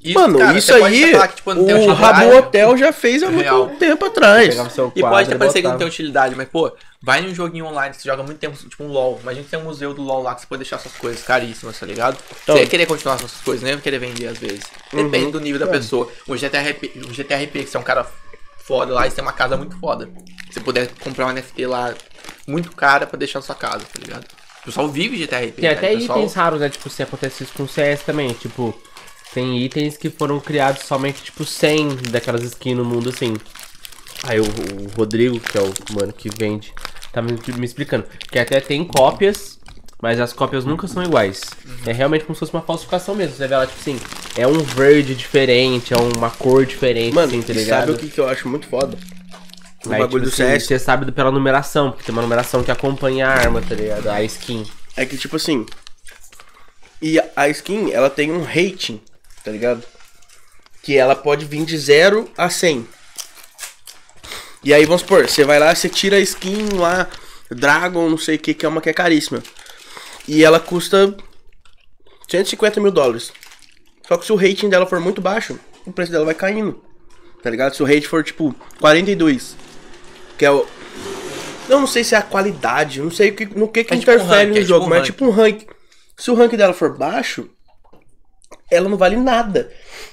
Isso, Mano, cara, isso aí, que, tipo, o utilidade. Rabu Hotel já fez há muito Real. tempo atrás. E pode até parecer que não tem utilidade, mas, pô, vai num joguinho online que você joga muito tempo, tipo um LOL. Imagina que tem um museu do LOL lá que você pode deixar suas coisas caríssimas, tá ligado? Então- você ia querer continuar suas coisas, nem ia querer vender às vezes. Depende do nível da pessoa. O GTRP, o GTRP, que você é um cara foda lá e você tem uma casa muito foda. Se você puder comprar uma NFT lá muito cara pra deixar na sua casa, tá ligado? O pessoal vive GTRP. Tem cara, até pessoal... itens raros, né? Tipo, se acontece isso com o CS também, tipo... Tem itens que foram criados somente, tipo, 100 daquelas skins no mundo, assim. Aí o, o Rodrigo, que é o mano que vende, tá me, me explicando. Que até tem cópias, mas as cópias nunca são iguais. É realmente como se fosse uma falsificação mesmo. Você vê lá, tipo assim, é um verde diferente, é uma cor diferente, Mano, assim, tá ligado? sabe o que, que eu acho muito foda? O Aí, bagulho tipo do assim, CS Você sabe pela numeração, porque tem uma numeração que acompanha a arma, tá ligado? A skin. é que, tipo assim. E a skin, ela tem um rating, tá ligado? Que ela pode vir de 0 a 100. E aí, vamos supor, você vai lá, você tira a skin lá, Dragon, não sei o que, que é uma que é caríssima. E ela custa 150 mil dólares. Só que se o rating dela for muito baixo, o preço dela vai caindo. Tá ligado? Se o rating for tipo 42, que é o. Eu não sei se é a qualidade, não sei o que, no que, que É tipo um interfere rank, no é jogo, tipo um mas é tipo um rank. Se o rank dela for baixo, ela não vale nada.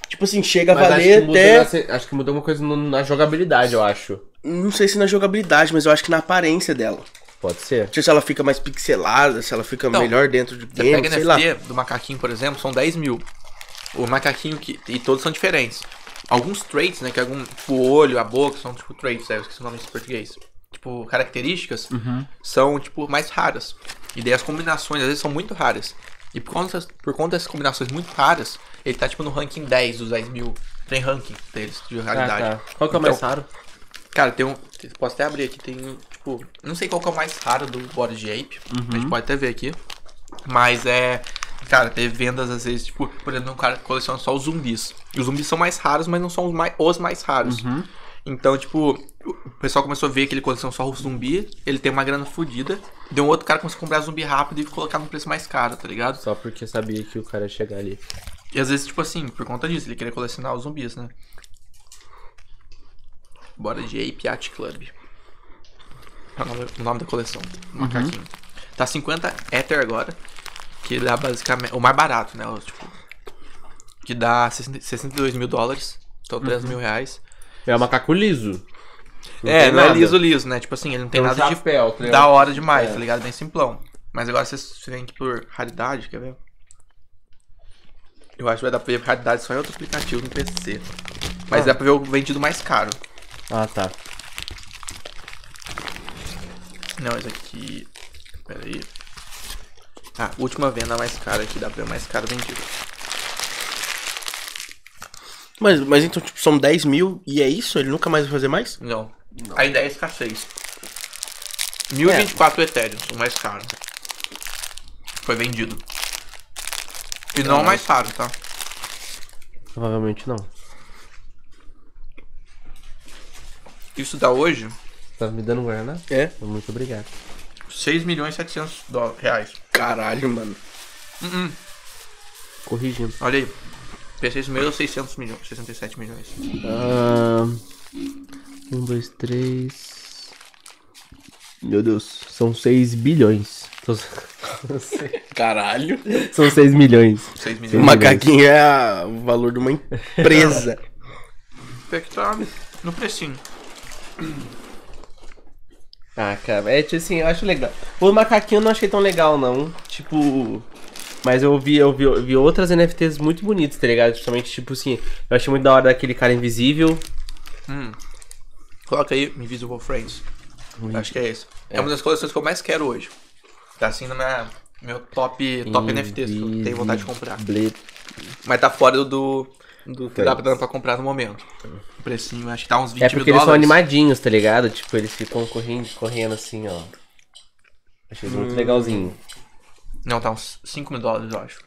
Tipo assim, chega a Mas acho valer muda até. na- acho que mudou uma coisa no- na jogabilidade, eu acho. Não sei se na jogabilidade, mas eu acho que na aparência dela. Pode ser. Não sei se ela fica mais pixelada, se ela fica Não, melhor dentro de game, pega sei lá. NFT do macaquinho, por exemplo, são 10 mil. O macaquinho que. E todos são diferentes. Alguns traits, né? Que algum. Tipo, o olho, a boca, são tipo traits, né, eu esqueci o nome em português. Tipo, características são, tipo, mais raras. E daí as combinações, às vezes, são muito raras. E por conta, por conta dessas combinações muito raras, ele tá, tipo, no ranking 10 dos 10 mil. Tem ranking deles, de raridade. Ah, tá. Qual que é o mais Então, raro? Cara, tem um. Posso até abrir aqui, tem um, tipo. Não sei qual que é o mais raro do Body de Ape. A gente pode até ver aqui. Mas é. Cara, teve vendas às vezes, tipo, por exemplo, um cara que coleciona só os zumbis. E os zumbis são mais raros, mas não são os mais, os mais raros. Então, tipo, o pessoal começou a ver que ele coleciona só o zumbi, ele tem uma grana fodida. Deu um outro cara que começou a comprar zumbi rápido e colocar num preço mais caro, tá ligado? Só porque sabia que o cara ia chegar ali. E às vezes, tipo assim, por conta disso, ele queria colecionar os zumbis, né? Bora de Ape Yacht Club. É o nome, o nome da coleção. Macaquinho. Tá 50 Ether agora. Que dá basicamente. O mais barato, né? o, tipo, que dá 60 62 mil dólares. Então 3 mil reais. É macaco liso. é, tem não é nada. liso liso, né? Tipo assim, ele não tem Tem um nada de chapéu, tá ligado? da hora demais, É. tá ligado? Bem simplão. Mas agora vocês você vem aqui por raridade, quer ver? Eu acho que vai dar pra ver raridade só em outro aplicativo no PC. Mas dá pra ver o vendido mais caro. Ah, tá. Não, esse aqui. Pera aí. Ah, última venda mais cara aqui, dá pra ver mais caro vendido. Mas, mas então, tipo, são 10 mil e é isso? Ele nunca mais vai fazer mais? Não. A ideia é escassez. 1024 Ethereum, o mais caro. Foi vendido. E não o mais caro, tá? Provavelmente não. Isso dá hoje Tá me dando um Guaraná? É. Muito obrigado. 6 milhões e 700 dó- reais. Caralho, mano. Corrigindo. Olha aí. PC mesmo 600 milhões, 67 milhões. Ah, um, dois, três. Meu Deus, são 6 bilhões. São- Caralho. São 6 milhões. 6 O milhões. macaquinho é a- o valor de uma empresa. Que tá no precinho. Ah, cara, é tipo assim, eu acho legal. O macaquinho eu não achei tão legal, não. Tipo. Mas eu vi, eu vi, eu vi outras NFTs muito bonitas, tá ligado? Justamente, tipo assim, eu achei muito da hora daquele cara invisível. Coloca aí Invisible Friends. Acho que é esse. É. uma das coleções que eu mais quero hoje. Tá assim no minha, meu top, top NFTs que eu tenho vontade de comprar. Invisível. Mas tá fora do, do que dá pra, pra comprar no momento. O precinho, acho que tá uns 20 É porque eles são animadinhos, tá ligado? Tipo, eles ficam correndo, correndo assim, ó. Achei muito legalzinho. Não, tá uns 5 mil dólares, eu acho.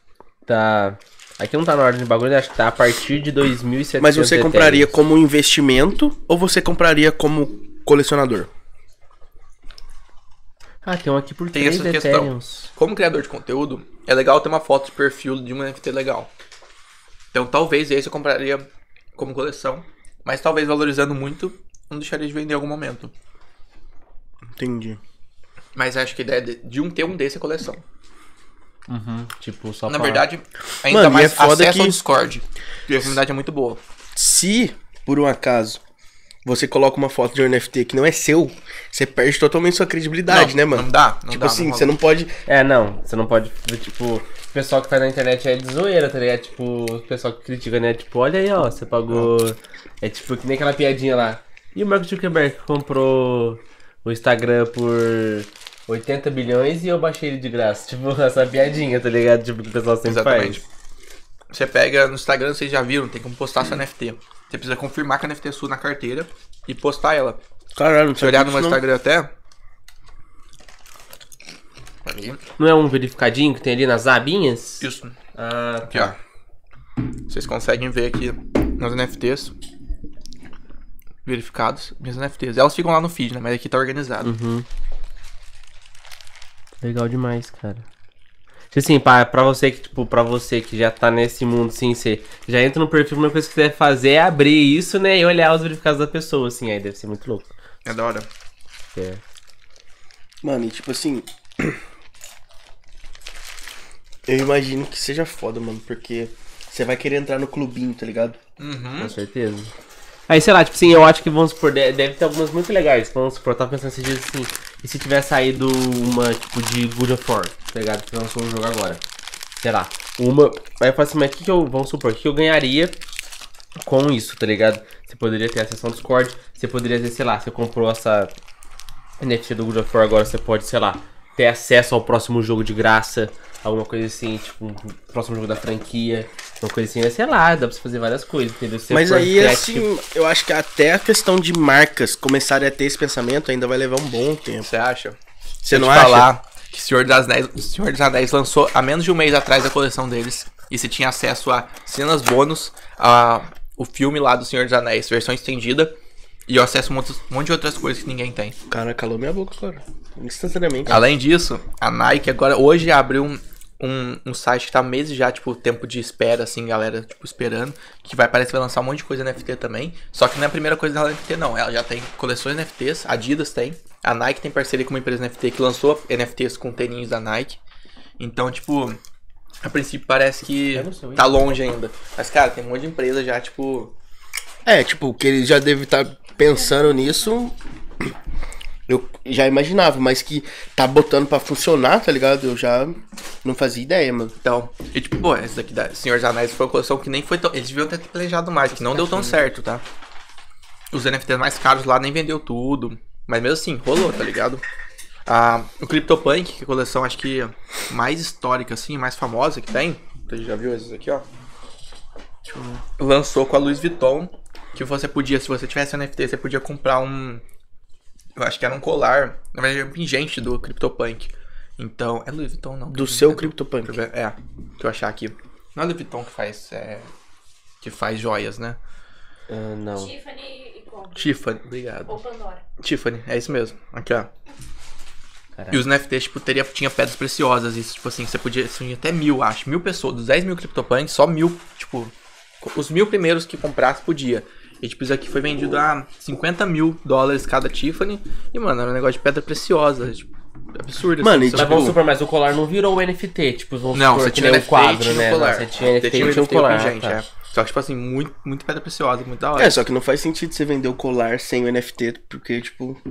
Tá. Aqui não tá na ordem de bagulho, acho que tá a partir de 2.700 Mas você compraria como investimento ou você compraria como colecionador? Ah, tem um aqui por Tem 3 essa questão. Ethereums. Como criador de conteúdo, é legal ter uma foto de perfil de uma NFT legal. Então talvez esse eu compraria como coleção. Mas talvez valorizando muito, não deixaria de vender em algum momento. Entendi. Mas acho que a ideia de, de um ter um desse é coleção. Tipo, só Na pra- verdade, ainda Mano, e mais é foda acesso ao que- Discord. Porque a comunidade é muito boa. Se, por um acaso, você coloca uma foto de um NFT que não é seu, você perde totalmente sua credibilidade, Não, né, mano? não dá, não tipo dá, assim, não você não pode. É, não, você não pode, tipo, o pessoal que faz na internet é de zoeira, tá ligado? Tipo, o pessoal que critica, né? Tipo, olha aí, ó, você pagou. É tipo que nem aquela piadinha lá. E o Mark Zuckerberg comprou o Instagram por 80 bilhões e eu baixei ele de graça. Tipo, essa piadinha, tá ligado? Tipo, que o pessoal sempre Exatamente. faz. Você pega no Instagram, vocês já viram, tem como postar sua NFT. Você precisa confirmar que a NFT é sua na carteira e postar ela. Caralho, não Se olhar no meu. Instagram até. Ali. Não é um verificadinho que tem ali nas abinhas? Isso. Ah, Aqui, ó. Vocês conseguem ver aqui nas NFTs. Verificados, minhas NFTs. Elas ficam lá no feed, né? Mas aqui tá organizado. Legal demais, cara. Tipo assim, pra, pra você que, tipo, pra você que já tá nesse mundo, assim, você já entra no perfil, a primeira coisa que você deve fazer é abrir isso, né? E olhar os verificados da pessoa, assim, aí deve ser muito louco. É da hora. É. Mano, e tipo assim. Eu imagino que seja foda, mano, porque você vai querer entrar no clubinho, tá ligado? Com certeza. Aí, sei lá, tipo assim, eu acho que, vamos supor, de- deve ter algumas muito legais. Vamos supor, eu tava pensando esses dias assim, e se tiver saído uma, tipo, de Good of War, tá ligado? Que lançou um jogo agora. Sei lá, uma... Aí eu falo assim, mas o que que eu, vamos supor, o que eu ganharia com isso, tá ligado? Você poderia ter acesso ao Discord, você poderia ter, sei lá, você comprou essa NFT do God of War, agora você pode, sei lá, ter acesso ao próximo jogo de graça, alguma coisa assim, tipo, um próximo jogo da franquia, uma coisa assim, sei lá, dá pra você fazer várias coisas, entendeu? Se Mas aí, criativo- assim, eu acho que até a questão de marcas começarem a ter esse pensamento ainda vai levar um bom tempo. Você acha? Você não te acha? falar que Senhor dos Anéis, Senhor dos Anéis lançou há menos de um mês atrás a coleção deles. E você tinha acesso a cenas bônus, a o filme lá do Senhor dos Anéis, versão estendida. E eu acesso um monte, um monte de outras coisas que ninguém tem. Cara, calou minha boca agora. Instantaneamente. Além disso, a Nike agora hoje abriu um, um, um site que tá meses já, tipo, tempo de espera, assim, galera, tipo, esperando. Que vai parece que vai lançar um monte de coisa NFT também. Só que não é a primeira coisa dela NFT, não. Ela já tem coleções NFTs, a Adidas tem. A Nike tem parceria com uma empresa NFT que lançou NFTs com teninhos da Nike. Então, tipo, a princípio parece que É tá longe ainda. Mas, cara, tem um monte de empresa já, tipo. É, tipo, que ele já deve estar pensando nisso. Eu já imaginava, mas que tá botando pra funcionar, tá ligado? Eu já não fazia ideia, mano. Então, e tipo, pô, essa daqui da Senhor dos Anéis foi uma coleção que nem foi tão. Eles deviam ter planejado mais, que não deu tão certo, tá? Os NFTs mais caros lá nem vendeu tudo. Mas mesmo assim, rolou, tá ligado? Ah, o CryptoPunk, que é a coleção acho que mais histórica, assim, mais famosa que tem. Você já viu esses aqui, ó? Lançou com a Louis Vuitton. Que você podia, se você tivesse NFT, você podia comprar um. Eu acho que era um colar. Na verdade, era um pingente do CryptoPunk. Então. É Louis Vuitton, não. Do seu É CryptoPunk. É, deixa eu achar aqui. Não é Louis Vuitton que faz. É, que faz joias, né? Ah, não. Tiffany e. Tiffany, obrigado. Ou Pandora. Tiffany, é isso mesmo. Aqui, ó. Caraca. E os NFTs, tipo, teria, tinha pedras preciosas. Isso, tipo assim, você podia. Você tinha até mil, acho. Mil pessoas. Dos 10 mil CryptoPunks, só mil. Tipo, os mil primeiros que comprasse podia. E, tipo, isso aqui foi vendido a 50 mil dólares cada Tiffany. E, mano, era um negócio de pedra preciosa. Tipo, absurdo. Mano, e Você, Mas tipo, vamos supor, mas o colar não virou o NFT, tipo, vamos Não, supor você que tinha nem o NFT quadro, tinha né? colar. Você tinha NFT e tinha o NFT colar. com gente, tá. é. Só que, tipo assim, muito, muito pedra preciosa, muito da hora. É, só que não faz sentido você vender o colar sem o NFT, porque, tipo.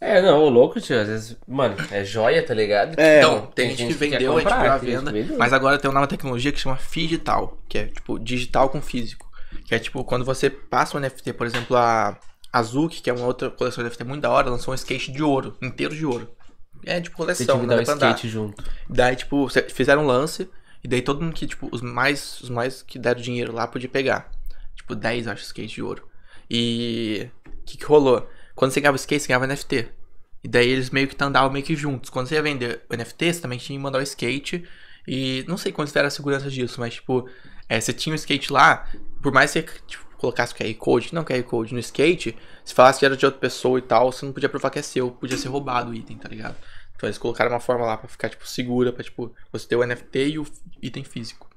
É, não, o louco, tio, às vezes, mano, é joia, tá ligado? É, Então, tem, gente que vendeu, a gente comprar, viu tem gente que venda. Mas agora tem uma nova tecnologia que chama digital, que é tipo digital com físico. Que é tipo, quando você passa um NFT, por exemplo, a Azuki, que é uma outra coleção de NFT muito da hora, lançou um skate de ouro, inteiro de ouro. É tipo coleção, não dar dá pra andar. skate junto. Daí, tipo, fizeram um lance, e daí todo mundo que, tipo, os mais, os mais que deram dinheiro lá podia pegar. Tipo, 10, acho, skate de ouro. E o que, que rolou? Quando você ganhava skate, você ganhava NFT. E daí eles meio que andavam meio que juntos. Quando você ia vender o NFT, você também tinha que mandar o skate. E não sei quanto era a segurança disso, mas, tipo, é, você tinha o skate lá, por mais que você tipo, colocasse o QR Code, não QR Code no skate, se falasse que era de outra pessoa e tal, você não podia provar que é seu, podia ser roubado o item, tá ligado? Então eles colocaram uma forma lá pra ficar, tipo, segura, pra, tipo, você ter o NFT e o item físico.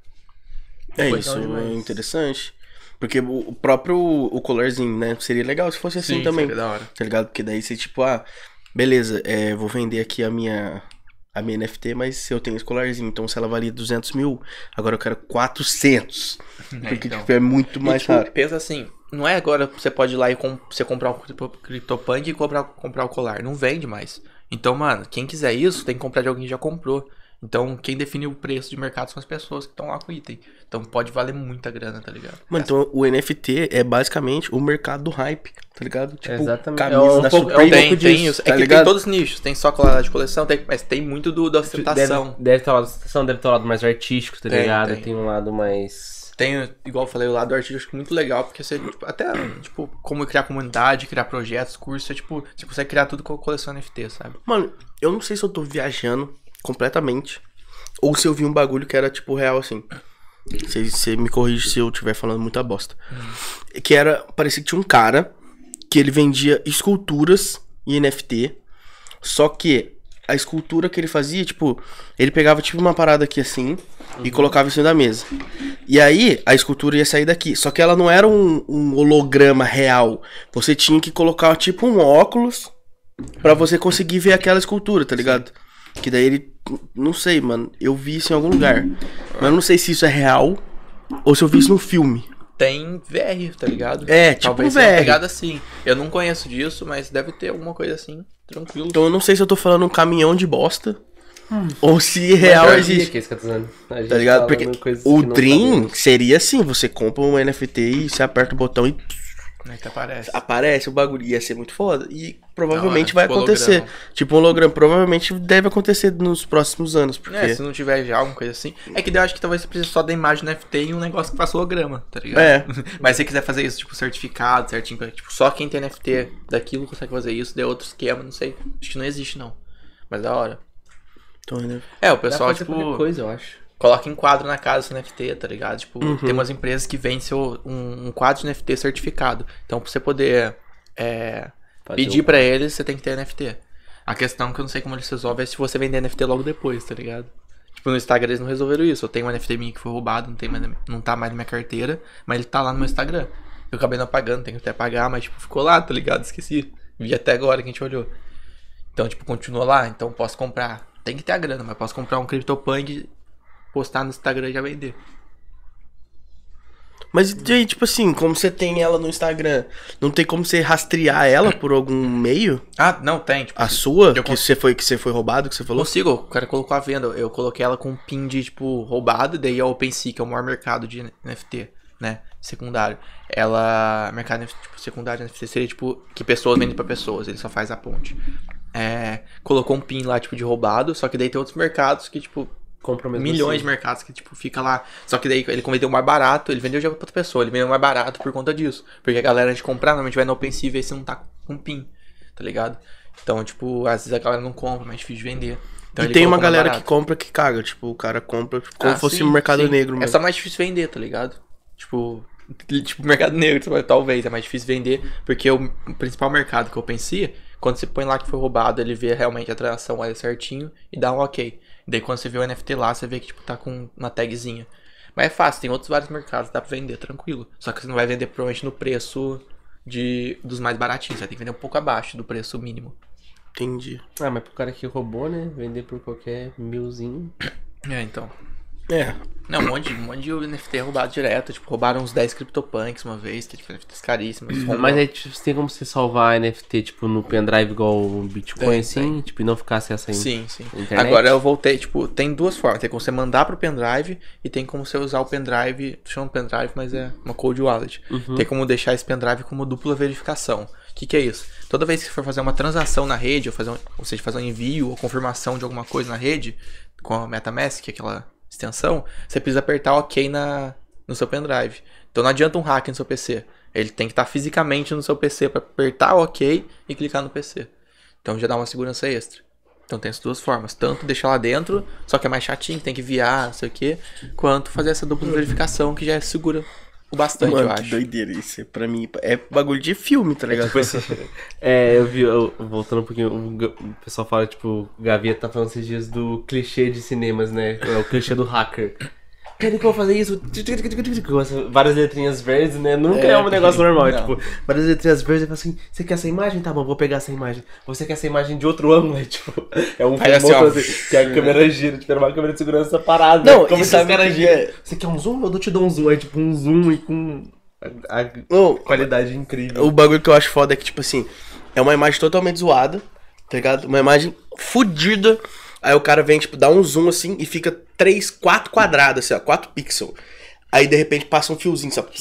É Foi isso, é interessante. Porque o próprio o colarzinho, né? Seria legal se fosse assim também. seria da hora. Tá ligado? Porque daí você, tipo, ah, beleza, é, vou vender aqui a minha, a minha NFT, mas eu tenho esse colarzinho. Então se ela valia 200 mil, agora eu quero 400. Porque, então. tipo, é muito mais e, tipo, raro. pensa assim, não é agora você pode ir lá e com, você comprar um Crypto- CryptoPunk e comprar, comprar o colar. Não vende mais. Então, mano, quem quiser isso, tem que comprar de alguém que já comprou. Então, quem define o preço de mercado são as pessoas que estão lá com o item. Então, pode valer muita grana, tá ligado? Mano, então o NFT é basicamente o mercado do hype, tá ligado? Tipo, Exatamente. camisa É um da pouco- é um Supreme. pouco tem, tem disso, isso. tá é que ligado? tem todos os nichos. Tem só colar de coleção, tem- mas tem muito do, da ostentação. Deve, deve ter um lado da ostentação, deve ter um lado mais artístico, tá Tem, ligado? tem. Tem. um lado mais. Tem, igual eu falei, o lado artístico acho muito legal, porque você, tipo, até, tipo, como criar comunidade, criar projetos, cursos, você, tipo, você consegue criar tudo com a coleção NFT, sabe? Mano, eu não sei se eu tô viajando completamente. Ou se eu vi um bagulho que era, tipo, real assim. Você, me corrige se eu estiver falando muita bosta. Que era. Parecia que tinha um cara que ele vendia esculturas em NFT. Só que a escultura que ele fazia, tipo, ele pegava tipo uma parada aqui assim e colocava em cima da mesa. E aí a escultura ia sair daqui. Só que ela não era um, um holograma real. Você tinha que colocar tipo um óculos Pra você conseguir ver aquela escultura, tá ligado? Que daí ele. Não sei, mano. Eu vi isso em algum lugar. Mas eu não sei se isso é real ou se eu vi isso num filme. Tem VR, tá ligado? É, tipo Talvez seja VR. pegada assim. Eu não conheço disso, mas deve ter alguma coisa assim, tranquilo. Então eu não sei se eu tô falando um caminhão de bosta. Ou se real Mas é existe. que é isso que eu tô dizendo. A gente Tá ligado? Porque o Dream sabemos. seria assim: você compra um NFT e você aperta o botão e é aparece? aparece o bagulho. Ia ser muito foda. E provavelmente Da vai tipo acontecer. holograma. Tipo um holograma. Provavelmente deve acontecer nos próximos anos. Porque. É, se não tiver já alguma coisa assim. É que eu acho que talvez você precise só da imagem no NFT e um negócio que faça holograma, tá ligado? É. Mas se você quiser fazer isso, tipo, certificado, certinho, tipo, só quem tem NFT daquilo consegue fazer isso, daí é outro esquema, não sei. Acho que não existe, não. Mas da hora. Né? É, o Dá pra pessoal, fazer tipo, coisa, eu acho. Coloca em quadro na casa seu NFT, tá ligado? Tipo, Uhum. tem umas empresas que vendem seu, um, um quadro de NFT certificado. Então, pra você poder é, pedir um- pra eles, você tem que ter NFT. A questão que eu não sei como eles resolvem é se você vender NFT logo depois, tá ligado? Tipo, no Instagram eles não resolveram isso. Eu tenho um NFT minha que foi roubado, não, tem mais, não tá mais na minha carteira, mas ele tá lá no meu Instagram. Eu acabei não apagando, tenho que até pagar, mas tipo, ficou lá, tá ligado? Esqueci. Vi até agora que a gente olhou. Então, tipo, continua lá, então posso comprar. Tem que ter a grana, mas posso comprar um CryptoPunk, postar no Instagram e já vender. Mas e aí, tipo assim, como você tem ela no Instagram, não tem como você rastrear ela por algum meio? Ah, não, tem. Tipo, A sua? Eu Que você foi, que você foi roubado, que você falou? consigo, o cara colocou a venda. Eu coloquei ela com um pin de, tipo, roubado, daí a OpenSea, que é o maior mercado de NFT, né? Secundário. Ela. Mercado tipo, secundário de NFT seria, tipo, que pessoas vendem pra pessoas, ele só faz a ponte. é, colocou um pin lá, tipo, de roubado, só que daí tem outros mercados que, tipo, Compra mesmo milhões assim. de mercados que, tipo, fica lá. Só que daí ele vendeu mais barato, ele vendeu já pra outra pessoa, ele vendeu mais barato por conta disso. Porque a galera de comprar normalmente vai no OpenSea e vê se não tá com pin, tá ligado? Então, tipo, às vezes a galera não compra, mas é difícil de vender. Então, e tem uma galera que compra que caga. Tipo, o cara compra como Ah, se fosse sim, um mercado sim. negro É mesmo. só mais difícil vender, tá ligado? Tipo, tipo mercado negro, talvez, é mais difícil vender, porque o principal mercado que eu pensei, quando você põe lá que foi roubado, ele vê realmente a transação olha certinho e dá um ok. Daí quando você vê o NFT lá, você vê que tipo tá com uma tagzinha. Mas é fácil, tem outros vários mercados, dá pra vender tranquilo. Só que você não vai vender provavelmente no preço de dos mais baratinhos, você vai ter que vender um pouco abaixo do preço mínimo. Entendi. Ah, mas pro cara que roubou, né? Vender por qualquer milzinho. É, então. É. Não, um monte, de- um monte de NFT é roubado direto. Tipo, roubaram uns 10 CryptoPunks uma vez, que é tipo NFTs caríssimos. Mas aí tipo, tem como você salvar NFT, tipo, no pendrive igual o Bitcoin, Tem, assim? Tipo, e não ficar sem essa Sim, sim. Internet? Agora eu voltei, tipo, tem duas formas. Tem como você mandar pro pendrive e tem como você usar o pendrive, chama pendrive, mas é uma cold wallet. Tem como deixar esse pendrive como dupla verificação. O que, que é isso? Toda vez que você for fazer uma transação na rede, ou, fazer um, ou seja, fazer um envio ou confirmação de alguma coisa na rede, com a MetaMask, que é aquela extensão, você precisa apertar OK na, no seu pendrive. Então não adianta um hack no seu PC. Ele tem que estar fisicamente no seu PC para apertar OK e clicar no PC. Então já dá uma segurança extra. Então tem essas duas formas. Tanto deixar lá dentro, só que é mais chatinho, tem que enviar, não sei o quê, quanto fazer essa dupla verificação que já é segura bastante, Mano, eu que acho. doideira isso. Pra mim, é bagulho de filme, tá ligado? É, eu vi, eu- voltando um pouquinho, o, pessoal fala, tipo, o Gaveta tá falando esses dias do clichê de cinemas, né? É o clichê do hacker. Querem que eu vou fazer isso? Várias letrinhas verdes, né? Nunca é, É, um negócio normal. não. Tipo, várias letrinhas verdes e fala assim: você quer essa imagem? Tá bom, vou pegar essa imagem. Você quer essa imagem de outro ângulo? É tipo, é um Aí, assim, assim, que a câmera gira, tipo, era uma câmera de segurança parada. Não, como se que giram. é? Você quer um zoom? Eu te dou um zoom. Aí, tipo, um zoom e com a, a Não, qualidade incrível. o bagulho que eu acho foda é que, tipo assim, é uma imagem totalmente zoada, tá ligado? Uma imagem fodida. Aí o cara vem, tipo, dá um zoom assim e fica 3, 4 quadrados, assim, ó, 4 pixels. Aí de repente passa um fiozinho, sabe?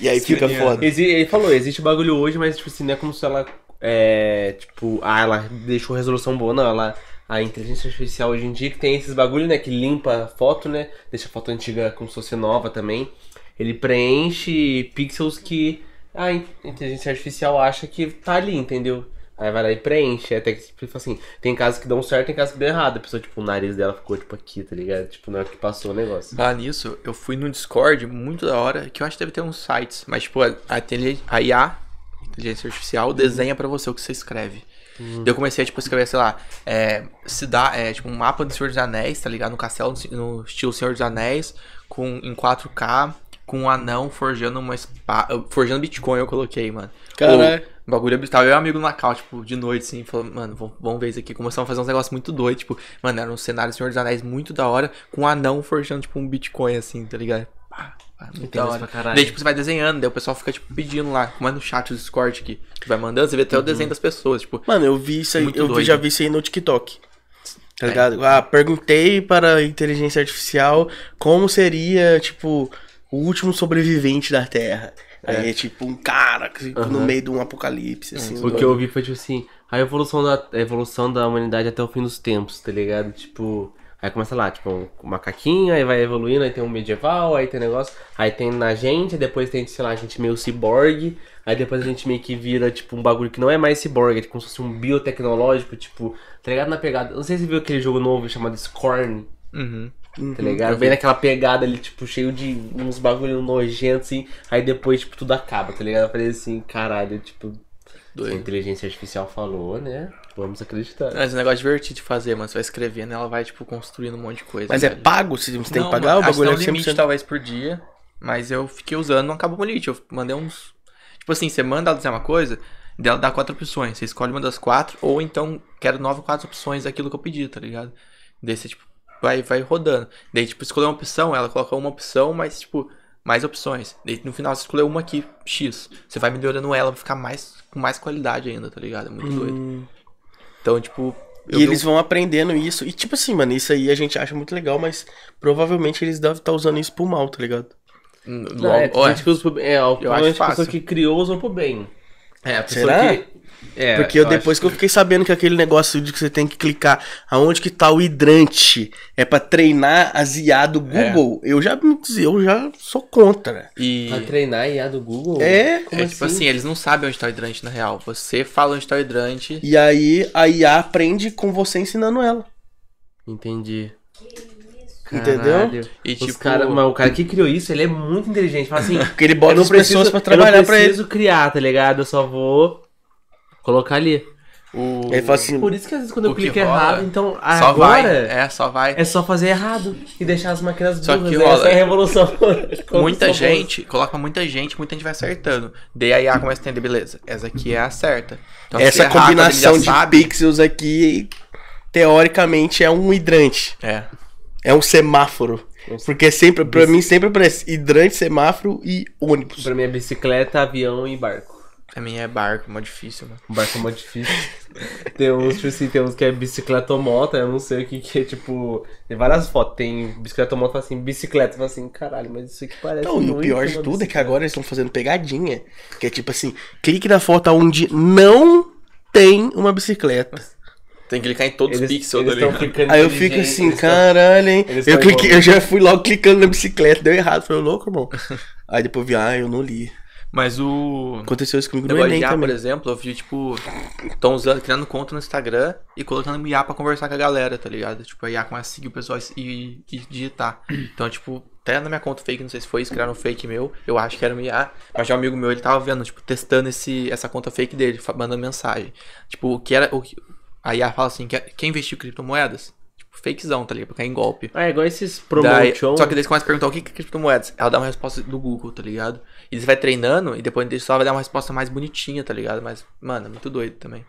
e aí fica foda. Exi- ele falou, existe bagulho hoje, mas tipo assim, não é como se ela. É. Tipo, ah, ela deixou resolução boa, não. Ela. A inteligência artificial hoje em dia que tem esses bagulho, né? Que limpa a foto, né? Deixa a foto antiga como se fosse nova também. Ele preenche pixels que a in- inteligência artificial acha que tá ali, entendeu? Aí vai lá e preenche. Até que, tipo assim, tem casos que dão certo, tem casos que dão errado. A pessoa, tipo, o nariz dela ficou, tipo, aqui, tá ligado? Tipo, na hora que passou o negócio. Falar nisso, eu fui no Discord muito da hora, que eu acho que deve ter uns sites, mas tipo, a, a, IA, inteligência artificial, desenha pra você o que você escreve. Daí eu comecei a, tipo, escrever, sei lá, é, cida- é, tipo, um mapa do Senhor dos Anéis, tá ligado? No castelo, no estilo Senhor dos Anéis, com, em 4K, com um anão forjando uma espada, forjando Bitcoin eu coloquei, mano. Caralho. O bagulho absurdo. Eu e um amigo na cal, tipo, de noite, assim, falando, mano, vamos, vamos ver isso aqui. Começamos a fazer uns negócios muito doidos, tipo, mano, era um cenário Senhor dos Anéis muito da hora, com um anão forjando, tipo, um Bitcoin, assim, tá ligado? Pá, pá, muito da hora. pra caralho. Daí, tipo, você vai desenhando, daí o pessoal fica, tipo, pedindo lá, como é no chat do Discord aqui, que vai mandando, você vê até o desenho das pessoas, tipo, Mano, eu vi isso aí, eu doido. já vi isso aí no TikTok. Tá É. ligado? Ah, perguntei para a inteligência artificial como seria, tipo, o último sobrevivente da Terra. Aí é tipo um cara tipo, no Aham. meio de um apocalipse, assim. O que eu ouvi foi tipo assim, a evolução da, a evolução da humanidade até o fim dos tempos, tá ligado? Tipo, aí começa lá, tipo, um macaquinho, aí vai evoluindo, aí tem um medieval, aí tem negócio, aí tem na gente, aí depois tem, sei lá, a gente meio ciborgue, aí depois a gente meio que vira, tipo, um bagulho que não é mais ciborgue, é tipo como se fosse um biotecnológico, tipo, tá ligado na pegada. Não sei se você viu aquele jogo novo chamado Scorn, uhum. Tá ligado? Bem naquela pegada ali, tipo, cheio de uns bagulho nojentos, assim. Aí depois, tipo, tudo acaba, tá ligado? Eu falei assim, caralho, tipo. Se a Doido. inteligência artificial falou, né? Vamos acreditar. Mas é um negócio divertido de fazer, mano, você vai escrevendo, ela vai, tipo, construindo um monte de coisa. Mas é pago? Você você tem Não, que pagar? mano, O acho que bagulho é tem um limite 100%. talvez por dia, mas eu fiquei usando, não acabou o limite. Eu mandei uns. Tipo assim, você manda ela dizer uma coisa, dela dá quatro opções. Você escolhe uma das quatro, ou então quero nove quatro opções daquilo que eu pedi, tá ligado? Daí você, tipo, vai, vai rodando. Daí, tipo, escolher uma opção, ela coloca uma opção, mas, tipo, mais opções. Daí no final você escolheu uma aqui, X. Você vai melhorando ela pra ficar mais, com mais qualidade ainda, tá ligado? É muito doido. Então, tipo. eu E eles vão aprendendo isso. E tipo assim, mano, isso aí a gente acha muito legal, mas provavelmente eles devem estar usando isso pro mal, tá ligado? um- Não, é, que usa pro bem. É, provavelmente acho a pessoa que criou usam pro bem. É, a pessoa Será? que. É, Porque eu, depois que eu fiquei sabendo que aquele negócio de que você tem que clicar aonde que tá o hidrante é pra treinar as IA do É. Google, eu já me eu já sou contra. E Pra treinar a IA do Google? É, Como é tipo assim, eles não sabem onde tá o hidrante na real. Você fala onde tá o hidrante. E aí a IA aprende com você ensinando ela. Entendi. Entendeu? Caralho. E Os tipo. cara, mas o cara que criou isso, ele é muito inteligente. Fala assim, Porque ele eu bota não as pessoas preciso, pra eu trabalhar pra ele. preciso criar, tá ligado? Eu só vou colocar ali. O... Ele fala assim, Por isso que às vezes quando eu clico rola, errado, então Só vai. agora É, só vai. é só fazer errado e deixar as máquinas Só burras. que né? rola- Essa é a revolução. Muita gente, coloca muita gente, muita gente vai acertando. Daí a IA começa a entender, beleza, essa aqui é a certa. Então, essa ele combinação de sabe- pixels aqui, teoricamente, é um hidrante. É. É um semáforo. Porque sempre, pra mim, sempre aparece hidrante, semáforo e ônibus. Pra mim é bicicleta, avião e barco. Pra mim é barco, mó difícil, mano. Barco é muito difícil. tem uns, tipo assim, tem uns que é bicicleta ou moto, eu não sei o que que é, tipo... Tem várias fotos, tem bicicleta ou moto, fala assim, bicicleta, fala assim, caralho, mas isso aqui parece Não, e o pior de tudo é que bicicleta. agora eles estão fazendo pegadinha. Que é tipo assim, clique na foto onde não tem uma bicicleta. Tem que clicar em todos Eles, os pixels, eles tá? Aí eu fico assim, caralho, hein? Eu, cliquei, eu já fui logo clicando na bicicleta, deu errado. Falei, louco, irmão. Aí depois vi, ah, eu não li. Mas o. Aconteceu isso comigo no Negócio de Enem IA, por também. exemplo, eu vi, tipo, estão usando, criando conta no Instagram e colocando IA pra conversar com a galera, tá ligado? Tipo, a IA começa a seguir o pessoal e, e digitar. Então, tipo, até na minha conta fake, não sei se foi isso, criaram um fake meu, eu acho que era um IA, mas já um amigo meu, ele tava vendo, tipo, testando esse, essa conta fake dele, mandando mensagem. Tipo, o que era. O a IA fala assim, quer, quer investir em criptomoedas? Tipo, fakezão, tá ligado? Pra cair em golpe. Ah, é igual esses Daí, promotion. só que daí você começa a perguntar o que é criptomoedas. Ela dá uma resposta do Google, tá ligado? E você vai treinando e depois disso ela vai dar uma resposta mais bonitinha, tá ligado? Mas, mano, é muito doido também.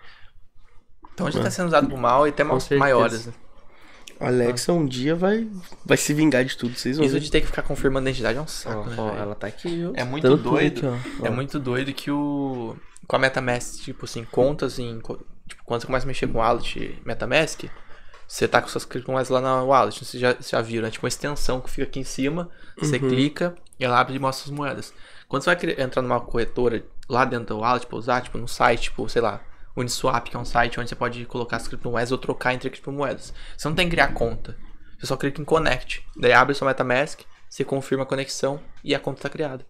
Então já tá sendo usado pro mal e até mal- maiores, né? A Alexa um dia vai, vai se vingar de tudo, vocês vão Isso ver. de ter que ficar confirmando a identidade é um Ó, saco, né, ó, ela tá aqui, viu? É muito Tanto doido. aqui. É muito doido que o. Com a MetaMask, tipo assim, contas em. co- Tipo, quando você começa a mexer com o wallet MetaMask, você tá com suas criptomoedas lá na wallet. Você já, já viu, né? Tipo uma extensão que fica aqui em cima. Você clica e ela abre e mostra as moedas. Quando você vai entrar numa corretora lá dentro do wallet pra usar, tipo, no site, tipo, sei lá, Uniswap, que é um site onde você pode colocar as criptomoedas ou trocar entre criptomoedas. Você não tem que criar conta. Você só clica em Connect. Daí abre sua MetaMask, você confirma a conexão e a conta tá criada.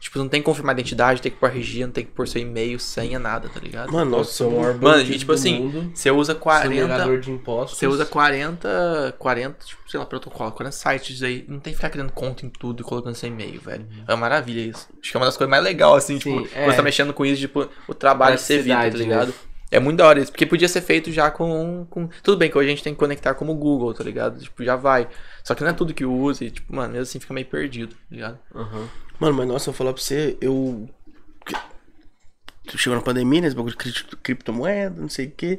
Tipo, não tem que confirmar a identidade, tem que pôr RG, não tem que pôr seu e-mail, senha, nada, tá ligado? Mano, nossa, sou o maior Mano, bandido e tipo assim, mundo, você usa 40. sonegador de impostos. Você usa 40, 40, tipo, sei lá, protocolo, 40 sites aí. Não tem que ficar criando conta em tudo e colocando seu e-mail, velho. É uma maravilha isso. Acho que é uma das coisas mais legais, assim, Sim, tipo, é. você tá mexendo com isso, tipo, o trabalho você evita, tá Praticidade, ligado? É muito da hora isso, porque podia ser feito já com, com. Tudo bem que hoje a gente tem que conectar como o Google, tá ligado? Tipo, já vai. Só que não é tudo que usa e, tipo, mano, mesmo assim fica meio perdido, tá ligado? Aham. Mano, mas nossa, eu vou falar pra você, eu. Chegou na pandemia, né? Esse bagulho de cripto- criptomoeda, não sei o quê.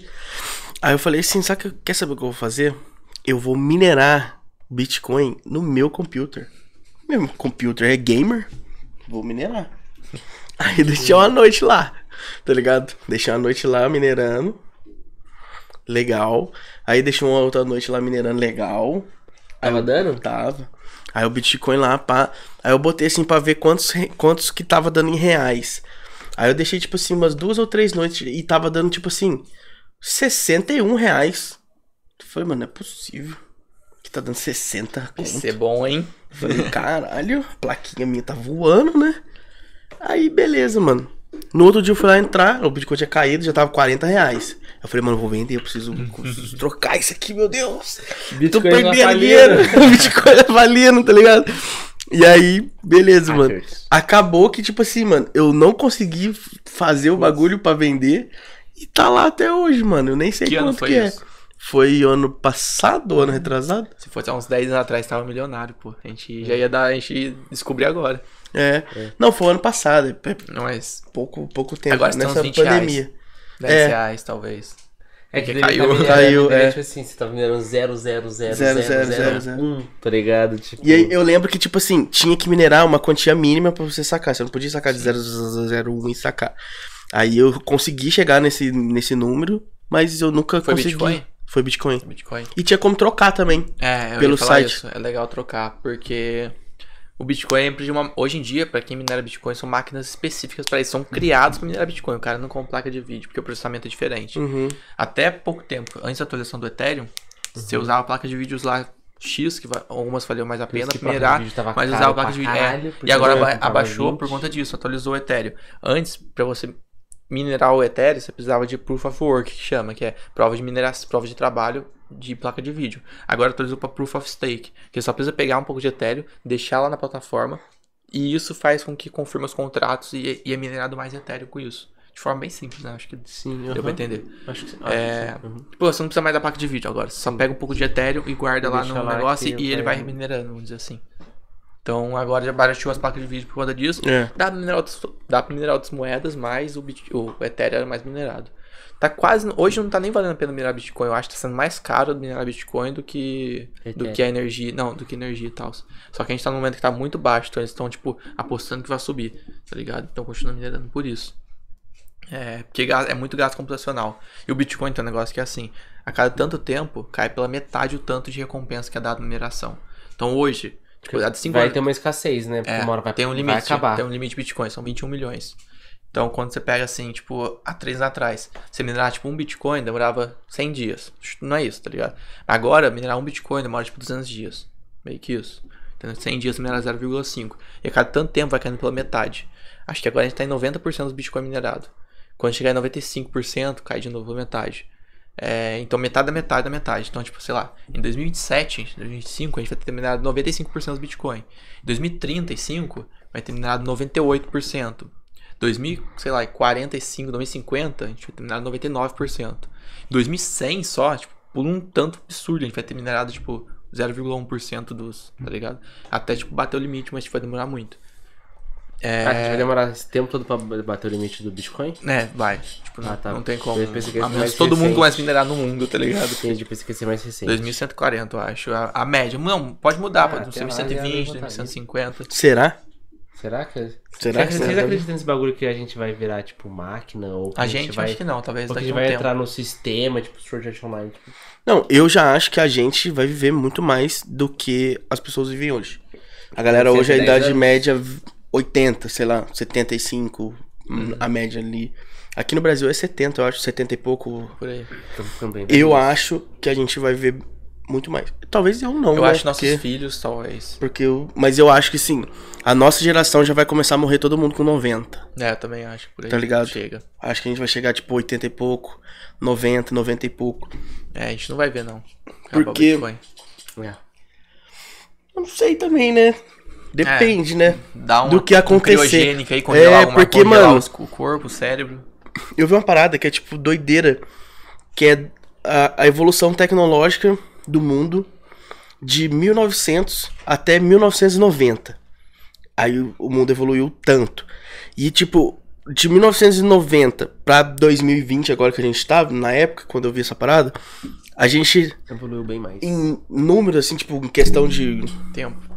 Aí eu falei assim, sabe, que- quer saber o que eu vou fazer? Eu vou minerar Bitcoin no meu computer. Meu computer é gamer, vou minerar. Aí deixei uma noite lá, tá ligado? Deixei uma noite lá minerando. Legal. Aí deixei uma outra noite lá minerando legal. Tava dando? Tava. Aí o Bitcoin lá, pá. Aí eu botei assim pra ver quantos, quantos que tava dando em reais. Aí eu deixei, tipo assim, umas duas ou três noites e tava dando, tipo assim, 61 reais. Foi, mano, não é possível. Que tá dando 60 Vai conto. ser bom, hein? Falei, caralho, a plaquinha minha tá voando, né? Aí, beleza, mano. No outro dia eu fui lá entrar, o Bitcoin tinha caído, já tava 40 reais. Eu falei, mano, eu vou vender, eu preciso, preciso trocar isso aqui, meu Deus. Tô Bitcoin perdendo tá dinheiro. falindo. O Bitcoin tá valendo, tá ligado? E aí, beleza, mano. Hackers. Acabou que, tipo assim, mano, eu não consegui fazer o bagulho pra vender. E tá lá até hoje, mano. Eu nem sei Que quanto foi que é. isso? Foi ano passado, ano retrasado? Se fosse há uns 10 anos atrás, tava milionário, pô. A gente já ia dar, a gente descobrir agora. É. Não, foi ano passado. É Não, mas pouco, pouco tempo Agora nessa 20 reais. pandemia. 10 É. reais, talvez. É que caiu. Tá, Caiu, é, é. tipo assim, você tá minerando 0, 0, 0, Zero, 0, zero, 0, zero, 1, tá ligado? Tipo, E aí eu lembro que, tipo assim, tinha que minerar uma quantia mínima pra você sacar. Você não podia sacar de 0,001 e sacar. Aí eu consegui chegar nesse, nesse número, mas eu nunca Foi consegui. Bitcoin? Foi Bitcoin. Bitcoin. E tinha como trocar também. É, eu Pelo ia falar site. isso. É legal trocar, porque O Bitcoin precisa de uma. Hoje em dia, pra quem minera Bitcoin, são máquinas específicas pra isso. São criados pra minerar Bitcoin. O cara não compra placa de vídeo, porque o processamento é diferente. Uhum. Até pouco tempo, antes da atualização do Ethereum, você usava placa de vídeos lá X, que algumas valiam mais a pena minerar, mas usava placa de vídeo. caralho, É, e agora abaixou 20. por conta disso, atualizou o Ethereum. Antes, pra você minerar o Ethereum, você precisava de Proof of Work, que chama, que é prova de mineração, prova de trabalho de placa de vídeo. Agora atualizou pra Proof of Stake, que só precisa pegar um pouco de Ethereum, deixar lá na plataforma, e isso faz com que confirme os contratos e, e é minerado mais Ethereum com isso. De forma bem simples, né? Acho que Sim, deu aham. pra entender. Acho que sim. É, acho que sim. Uhum. Pô, você não precisa mais da placa de vídeo agora. Você só pega um pouco de Ethereum e guarda lá no lá negócio e ele vai- vai minerando, vamos dizer assim. Então agora já barateou as placas de vídeo por conta disso. É. Dá pra minerar outras, dá pra minerar outras moedas, mas o, Bit- o Ethereum era mais minerado. Tá quase. Hoje não tá nem valendo a pena minerar Bitcoin. Eu acho que tá sendo mais caro minerar Bitcoin do que. do Ethereum. que a energia. Não, do que energia e tal. Só que a gente tá num momento que tá muito baixo. Então eles estão, tipo, apostando que vai subir. Tá ligado? Então continua minerando por isso. É, porque é muito gasto computacional. E o Bitcoin tem um negócio que é assim: a cada tanto tempo cai pela metade o tanto de recompensa que é dado na mineração. Então hoje, tipo, há de 5 Vai anos. ter uma escassez, né? Porque É, uma hora vai, tem um vai limite, acabar. tem um limite de Bitcoin, são 21 milhões. Então, quando você pega assim, tipo, há três anos atrás, você minerar tipo um Bitcoin demorava 100 dias. Não é isso, tá ligado? Agora, minerar um Bitcoin demora tipo 200 dias. Meio que isso. Então, 100 dias minera 0,5. E a cada tanto tempo vai caindo pela metade. Acho que agora a gente tá em 90% dos Bitcoin minerado. Quando chegar em 95%, cai de novo pela metade. É, então, metade da metade da metade. Então, tipo, sei lá, em 2027, 2025, a gente vai ter minerado 95% dos Bitcoin. Em 2035, vai ter minerado 98%. 2000, sei lá, 45, 2050, a gente vai ter minerado 99%. Em 2100 só, tipo, por um tanto absurdo, a gente vai ter minerado, tipo, 0,1% dos, tá ligado? Até, tipo, bater o limite, mas tipo, vai demorar muito. É, Ah, a gente vai demorar esse tempo todo pra bater o limite do Bitcoin? né, vai. Tipo, não, Ah, tá. não tem como. A menos todo mundo recente. comece a minerar no mundo, tá ligado? Entendi, pensei que ia ser mais recente. 2140, eu acho. A, a média. Não, pode mudar, Ah, pode ser lá já 2120, levantaria. 2150. Será? Será que... Será que vocês acreditam nesse bagulho que a gente vai virar, tipo, máquina? Ou que A gente, vai... acho que não, talvez Ou que a gente a um vai tempo. entrar no sistema, tipo, Sword Art Online. Tipo, Não, eu já acho que a gente vai viver muito mais do que as pessoas vivem hoje. A galera hoje, a 110 idade anos? média 80, sei lá, 75, Uhum. a média ali. Aqui no Brasil é 70, eu acho, 70 e pouco. Por aí. tô ficando bem Eu acho que a gente vai viver muito mais. Talvez eu não, Eu né? acho nossos porque, filhos, talvez. porque eu, mas eu acho que sim. A nossa geração já vai começar a morrer todo mundo com 90. É, eu também acho. Por aí. Tá ligado? Chega. Acho que a gente vai chegar tipo 80 e pouco, 90, 90 e pouco. É, a gente não vai ver, não. Acabar o Porque- Bitcoin. É. Eu não sei também, né? Depende, né? Dá uma Do que acontecer. Um aí, congelar, É, porque, congelar mano- os- o corpo, o cérebro. Eu vi uma parada que é tipo doideira, que é a, a evolução tecnológica do mundo de 1900 até 1990. Aí o, mundo evoluiu tanto. E tipo, de 1990 pra 2020, agora que a gente tá, na época, quando eu vi essa parada, a gente, Evoluiu bem mais. em números, assim, tipo, em questão de Tempo.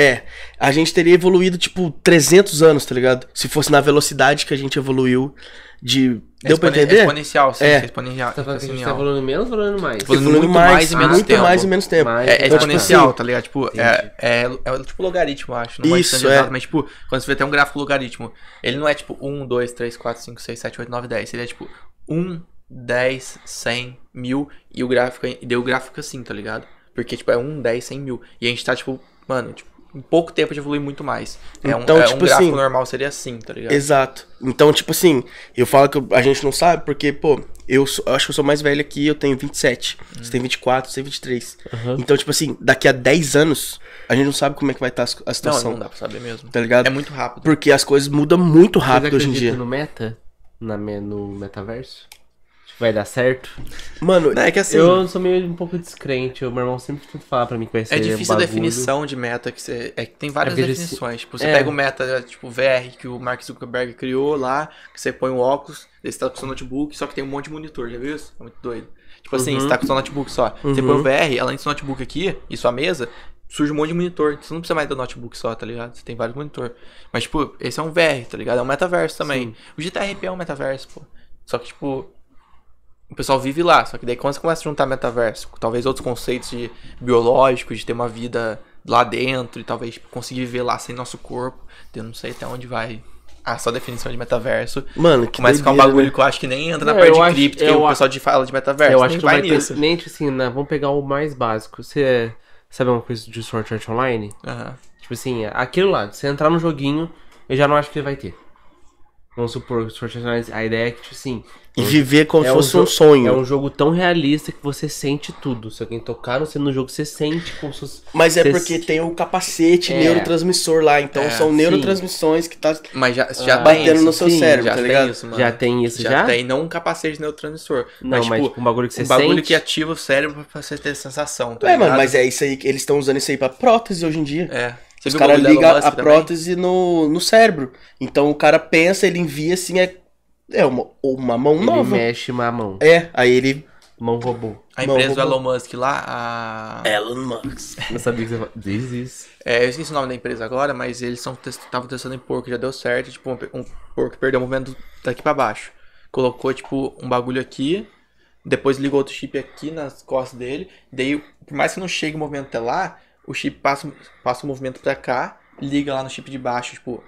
É, a gente teria evoluído, tipo, 300 anos, tá ligado? Se fosse na velocidade que a gente evoluiu de... Deu pra Expone- entender? Exponencial, sim. É. É. Exponencial. Tá falando que a gente tá exponencial. evoluindo menos ou evoluindo mais? Evoluindo muito mais e menos muito tempo. mais e menos tempo. Mais. É, é Então, tipo exponencial, assim, tá ligado? Tipo, Entendi. é, é, é tipo logaritmo, acho. Não é Isso, é. exato, mas tipo, quando você vê até um gráfico logaritmo, ele não é tipo 1, 2, 3, 4, 5, 6, 7, 8, 9, 10. Ele é tipo 1, 10, 100, 1000 e o gráfico, e deu o gráfico assim, tá ligado? Porque tipo, é 1, 10, 100 mil. E a gente tá tipo, mano, tipo, em pouco tempo de evoluir muito mais. É um, Então, é um tipo gráfico assim, normal seria assim, tá ligado? Exato. Então, tipo assim, eu falo que a gente não sabe porque, pô, eu, sou- eu acho que eu sou mais velho aqui, eu tenho 27. Você tem 24, você tem 23. Então, tipo assim, daqui a 10 anos, a gente não sabe como é que vai estar a Não, situação. não dá pra saber mesmo. Tá ligado? É muito rápido. Porque as coisas mudam muito rápido hoje em dia. no meta? Na, no metaverso? Vai dar certo? Mano, Não, é que assim. Eu sou meio um pouco descrente. O meu irmão sempre tenta falar pra mim que vai ser É difícil a bagulho. definição de meta que você. É que tem várias É definições. Tipo, você é. pega o meta, tipo, VR que o Mark Zuckerberg criou lá, que você põe o óculos, daí você tá com o seu notebook, só que tem um monte de monitor, já viu isso? É muito doido. Tipo assim, Uhum. você tá com o seu notebook só. Você põe o VR, além do seu notebook aqui e sua mesa, surge um monte de monitor. Você não precisa mais do notebook só, tá ligado? Você tem vários monitor. Mas, tipo, esse é um VR, tá ligado? É um metaverso também. Sim. O GTRP é um metaverso, pô. Só que, tipo, o pessoal vive lá, só que daí quando você começa a juntar metaverso, talvez outros conceitos de biológicos, de ter uma vida lá dentro e talvez tipo, conseguir viver lá sem nosso corpo. Eu não sei até onde vai a só definição de metaverso. Mano, que Começa a ficar um doideira, bagulho né? que eu acho que nem entra na parte de acho- cripto, que o pessoal de fala de metaverso. eu acho nem que não vai nisso. Nem, assim, né, vamos pegar o mais básico. Você sabe uma coisa de Sword Art Online? Aham. Tipo assim, aquilo lá, você entrar no joguinho, eu já não acho que vai ter. Vamos supor, Online, a ideia é que, tipo assim. E viver como se é fosse jo- um sonho. É um jogo tão realista que você sente tudo. Se alguém tocar você no jogo, você sente como se fosse. Mas é porque tem o capacete É. neurotransmissor lá. Então É, são sim. neurotransmissões que tá Mas já, já Ah, batendo isso. no seu sim, cérebro, já tá tem ligado? isso, mano. Já tem isso já? tem, não um capacete neurotransmissor. Não, mas, tipo, um bagulho que você um bagulho sente. que ativa o cérebro pra você ter sensação, tá É, mano, ligado? mas é isso aí que eles estão usando isso aí pra prótese hoje em dia. É. Você Os caras do ligam a também? prótese no, no cérebro. Então o cara pensa, ele envia assim, é, é uma, uma mão Ele nova. mexe uma mão. É, aí ele. Mão robô. A Não, empresa do robô. Elon Musk lá, a... Elon Musk. Eu sabia que você. This is. É, eu esqueci o nome da empresa agora, mas eles estavam testando em porco, já deu certo. Tipo, um, um porco perdeu o movimento daqui pra baixo. Colocou, tipo, um bagulho aqui, depois ligou outro chip aqui nas costas dele. Daí, por mais que não chegue o movimento até lá, o chip passa, passa o movimento pra cá, liga lá no chip de baixo, tipo,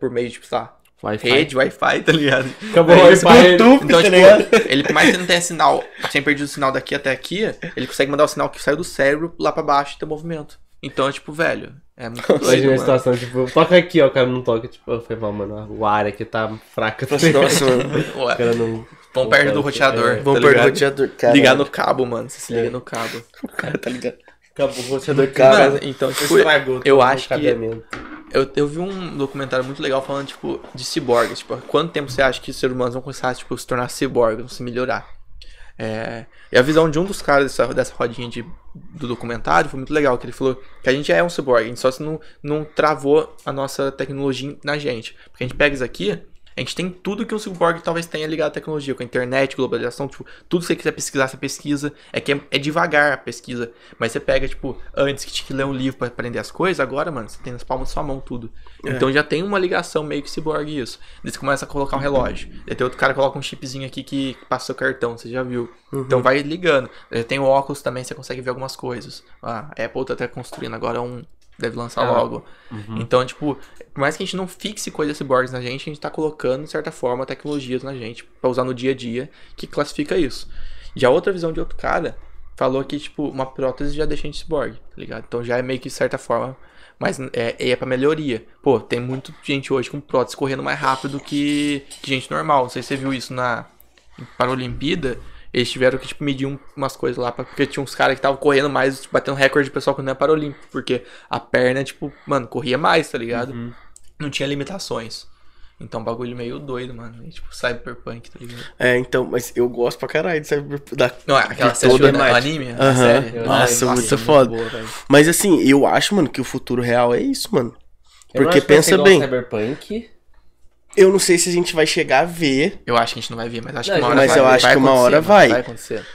por meio de, tipo, sei lá, Wi-Fi. rede, Wi-Fi, tá ligado? Acabou É o. Wi-Fi. Bluetooth, Então, tá tipo, ele, por mais que não tenha sinal, tinha perdido o sinal daqui até aqui, ele consegue mandar o sinal que saiu do cérebro lá pra baixo e ter movimento. Então, é tipo, velho, é muito Imagina a mano. situação, tipo, toca aqui, ó, o cara não toca, tipo, foi mal, mano, o ar aqui tá fraca. tá? Nossa, mano. Ué, O cara não... Vão perto do É. roteador. Vamos tá perder o ligado? roteador. Cara, Ligar no cabo, mano. Você se liga É. no cabo. O cara tá ligado. Acabou o roteador que Cara, Mano, então, tipo, estragou eu todo o acho que- eu, eu vi um documentário muito legal falando, tipo, de ciborgues. Tipo, quanto tempo você acha que os seres humanos vão começar, tipo, se tornar ciborgues, vão se melhorar? É, e a visão de um dos caras dessa, dessa rodinha de, do documentário foi muito legal, que ele falou que a gente já é um ciborgue, a só se não, não travou a nossa tecnologia na gente. Porque a gente pega isso aqui, a gente tem tudo que um ciborgue talvez tenha ligado à tecnologia, com a internet, globalização, tipo, tudo que você quiser pesquisar, você pesquisa. É que é, é devagar a pesquisa, mas você pega, tipo, antes que tinha que ler um livro pra aprender as coisas, agora, mano, você tem nas palmas da sua mão tudo. Então já tem uma ligação meio que ciborgue isso. Daí você começa a colocar um relógio. Daí tem outro cara que coloca um chipzinho aqui que passa seu cartão, você já viu. Então vai ligando. Daí tem o óculos também, você consegue ver algumas coisas. Ah, a Apple tá até construindo agora um. Deve lançar Ah, logo. Então, tipo, por mais que a gente não fixe coisas ciborgues na gente, a gente tá colocando, de certa forma, tecnologias na gente pra usar no dia a dia que classifica isso. Já outra visão de outro cara falou que, tipo, uma prótese já deixa a gente ciborgue, tá ligado? Então já é meio que, de certa forma, mas é, é pra melhoria. Pô, tem muita gente hoje com prótese correndo mais rápido que, que gente normal. Não sei se você viu isso na Paralimpíada. Eles tiveram que, tipo, medir um- umas coisas lá, pra- porque tinha uns caras que estavam correndo mais, tipo, batendo recorde de pessoal quando não é Paralímpico. Porque a perna, tipo, mano, corria mais, tá ligado? Não tinha limitações. Então, bagulho meio doido, mano. E, tipo, cyberpunk, tá ligado? É, então, mas eu gosto pra caralho de Cyberpunk. Da... Não, é aquela série toda a o imagem. anime, a Aham. série. Nossa, Ai, muito foda. boa, velho. Mas assim, eu acho, mano, que o futuro real é isso, mano. Eu não Porque pensa bem, Cyberpunk. Eu não sei se a gente vai chegar a ver. Eu acho que a gente não vai ver, mas acho Não, que uma hora mas vai. eu acho vai que uma hora mano, vai. Vai acontecer.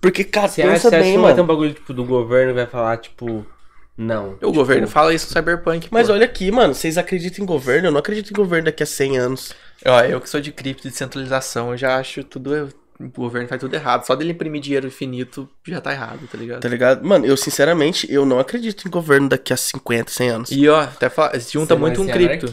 Porque, cara, Você acha, pensa você acha bem, que não vai ter um mano. bagulho tipo, do governo que vai falar, tipo, não. O governo fala isso no Cyberpunk. Mas pô. olha aqui, mano, vocês acreditam em governo? Eu não acredito em governo daqui a 100 anos. Ó, eu que sou de cripto e descentralização, eu já acho tudo. O governo faz tudo errado. Só dele imprimir dinheiro infinito já tá errado, tá ligado? Tá ligado? Mano, eu sinceramente, eu não acredito em governo daqui a 50, 100 anos. E ó, até fala, se junta muito um cripto.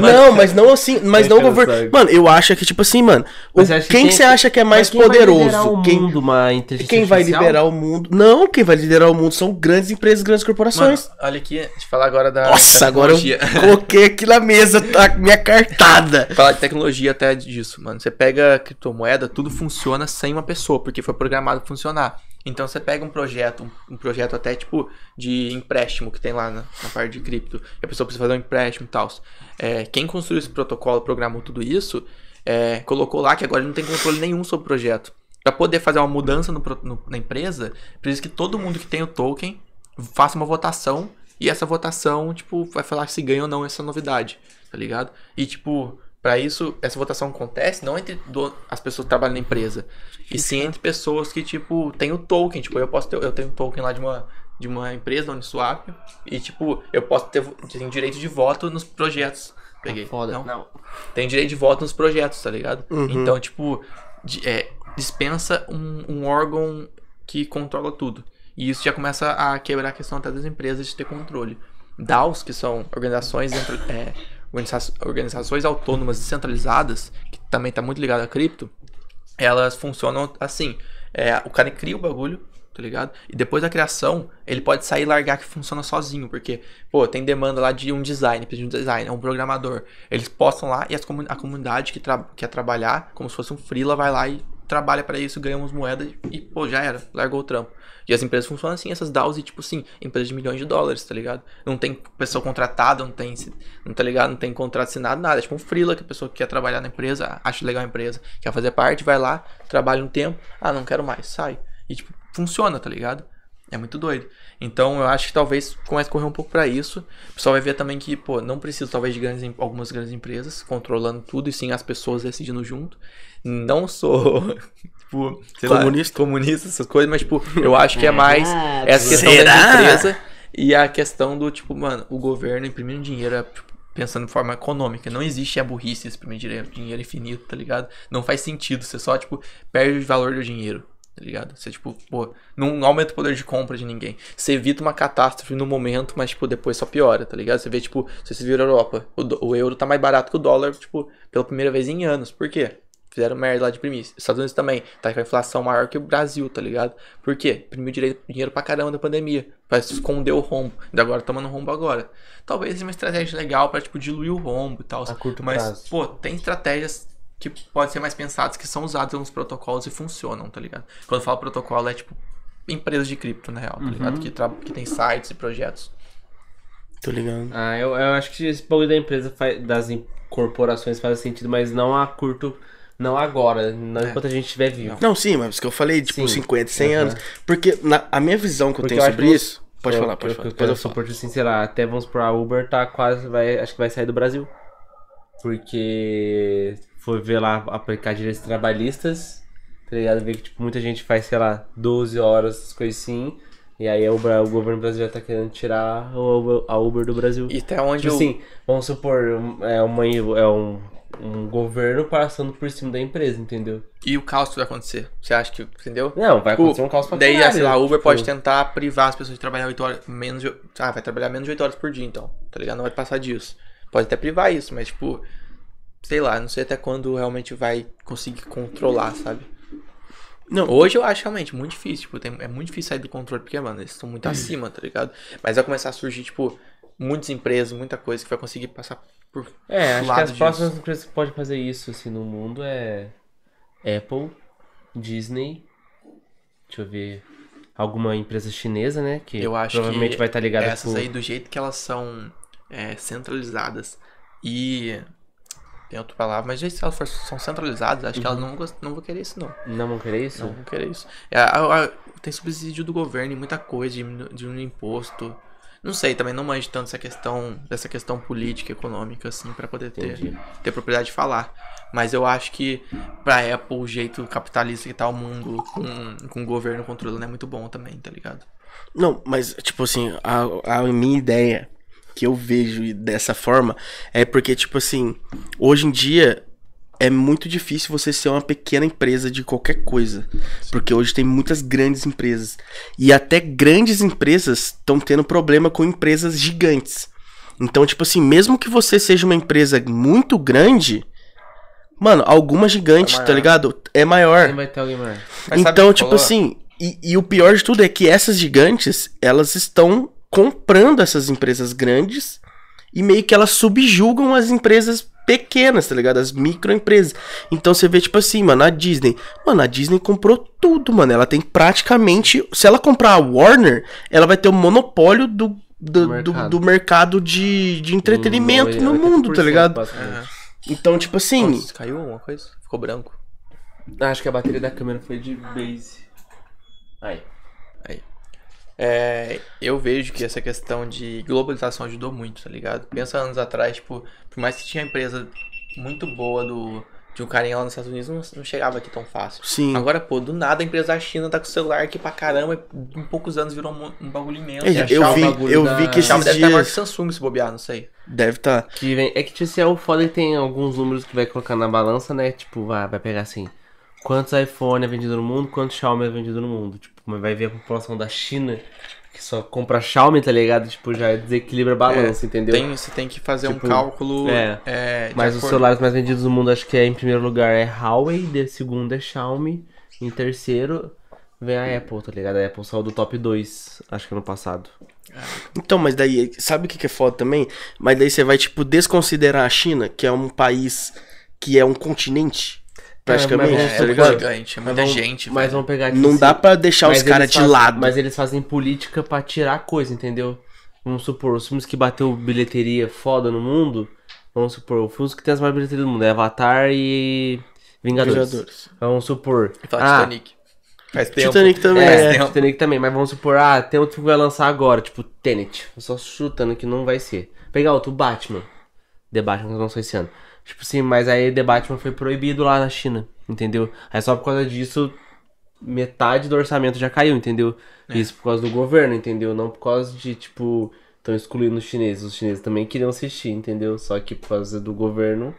Não, mas não assim, mas não governo. saco. Mano, eu acho que, tipo assim, mano, o- você que quem tem- você acha que é mais quem vai liderar poderoso? o Quem, mundo, uma inteligência quem vai liberar o mundo? Não, quem vai liderar o mundo são grandes empresas, grandes Mano, corporações. olha aqui, deixa eu falar agora da. Nossa, da agora eu tecnologia. coloquei aqui na mesa tá, minha cartada. Falar de tecnologia até disso, mano. Você pega a criptomoeda, tudo funciona sem uma pessoa, porque foi programado pra funcionar. Então você pega um projeto, um, projeto até tipo de empréstimo que tem lá na, na parte de cripto, a pessoa precisa fazer um empréstimo e tal. É, quem construiu esse protocolo, programou tudo isso, é, colocou lá que agora não tem controle nenhum sobre o projeto. Para poder fazer uma mudança no no- na empresa, precisa que todo mundo que tem o token faça uma votação e essa votação, tipo, vai falar se ganha ou não essa novidade, tá ligado? E, tipo, pra isso, essa votação acontece não entre do- as pessoas que trabalham na empresa, e sim entre pessoas que, tipo, tem o token. Tipo, eu posso ter, eu tenho um token lá de uma, de uma empresa, da Uniswap, e, tipo, eu posso ter tenho direito de voto nos projetos. Peguei. Foda. Não? Não. tem direito de voto nos projetos, tá ligado? Uhum. Então, tipo, de- é, dispensa um, um órgão que controla tudo. E isso já começa a quebrar a questão até das empresas de ter controle. DAOs, que são organizações, dentro, é, organizações autônomas descentralizadas, que também está muito ligado a cripto, elas funcionam assim. É, o cara cria o bagulho, tá ligado? E depois da criação, ele pode sair e largar que funciona sozinho, porque, pô, tem demanda lá de um design, de um design, é um programador. Eles postam lá e as comu- a comunidade que quer trabalhar, como se fosse um freela, vai lá e trabalha pra isso, ganha umas moedas e, pô, já era, largou o trampo. E as empresas funcionam assim, essas DAOs, e tipo assim, empresas de milhões de dólares, tá ligado? Não tem pessoa contratada, não tem, não tá ligado? Não tem contrato assinado, nada. É tipo um freela que a pessoa quer trabalhar na empresa, acha legal a empresa, quer fazer parte, vai lá, trabalha um tempo, ah, não quero mais, sai. E tipo, funciona, tá ligado? É muito doido. Então eu acho que talvez comece a correr um pouco pra isso. O pessoal vai ver também que, pô, não precisa talvez de grandes, algumas grandes empresas controlando tudo e sim as pessoas decidindo junto. Não sou, tipo, sei lá, Comunista? comunista, essas coisas, mas, tipo, eu acho que é mais Ah, essa questão Será? da empresa e a questão do, tipo, mano, o governo imprimindo dinheiro é, tipo, pensando de forma econômica. Não existe a burrice de imprimir dinheiro, dinheiro infinito, tá ligado? Não faz sentido. Você só, tipo, perde o valor do dinheiro. Tá ligado? Você, tipo, pô, não aumenta o poder de compra de ninguém. Você evita uma catástrofe no momento, mas, tipo, depois só piora, tá ligado? Você vê, tipo, se você vira a Europa, o, do- o euro tá mais barato que o dólar, tipo, pela primeira vez em anos. Por quê? Fizeram merda lá de imprimir. Estados Unidos também, tá com a inflação maior que o Brasil, tá ligado? Por quê? Imprimiu direito, dinheiro pra caramba da pandemia. Pra esconder o rombo. E agora tomando rombo agora. Talvez seja uma estratégia legal pra, tipo, diluir o rombo e tal. A curto Mas, prazo. pô, tem estratégias que podem ser mais pensadas, que são usadas nos protocolos e funcionam, tá ligado? Quando eu falo protocolo, é tipo empresas de cripto, na real, tá ligado? Que, tra- que tem sites e projetos. Tô ligado. Ah, eu, eu acho que esse bagulho da empresa, faz, das corporações faz sentido, mas não a curto, não agora, não É. enquanto a gente estiver vivo. Não, sim, mas que eu falei, tipo, Sim. 50, 100 Aham. anos. Porque na, a minha visão que eu Porque tenho eu sobre que isso. Pode Eu- falar, pode eu- falar. Eu, eu suporto assim, sei lá, até vamos pra Uber, tá quase, vai, acho que vai sair do Brasil. Porque foi ver lá aplicar direitos trabalhistas, tá ligado? Ver que tipo, muita gente faz, sei lá, 12 horas, essas coisas assim. E aí o, o governo brasileiro tá querendo tirar o Uber- a Uber do Brasil. E até onde Tipo eu... assim, vamos supor, é, uma, é um, um governo passando por cima da empresa, entendeu? E o caos que vai acontecer? Você acha que, entendeu? Não, vai Tipo, acontecer um caos pra Daí, caralho, sei lá, a Uber tipo, pode tentar privar as pessoas de trabalhar 8 horas, menos de... Ah, vai trabalhar menos de 8 horas por dia, então, tá ligado? Não vai passar disso. Pode até privar isso, mas, tipo, sei lá, não sei até quando realmente vai conseguir controlar, sabe? Não, Hoje eu acho realmente muito difícil, tipo, tem- é muito difícil sair do controle, porque, mano, eles estão muito acima, tá ligado? Mas vai começar a surgir, tipo, muitas empresas, muita coisa que vai conseguir passar por É, acho que as disso. próximas empresas que podem fazer isso assim no mundo é Apple, Disney, deixa eu ver, alguma empresa chinesa, né? Que Eu acho provavelmente que vai estar ligada essas com... aí, do jeito que elas são é, centralizadas e. Tem outra palavra, mas que elas for- são centralizadas, acho que elas não, gost- não vão querer isso, não. Não vão querer isso? Não vão querer isso. É, a- a- tem subsídio do governo e muita coisa, diminu- diminuir imposto. Não sei, também não manjo tanto essa questão, dessa questão política, econômica, assim, pra poder ter, Entendi. ter propriedade de falar. Mas eu acho que pra Apple, o jeito capitalista que tá o mundo, com, com o governo controlando, é muito bom também, tá ligado? Não, mas, tipo assim, a, a minha ideia que eu vejo dessa forma é porque, tipo assim, hoje em dia é muito difícil você ser uma pequena empresa de qualquer coisa. Porque hoje tem muitas grandes empresas. E até grandes empresas estão tendo problema com empresas gigantes. Então, tipo assim, mesmo que você seja uma empresa muito grande, mano, alguma gigante, É tá ligado? É maior. Sempre vai ter alguém maior. Mas Então, o que tipo falou? assim, e, e o pior de tudo é que essas gigantes, elas estão comprando essas empresas grandes e meio que elas subjugam as empresas pequenas, tá ligado? As microempresas. Então você vê, tipo assim, mano, a Disney. Mano, a Disney comprou tudo, mano. Ela tem praticamente. Se ela comprar a Warner, ela vai ter o monopólio do. Do, do, Mercado. do mercado de, de entretenimento Hum, no mundo, tá 80%, ligado? Então, tipo assim. Nossa, caiu alguma coisa? Ficou branco. Acho que a bateria da câmera foi de base. Aí. É, eu vejo que essa questão de globalização ajudou muito, tá ligado? Pensa anos atrás, tipo, por mais que tinha empresa muito boa do, de um carinha lá nos Estados Unidos, não, não chegava aqui tão fácil. Sim. Agora, pô, do nada a empresa da China tá com o celular aqui pra caramba, e em poucos anos virou um, um bagulho imenso. É, eu Xiaomi- vi, bagulho eu da- vi que esses deve estar dias. Samsung se bobear, não sei. Deve tá. Que vem, é que tipo, é o foda que tem alguns números que vai colocar na balança, né? Tipo, vai, vai pegar assim. Quantos iPhone é vendido no mundo, quantos Xiaomi é vendido no mundo. Tipo, vai ver a população da China que só compra Xiaomi, tá ligado? Tipo, já desequilibra a balança, entendeu? Tem, você tem que fazer Tipo, um cálculo. é. é, Mas os acordo- celulares mais vendidos do mundo, acho que é em primeiro lugar é Huawei, de segundo é Xiaomi, em terceiro vem a Apple, tá ligado? A Apple saiu do top 2, acho que ano passado. Então, mas daí, sabe o que que é foda também? Mas daí você vai, tipo, desconsiderar a China, que é um país que é um continente, praticamente, mas É, tá é ligado? gigante, é Mas muita vamos- gente, Mas velho. vamos pegar aqui Não dá pra deixar mas os caras eles de fazem- lado. Mas eles fazem política pra tirar coisa, entendeu? Vamos supor, os filmes que bateu bilheteria foda no mundo, vamos supor, o filme que tem as mais bilheterias do mundo é Avatar e Vingadores. Vingadores. Vamos supor. Fala ah, Titanic. Faz tempo. Titanic também, É, é. tempo. Titanic também, mas vamos supor, ah, tem outro que vai lançar agora, tipo Tenet. Eu só chutando que não vai ser. Pegar outro Batman. The Batman que lançou esse ano. Tipo assim, mas aí The Batman foi proibido lá na China, entendeu? Aí só por causa disso, metade do orçamento já caiu, entendeu? Isso por causa do governo, entendeu? Não por causa de, tipo, estão excluindo os chineses. Os chineses também queriam assistir, entendeu? Só que por causa do governo,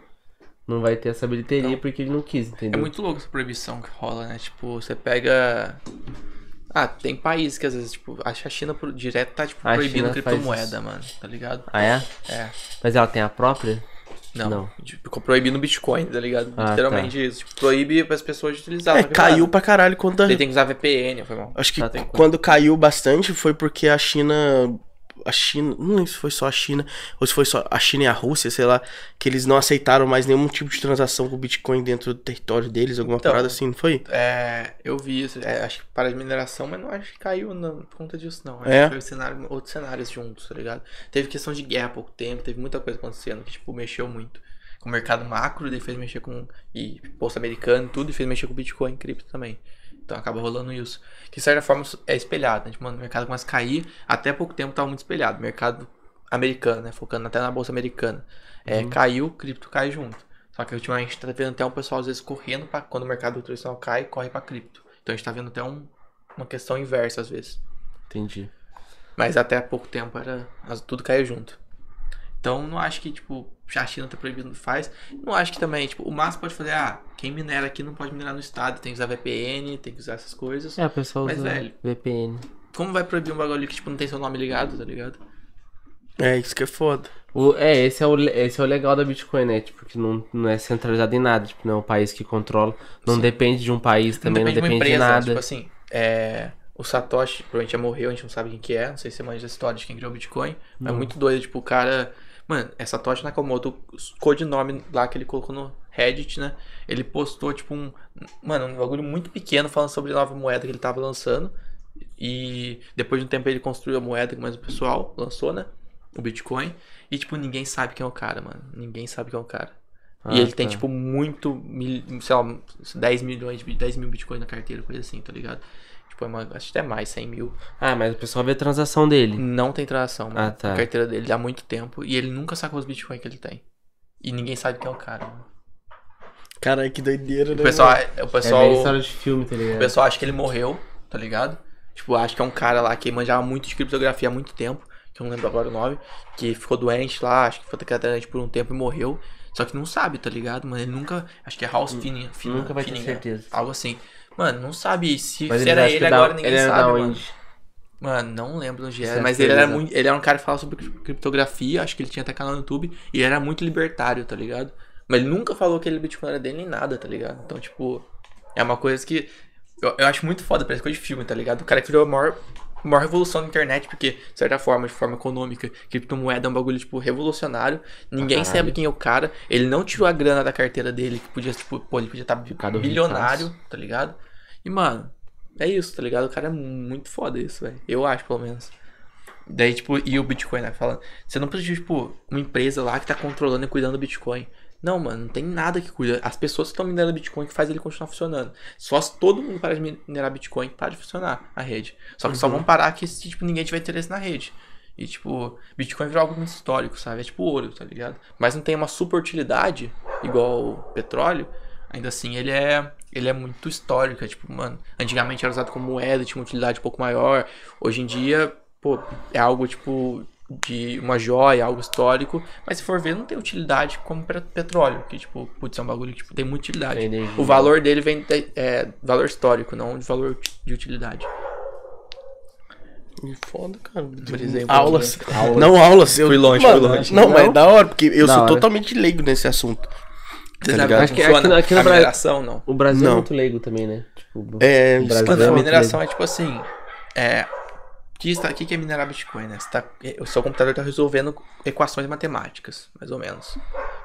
não vai ter essa bilheteria porque ele não quis, É entendeu? muito louco essa proibição que rola, né? Tipo, você pega. Ah, tem países que às vezes, tipo, acho que a China direto tá, tipo, A proibindo criptomoeda, mano, tá ligado? Ah, é? É. Mas ela tem a própria? Não. Não. Tipo, proibindo Bitcoin, tá ligado? Ah, Literalmente isso. Tipo, proíbe as pessoas de utilizar. É, que, caiu pra caralho quando. Ele tem que usar VPN, foi mal. Acho que Tá, tem- quando caiu bastante foi porque a China. A China. Não lembro se foi só a China. Ou se foi só a China e a Rússia, sei lá. Que eles não aceitaram mais nenhum tipo de transação com Bitcoin dentro do território deles, alguma Então, parada assim, não foi? É, eu vi isso. é, acho que para de mineração, mas não acho que caiu não, por conta disso, não. Acho É? que foi cenário, outros cenários juntos, tá ligado? Teve questão de guerra há pouco tempo, teve muita coisa acontecendo que, tipo, mexeu muito. Com o mercado macro, daí fez mexer com. E bolsa americana e tudo, e fez mexer com Bitcoin e cripto também. Então acaba rolando isso. Que de certa forma é espelhado, né? Tipo, mano, o mercado começa a cair. Até pouco tempo tava muito espelhado. Mercado americano, né? Focando até na bolsa americana. É, Caiu, cripto cai junto. Só que ultimamente a gente tá vendo até um pessoal às vezes correndo pra quando o mercado tradicional cai, corre pra cripto. Então a gente tá vendo até um- uma questão inversa às vezes. Entendi. Mas até pouco tempo era tudo caiu junto. Então não acho que, tipo, a China tá proibindo faz. Não acho que também, tipo, o máximo pode fazer, ah, quem minera aqui não pode minerar no estado, tem que usar VPN, tem que usar essas coisas. É, o pessoal Mas, usa velho, VPN. Como vai proibir um bagulho que, tipo, não tem seu nome ligado, tá ligado? É, isso que é foda. O, é, esse é, o, esse é o legal da Bitcoin, né? Tipo, que não, não é centralizado em nada. Tipo, não é um país que controla. Não depende de um país também, não depende, de, nada. Tipo assim, é, o Satoshi provavelmente já morreu, a gente não sabe quem que é. Não sei se você manja a história de quem criou o Bitcoin. Mas é muito doido, tipo, o cara... Mano, é Satoshi Nakamoto, o codinome lá que ele colocou no Reddit, né? Ele postou, tipo, um... Mano, um bagulho muito pequeno falando sobre a nova moeda que ele tava lançando. E depois de um tempo ele construiu a moeda que mais o pessoal lançou, né? O Bitcoin. E, tipo, ninguém sabe quem é o cara, mano. Ninguém sabe quem é o cara. Ah, e ele tem, tá. tipo, muito, mil- sei lá, 10 milhões, de- 10 mil bitcoins na carteira, coisa assim, tá ligado? Tipo, é uma, acho que até mais, 100 mil. Ah, mas o pessoal vê a transação dele. Não tem transação, mano. Ah, tá. A carteira dele há muito tempo e ele nunca sacou os bitcoins que ele tem. E ninguém sabe quem é o cara, mano. Caralho, que doideira, né? O pessoal, mano? o É pessoal, bem história de filme, tá o ligado? pessoal acha que ele morreu, tá ligado? Tipo, acho que é um cara lá que manjava muito de criptografia há muito tempo, que eu não lembro agora o nome, que ficou doente lá, acho que foi cadeirante por um tempo e morreu. Só que não sabe, tá ligado, mano? Ele nunca. Acho que é House Finning. Finning- Nunca vai ter certeza. Algo assim. Mano, não sabe se, se era ele da- agora, ninguém ele era sabe, mano. onde? Mano, não lembro onde era, mas ele era muito. Ele era um cara que falava sobre cri- criptografia, acho que ele tinha até canal no YouTube, e ele era muito libertário, tá ligado? Mas ele nunca falou que ele Bitcoin era dele nem nada, tá ligado? Então, tipo, é uma coisa que. Eu, eu acho muito foda, parece coisa de filme, tá ligado? O cara criou a maior, maior revolução na internet, porque, de certa forma, de forma econômica, criptomoeda é um bagulho, tipo, revolucionário. Ninguém caralho. sabe quem é o cara. Ele não tirou a grana da carteira dele, que podia, tipo, pô, ele podia estar Ficado bilionário, tá ligado? E, mano, é isso, tá ligado? O cara é muito foda isso, velho. Eu acho, pelo menos. Daí, tipo, e o Bitcoin, né? Falando, você não precisa de, tipo, uma empresa lá que tá controlando e cuidando do Bitcoin. Não, mano, não tem nada que cuida. As pessoas que estão minerando Bitcoin que faz ele continuar funcionando. Só se todo mundo parar de minerar Bitcoin, para de funcionar a rede. Só que só vão parar que se, tipo, ninguém tiver interesse na rede. E, tipo, Bitcoin virou algo muito histórico, sabe? É tipo ouro, tá ligado? Mas não tem uma super utilidade, igual o petróleo. Ainda assim, ele é, ele é muito histórico. É, tipo, mano, antigamente era usado como moeda, tinha uma utilidade um pouco maior. Hoje em dia, pô, é algo, tipo, de uma joia, algo histórico, mas se for ver, não tem utilidade como pe- petróleo, que, tipo, putz, é um bagulho que tipo, tem muita utilidade. O valor dele vem de é, valor histórico, não de valor de utilidade. Me foda, cara. Brisei um aulas. Aulas. Não aulas. Eu, Fui longe, Mano, fui longe. Não, mas Não? é da hora, porque eu Da sou hora. totalmente leigo nesse assunto. Tá ligado? como Acho que aqui aqui no Brasil- não. O Brasil é Não. muito leigo também, né? Tipo, É, o Brasil é a mineração leigo. é tipo assim. É. Está- o que é minerar Bitcoin, né? Tá, o seu computador está resolvendo equações matemáticas, mais ou menos.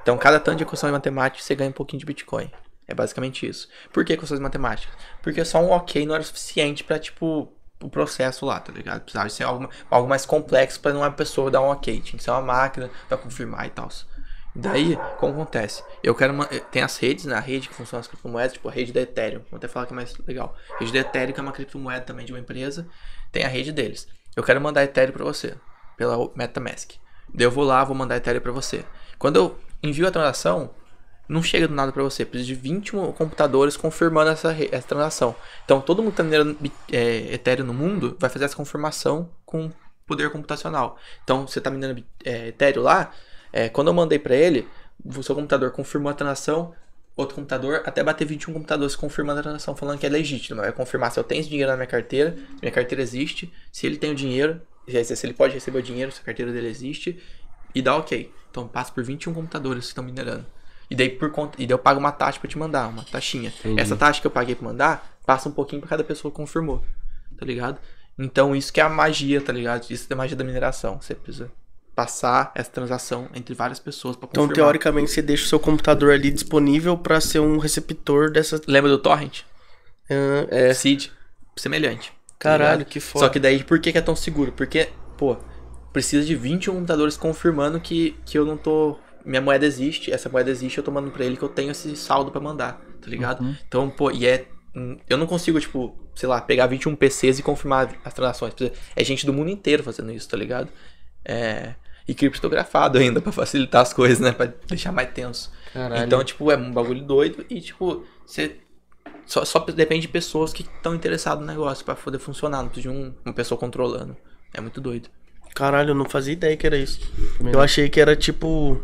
Então, cada tanto de equações matemáticas você ganha um pouquinho de Bitcoin. É basicamente isso. Por que equações matemáticas? Porque só um ok não era suficiente pra, tipo, o processo lá, tá ligado? Precisava ser algo, algo mais complexo pra não uma pessoa dar um ok. Tinha que ser uma máquina pra confirmar e tal. Daí, como acontece? Eu quero. ma- Tem as redes, né? A rede que funciona as criptomoedas, tipo a rede da Ethereum. Vou até falar que é mais legal. A rede da Ethereum é uma criptomoeda também de uma empresa. Tem a rede deles. Eu quero mandar Ethereum pra você, pela MetaMask. Daí eu vou lá, vou mandar Ethereum pra você. Quando eu envio a transação, não chega do nada pra você. Precisa de 21 computadores confirmando essa, essa transação. Então, todo mundo que tá minerando é, Ethereum no mundo vai fazer essa confirmação com poder computacional. Então, você tá minerando é, Ethereum lá, é, quando eu mandei pra ele, o seu computador confirmou a transação, outro computador, até bater 21 computadores confirmando a transação, falando que é legítimo. Vai confirmar se eu tenho esse dinheiro na minha carteira, se minha carteira existe, se ele tem o dinheiro, se se ele pode receber o dinheiro, se a carteira dele existe, e dá ok. Então passa por 21 computadores que estão minerando. E daí por conta, e daí eu pago uma taxa pra te mandar, uma taxinha. Essa taxa que eu paguei pra mandar, passa um pouquinho pra cada pessoa que confirmou. Tá ligado? Então isso que é a magia, tá ligado? Isso é a magia da mineração. Você precisa passar essa transação entre várias pessoas pra Então, confirmar. teoricamente, você deixa o seu computador ali disponível pra ser um receptor dessa. Lembra do torrent? Ah, é. Seed, semelhante. tá Caralho, ligado? que foda. Só que daí, por que, que é tão seguro? Porque, pô, precisa de 21 computadores confirmando que, que eu não tô. Minha moeda existe, essa moeda existe, eu tô mandando pra ele que eu tenho esse saldo pra mandar, tá ligado? Então, pô, e é. Eu não consigo, tipo, sei lá, pegar 21 PCs e confirmar as transações. É gente do mundo inteiro fazendo isso, tá ligado? É. E criptografado ainda, pra facilitar as coisas, né? Pra deixar mais tenso. Caralho. Então, tipo, é um bagulho doido e, tipo, você. Só, só depende de pessoas que estão interessadas no negócio pra poder funcionar. Não precisa de um- uma pessoa controlando. É muito doido. Caralho, eu não fazia ideia que era isso. Eu achei que era tipo.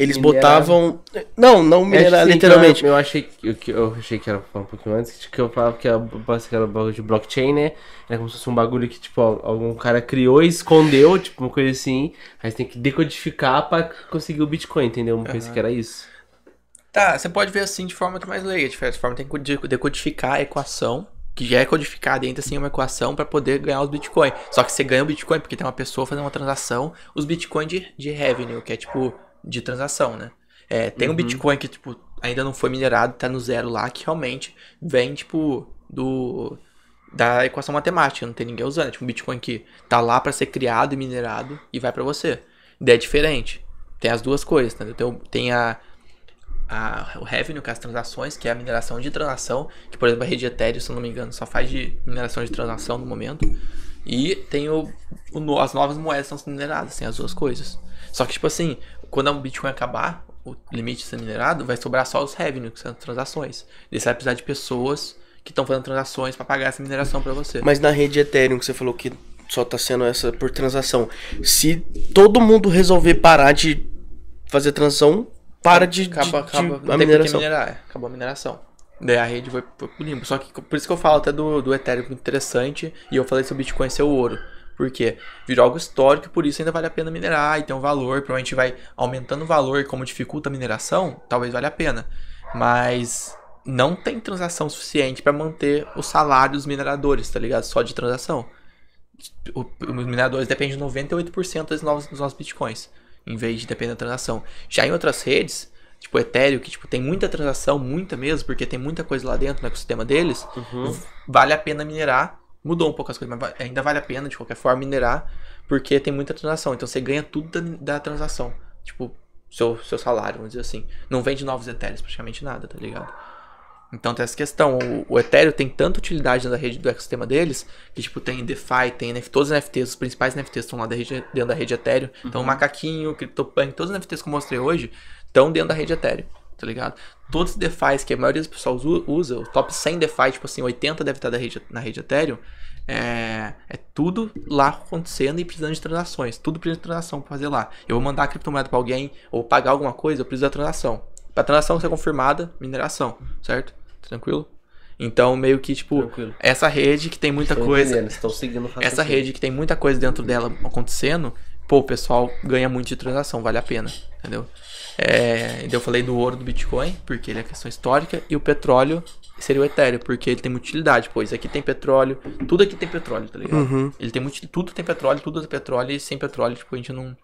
Eles Minerar. botavam. Não, não minerar, É, sim, literalmente. que Eu, eu achei que eu, que eu achei que era um pouquinho antes, que eu falava que era, que era um bagulho de blockchain, né? Era como se fosse um bagulho que, tipo, algum cara criou e escondeu, tipo, uma coisa assim. Aí você tem que decodificar pra conseguir o Bitcoin, entendeu? Eu pensei que era isso. Tá, você pode ver assim de forma muito mais leiga. De certa forma, tem que de- decodificar a equação, que já é codificada, ainda assim é uma equação pra poder ganhar os Bitcoin. Só que você ganha o Bitcoin porque tem uma pessoa fazendo uma transação, os Bitcoin de, de revenue, que é tipo de transação, né? É, tem um Bitcoin que, tipo, ainda não foi minerado, tá no zero lá, que realmente vem, tipo, do. Da equação matemática, não tem ninguém usando. É tipo um Bitcoin que tá lá pra ser criado e minerado e vai pra você. Daí é diferente. Tem as duas coisas, entendeu? Tem, tem a, a, o revenue, que é as transações, que é a mineração de transação, que por exemplo a rede Ethereum, se eu não me engano, só faz de mineração de transação no momento. E tem o, o as novas moedas que sendo mineradas, tem as duas coisas. Só que tipo assim, quando o Bitcoin acabar, o limite de ser minerado, vai sobrar só os revenue, que são as transações. E você vai precisar de pessoas que estão fazendo transações para pagar essa mineração para você. Mas na rede Ethereum que você falou que só tá sendo essa por transação. Se todo mundo resolver parar de fazer transação, para de, de- acaba, de- acaba, não a tem mineração. minerar, é, acabou a mineração. Daí a rede foi pro limbo. Só que por isso que eu falo até do, do Ethereum muito interessante. E eu falei sobre o Bitcoin ser o ouro. Porque virou algo histórico e por isso ainda vale a pena minerar e tem um valor. Provavelmente vai aumentando o valor e como dificulta a mineração, talvez valha a pena. Mas não tem transação suficiente para manter o salário dos mineradores, tá ligado? Só de transação. O- os mineradores dependem de 98% dos novos, dos nossos bitcoins, em vez de depender da transação. Já em outras redes, tipo Ethereum, que tipo, tem muita transação, muita mesmo, porque tem muita coisa lá dentro no ecossistema deles, vale a pena minerar. Mudou um pouco as coisas, mas ainda vale a pena, de qualquer forma, minerar, porque tem muita transação. Então você ganha tudo da, da transação. Tipo, seu, seu salário, vamos dizer assim. Não vende novos Ethereums, praticamente nada, tá ligado? Então tem essa questão. O, o Ethereum tem tanta utilidade dentro da rede do ecossistema deles, que tipo, tem DeFi, tem NFT, todos os NFTs, os principais NFTs estão lá da rede, dentro da rede Ethereum. Então o Macaquinho, CryptoPunk, todos os NFTs que eu mostrei hoje estão dentro da rede Ethereum. Tá ligado? Todos os DeFi que a maioria das pessoas usa, o top 100 DeFi, tipo assim, 80 deve estar da rede, na rede Ethereum, é, é tudo lá acontecendo e precisando de transações. Tudo precisa de transação pra fazer lá. Eu vou mandar a criptomoeda pra alguém ou pagar alguma coisa, eu preciso da transação. Pra transação ser confirmada, mineração, certo? Tranquilo? Então, meio que, tipo, Tranquilo. essa rede que tem muita Tô coisa. Estão seguindo Essa rede que tem muita coisa dentro dela acontecendo, pô, o pessoal ganha muito de transação, vale a pena, entendeu? É, eu falei do ouro do Bitcoin, porque ele é questão histórica, e o petróleo seria o Ethereum, porque ele tem muita utilidade, pois aqui tem petróleo, tudo aqui tem petróleo, tá ligado? Uhum. Ele tem muito, tudo tem petróleo, tudo é petróleo, e sem petróleo, tipo, a gente não,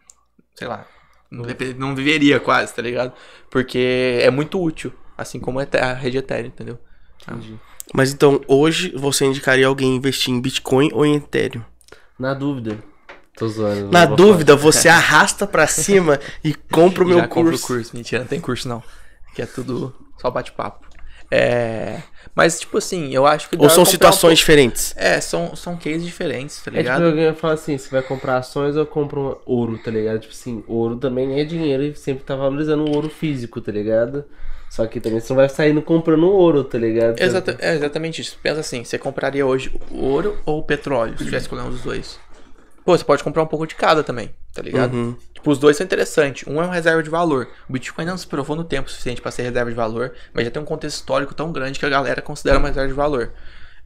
sei lá, não, não viveria quase, tá ligado? Porque é muito útil, assim como a rede Ethereum, entendeu? Entendi. Mas então, hoje você indicaria alguém investir em Bitcoin ou em Ethereum? Na dúvida. Tô zoando. Na dúvida, você arrasta pra cima e compra o meu Já compra o curso. curso. Mentira, não tem curso não. Que é tudo só bate-papo. É... Mas, tipo assim, eu acho que... Ou são situações um diferentes? É, são, são cases diferentes, tá É tipo, ligado? alguém fala assim, você vai comprar ações ou compra um ouro, tá ligado? Tipo assim, ouro também é dinheiro e sempre tá valorizando o ouro físico, tá ligado? Só que também você não vai saindo comprando ouro, tá ligado? Exata- é exatamente isso. Pensa assim, você compraria hoje ouro ou petróleo, se tivesse escolher um dos dois. Pô, você pode comprar um pouco de cada também, tá ligado? Uhum. Tipo, os dois são interessantes. Um é uma reserva de valor. O Bitcoin não se provou no tempo suficiente para ser reserva de valor, mas já tem um contexto histórico tão grande que a galera considera uma reserva de valor.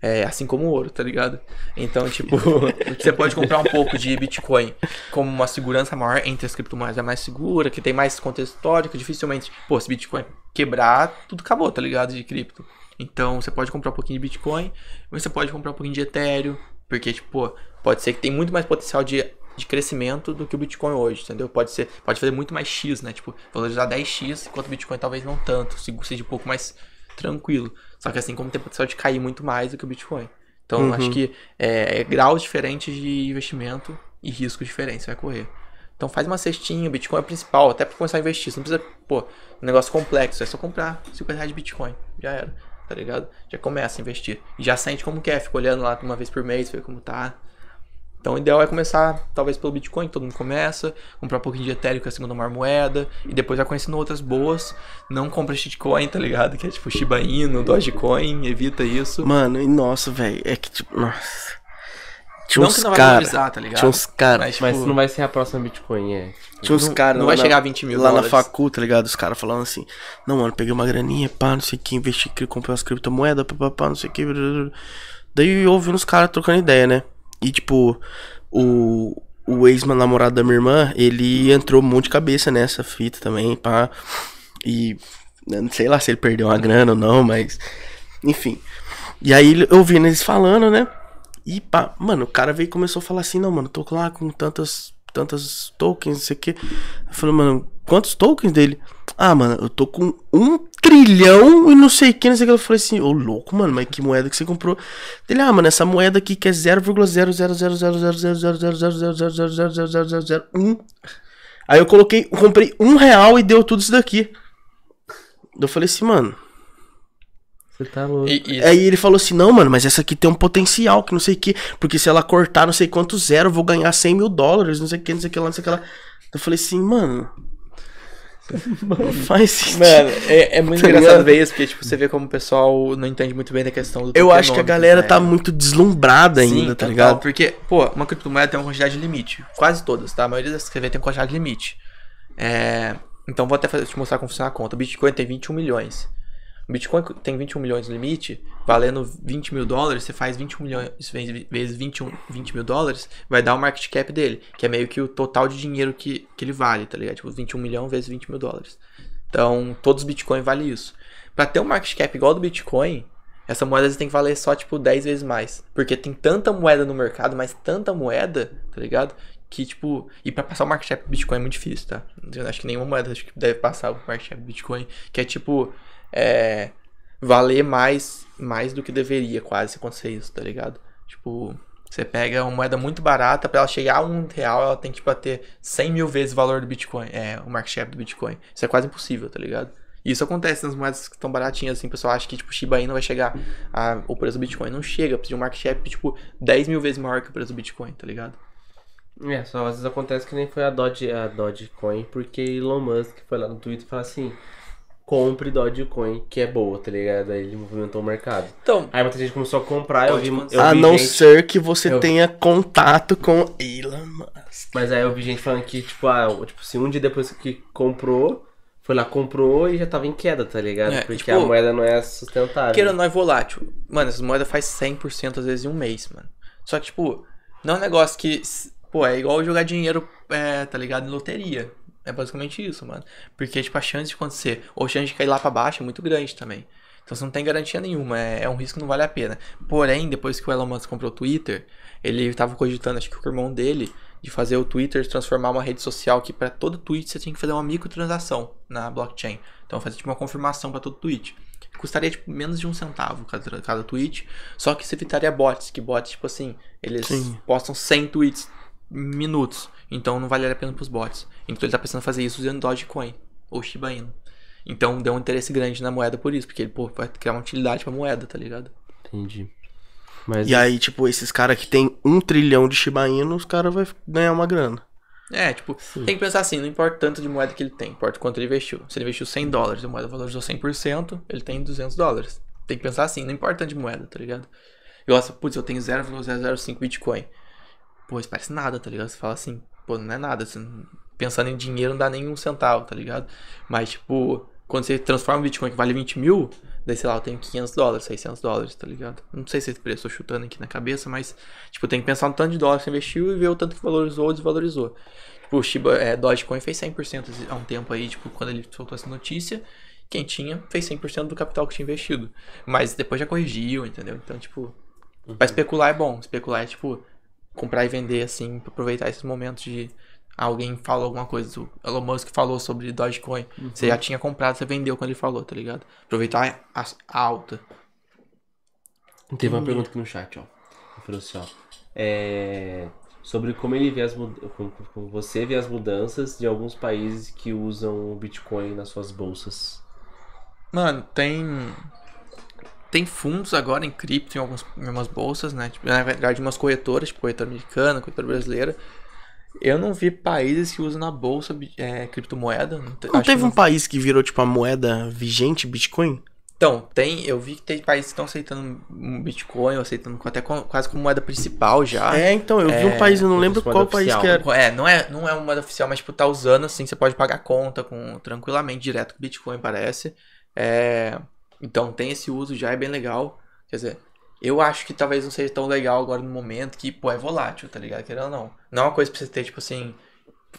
É, assim como o ouro, tá ligado? Então, tipo, você pode comprar um pouco de Bitcoin como uma segurança maior entre as criptomoedas é mais segura, que tem mais contexto histórico, dificilmente, pô, se Bitcoin quebrar, tudo acabou, tá ligado? De cripto. Então, você pode comprar um pouquinho de Bitcoin, mas você pode comprar um pouquinho de Ethereum, porque, tipo, pô, pode ser que tem muito mais potencial de, de crescimento do que o Bitcoin hoje, entendeu? Pode ser, pode fazer muito mais X, né? Tipo, valorizar 10X, enquanto o Bitcoin talvez não tanto, se- seja um pouco mais tranquilo. Só que assim como tem potencial de cair muito mais do que o Bitcoin. Então, Uhum. acho que é, é graus diferentes de investimento e riscos diferentes você vai correr. Então faz uma cestinha, o Bitcoin é o principal, até pra começar a investir. Você não precisa, pô, um negócio complexo, é só comprar 50 reais de Bitcoin. Já era, tá ligado? Já começa a investir. E já sente como que é, fica olhando lá uma vez por mês, ver como tá. Então o ideal é começar, talvez, pelo Bitcoin, que todo mundo começa, comprar um pouquinho de Ethereum, que é a segunda maior moeda, e depois vai conhecendo outras boas. Não compra shitcoin, tá ligado? Que é tipo Shiba Inu, Dogecoin, evita isso. Mano, e nossa, velho, é que tipo, nossa. Tinha não uns que não vai valorizar, tá ligado? Tinha uns caras. Mas, Mas tipo, não vai ser a próxima Bitcoin, é. Tinha uns não- caras não lá vai na- chegar a 20 mil Lá dólares. na facu, tá ligado? Os caras falando assim, não, mano, peguei uma graninha, pá, não sei o que, investi, comprei umas criptomoedas, pá, pá, pá, não sei o que. Daí eu ouvi uns caras trocando ideia, né? E tipo, o, o ex-namorado da minha irmã, ele entrou um monte de cabeça nessa fita também, pá. E sei lá se ele perdeu uma grana ou não, mas. Enfim. E aí eu ouvindo eles falando, né? E pá, mano, o cara veio e começou a falar assim, não, mano, tô lá com tantas, tantas tokens, não sei o que. Eu falei, mano, quantos tokens dele? Ah, mano, eu tô com um trilhão e não sei o que, não sei o que. Eu falei assim, ô louco, mano, mas que moeda que você comprou? Ele, ah, mano, essa moeda aqui que é 0,00000000000000001. Aí eu coloquei, comprei um real e deu tudo isso daqui. Eu falei assim, mano. Você tá louco. E, e- Aí ele falou assim, não, mano, mas essa aqui tem um potencial, que não sei o que, porque se ela cortar não sei quanto zero, eu vou ganhar 100 mil dólares, não sei o que, não sei o que lá, não sei o que lá. Eu falei assim, mano... Não faz sentido. Mano, é, é muito Tá engraçado ligado? ver isso, porque tipo, você vê como o pessoal não entende muito bem da questão do Eu acho que a galera né? tá muito deslumbrada ainda, Sim, tá total, ligado? Porque, pô, uma criptomoeda tem uma quantidade de limite. Quase todas, tá? A maioria das que você vê tem uma quantidade de limite. É... Então vou até fazer, te mostrar como funciona a conta. O Bitcoin tem 21 milhões. Bitcoin tem 21 milhões no limite, valendo 20 mil dólares, você faz 21 milhões vezes, vezes 21, 20 mil dólares, vai dar o market cap dele, que é meio que o total de dinheiro que, que ele vale, tá ligado? Tipo, 21 milhões vezes 20 mil dólares. Então, todos os Bitcoin valem isso. Pra ter um market cap igual ao do Bitcoin, essa moeda tem que valer só, tipo, 10 vezes mais. Porque tem tanta moeda no mercado, mas tanta moeda, tá ligado? Que, tipo, e pra passar o market cap do Bitcoin é muito difícil, tá? Eu acho que nenhuma moeda acho que deve passar o market cap do Bitcoin. Que é, tipo, é, valer mais, mais do que deveria quase se acontecer isso, tá ligado? Tipo, você pega uma moeda muito barata, pra ela chegar a um real, ela tem que bater 100 mil vezes o valor do Bitcoin, é, o market cap do Bitcoin. Isso é quase impossível, tá ligado? Isso acontece nas moedas que estão baratinhas, assim, o pessoal acha que, tipo, Shiba Inu vai chegar a, o preço do Bitcoin. Não chega, precisa de um market cap, tipo, 10 mil vezes maior que o preço do Bitcoin, tá ligado? É, só às vezes acontece que nem foi a Doge, a Dogecoin, porque Elon Musk foi lá no Twitter e falou assim: compre Dogecoin, que é boa, tá ligado? Aí ele movimentou o mercado. Então, Aí muita gente começou a comprar, eu vi, eu a vi não gente, ser que você eu- tenha contato com Elon Musk. Mas aí eu vi gente falando que, tipo, ah, tipo, assim, um dia depois que comprou, foi lá, comprou e já tava em queda, tá ligado? É, Porque tipo, a moeda não é sustentável. queira não é volátil. Mano, essas moedas faz 100% às vezes em um mês, mano. Só que, tipo, não é um negócio que, pô, é igual jogar dinheiro, é, tá ligado, em loteria. É basicamente isso, mano. Porque, tipo, a chance de acontecer, ou a chance de cair lá pra baixo é muito grande também. Então você não tem garantia nenhuma, é, é um risco que não vale a pena. Porém, depois que o Elon Musk comprou o Twitter, ele tava cogitando, acho que o irmão dele, de fazer o Twitter transformar uma rede social que para todo tweet você tinha que fazer uma microtransação na blockchain. Então fazer tipo uma confirmação para todo tweet. Custaria tipo menos de um centavo cada, cada tweet, só que você evitaria bots, que bots tipo assim, eles Sim. postam 100 tweets minutos, então não valeria a pena pros bots. Então ele tá pensando em fazer isso usando Dogecoin ou Shiba Inu. Então deu um interesse grande na moeda por isso, porque ele pô, vai criar uma utilidade pra moeda, tá ligado? Entendi. Mas E aí, tipo, esses caras que tem um trilhão de Shiba Inu, os caras vão ganhar uma grana. É, tipo, tem que pensar assim, não importa tanto de moeda que ele tem, importa quanto ele investiu. Se ele investiu 100 dólares e a moeda valorizou 100%, ele tem 200 dólares. Tem que pensar assim, não importa tanto de moeda, tá ligado? Eu gosto, putz, eu tenho 0,005 Bitcoin. Pô, isso parece nada, tá ligado? Você fala assim, pô, não é nada. Você pensando em dinheiro não dá nem um centavo, tá ligado? Mas, tipo, quando você transforma um Bitcoin que vale 20 mil, daí, sei lá, eu tenho 500 dólares, 600 dólares, tá ligado? Não sei se esse preço, tô chutando aqui na cabeça, mas, tipo, tem que pensar no tanto de dólares que você investiu e ver o tanto que valorizou ou desvalorizou. Tipo, o Shiba, é, Dogecoin fez 100% há um tempo aí, tipo, quando ele soltou essa notícia, quem tinha fez 100% do capital que tinha investido. Mas depois já corrigiu, entendeu? Então, tipo, pra especular é bom. Especular é, tipo, comprar e vender, assim, pra aproveitar esses momentos de alguém falou alguma coisa. O Elon Musk falou sobre Dogecoin. Você já tinha comprado, você vendeu quando ele falou, tá ligado? Aproveitar a, a alta. Teve uma pergunta aqui no chat, ó. Ele falou assim, ó. É, sobre como ele vê as mud- como, como você vê as mudanças de alguns países que usam o Bitcoin nas suas bolsas. Mano, tem. Tem fundos agora em cripto em, alguns, em algumas bolsas, né? Tipo, na verdade, umas corretoras, tipo corretora americana, corretora brasileira. Eu não vi países que usam na bolsa é, criptomoeda. Não, te- Não teve um país que virou, tipo, a moeda vigente Bitcoin? Então, tem, eu vi que tem países que estão aceitando um Bitcoin, ou aceitando até co- quase como moeda principal já. É, então, eu vi um país, eu não lembro qual país que era. É, não é, não é uma moeda oficial, mas tipo, tá usando assim, você pode pagar conta com tranquilamente, direto com Bitcoin, parece. É, então tem esse uso já, é bem legal. Quer dizer, eu acho que talvez não seja tão legal agora no momento que, pô, é volátil, tá ligado? Querendo ou não. Não é uma coisa pra você ter, tipo assim,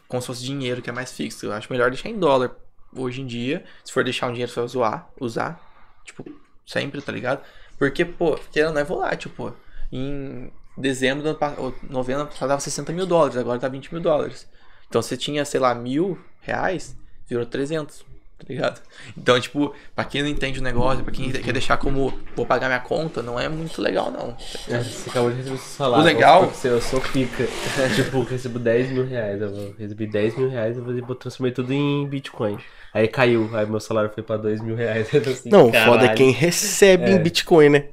como se fosse dinheiro que é mais fixo. Eu acho melhor deixar em dólar hoje em dia. Se for deixar um dinheiro só usar, usar, tipo, sempre, tá ligado? Porque, pô, querendo não é volátil, pô. Em dezembro do ano passado, novembro passado dava 60 mil dólares, agora tá 20 mil dólares. Então você tinha, sei lá, mil reais, virou 300, tá ligado? Então, tipo, pra quem não entende o negócio, pra quem quer deixar como, vou pagar minha conta, não é muito legal, não. É, Você acabou de receber seu salário. O legal- você- Eu sou pica. tipo, eu recebo 10 mil reais. Eu vou- recebi 10 mil reais, eu vou eu transformei tudo em Bitcoin. Aí caiu, aí meu salário foi pra 2 mil reais. Assim, Não, o foda é caralho. quem recebe em Bitcoin, né?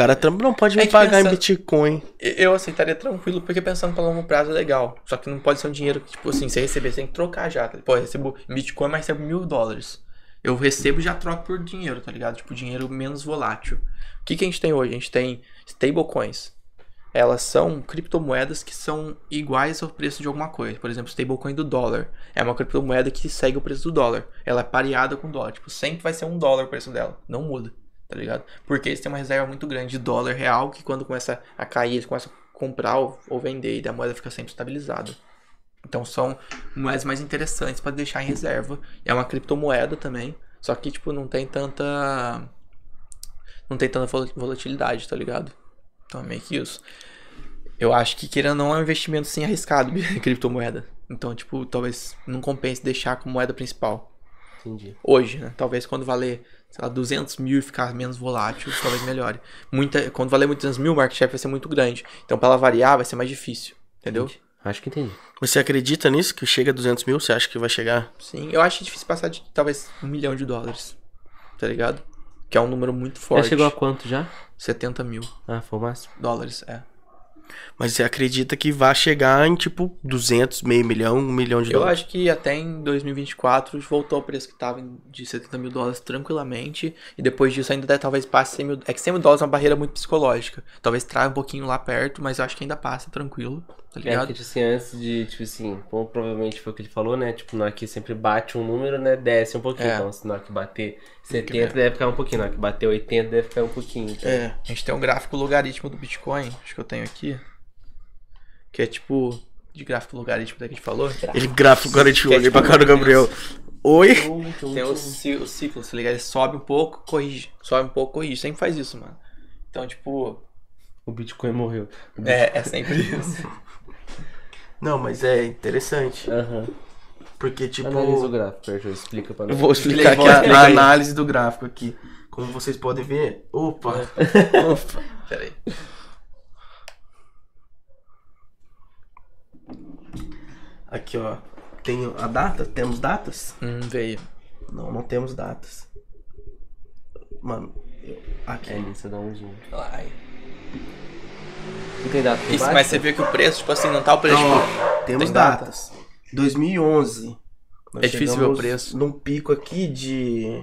Cara não pode É me que pagar em pensa- Bitcoin. Eu aceitaria tranquilo, porque pensando pra longo prazo é legal. Só que não pode ser um dinheiro que, tipo assim, você receber, você tem que trocar já. Pô, eu recebo em Bitcoin, mas recebo mil dólares. Eu recebo e já troco por dinheiro, tá ligado? Tipo, dinheiro menos volátil. O que, que a gente tem hoje? A gente tem stablecoins. Elas são criptomoedas que são iguais ao preço de alguma coisa. Por exemplo, stablecoin do dólar. É uma criptomoeda que segue o preço do dólar. Ela é pareada com o dólar. Tipo, sempre vai ser um dólar o preço dela. Não muda, tá ligado? Porque eles têm uma reserva muito grande de dólar real que quando começa a cair, eles começam a comprar ou, vender e a moeda fica sempre estabilizada. Então são moedas mais interessantes para deixar em reserva. É uma criptomoeda também, só que tipo não tem tanta não tem tanta vol- volatilidade, tá ligado? Então é meio que isso. Eu acho que querendo ou não é um investimento sim arriscado criptomoeda. Então, tipo, talvez não compense deixar como moeda principal Entendi. hoje, né? Talvez quando valer, sei lá, 200 mil e ficar menos volátil, talvez melhore. Muita, quando valer muito 200 mil, o market share vai ser muito grande. Então, pra ela variar, vai ser mais difícil. Entendeu? Entendi. Acho que entendi. Você acredita nisso? Que chega a 200 mil? Você acha que vai chegar? Sim, eu acho difícil passar de talvez um milhão de dólares. Tá ligado? Que é um número muito forte. Já chegou a quanto já? 70 mil Ah, foi o máximo. dólares, é. Mas você acredita que vai chegar em, tipo, 200, meio milhão, um milhão de Eu dólares? acho que até em 2024 voltou ao preço que tava em- de 70 mil dólares tranquilamente. E depois disso ainda talvez passe 100 mil. É que 100 mil dólares é uma barreira muito psicológica. Talvez traga um pouquinho lá perto, mas eu acho que ainda passa tranquilo. Tá É, ligado? porque, tipo assim, antes de, tipo assim, como provavelmente foi o que ele falou, né? Tipo, na que sempre bate um número, né? Desce um pouquinho. É. Então, se na que bater 70, deve ficar um pouquinho. Na que bater 80, deve ficar um pouquinho. Então, É. A gente tem um gráfico logaritmo do Bitcoin, acho que eu tenho aqui. Que é tipo. De gráfico logaritmo da que a gente falou. Ele gráfico de Que é pra cara do Gabriel. Oi? Tem o, ci- o ciclo, tá ligado? Ele sobe um pouco, corrige. Sobe um pouco, corrige. Sempre faz isso, mano. Então, tipo. O Bitcoin morreu. O É, é sempre isso. Não, mas é interessante. Aham. Porque, tipo. Analisa o gráfico, Perto, explica pra Eu nós. vou explicar aqui a, a análise do gráfico aqui. Como vocês podem ver. Opa! Opa! Pera aí. Aqui, ó. Tem a data? Temos datas? Hum, veio. Não, não temos datas. Mano, eu- aqui. É, você dá um zoom. Ai. Não tem data Isso, mas você vê que o preço, tipo assim, não tá o preço. Não, tipo, ó, temos tem data? datas. 2011. nós É difícil ver o preço. Num pico aqui de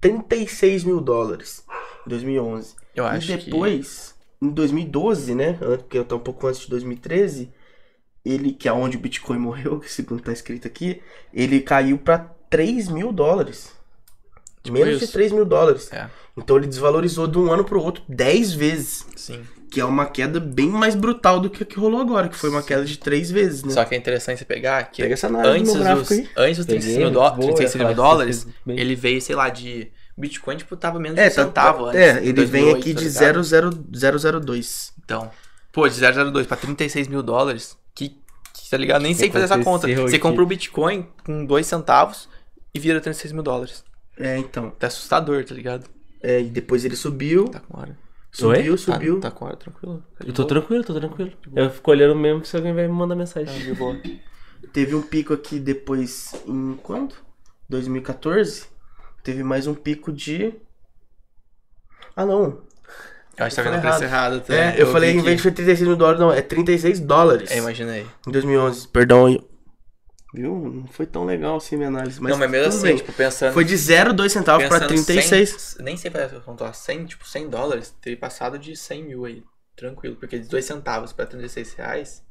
36 mil dólares. Em 2011. Eu acho e que- depois, em 2012, né? Porque eu tô um pouco antes de 2013. Ele, que é onde o Bitcoin morreu, que segundo tá escrito aqui, ele caiu pra 3 mil dólares. Menos de isso. 3 mil dólares. É, Então ele desvalorizou de um ano pro outro 10 vezes. sim. Que é uma queda bem mais brutal do que a que rolou agora, que foi uma queda de 3 vezes, né? Só que é interessante você pegar que Pega essa análise antes dos, antes dos 36 mil, Peguei, dó- boa, 36 mil dólares, bem. ele veio, sei lá, de. Bitcoin, tipo, tava menos É, de um tá, centavo antes. é, ele vem 2008, aqui tá de ligado? 0,002. Então, pô, de 002 pra 36 mil dólares, que, que tá ligado? Nem sei fazer essa conta. aconteceu Você aqui? compra o Bitcoin com 2 centavos e vira 36 mil dólares. É, então. Tá assustador, tá ligado? É, e depois ele subiu, Tá com hora. Subiu, Oi? subiu. Tá, tá com hora, tranquilo. Tá Eu tô boa. tranquilo, tô tranquilo. Eu fico olhando mesmo se alguém vai me mandar mensagem. Tá de boa. Teve um pico aqui depois em quando? 2014? Teve mais um pico de. Ah, não. Eu acho que tá Eu vendo o falei preço errado. tá? É, eu, falei vi em vez de 36 mil dólares, não, é 36 dólares. É, imaginei. Em 2011, perdão aí. Viu? Não foi tão legal assim minha análise. Mas não, mas mesmo assim, bem. tipo, pensando. Foi de 0,2 centavos pra pensando 36. 100, nem sei pra contar, 100, tipo, 100 dólares, teria passado de 100 mil aí. Tranquilo, porque de 2 centavos pra 36 reais,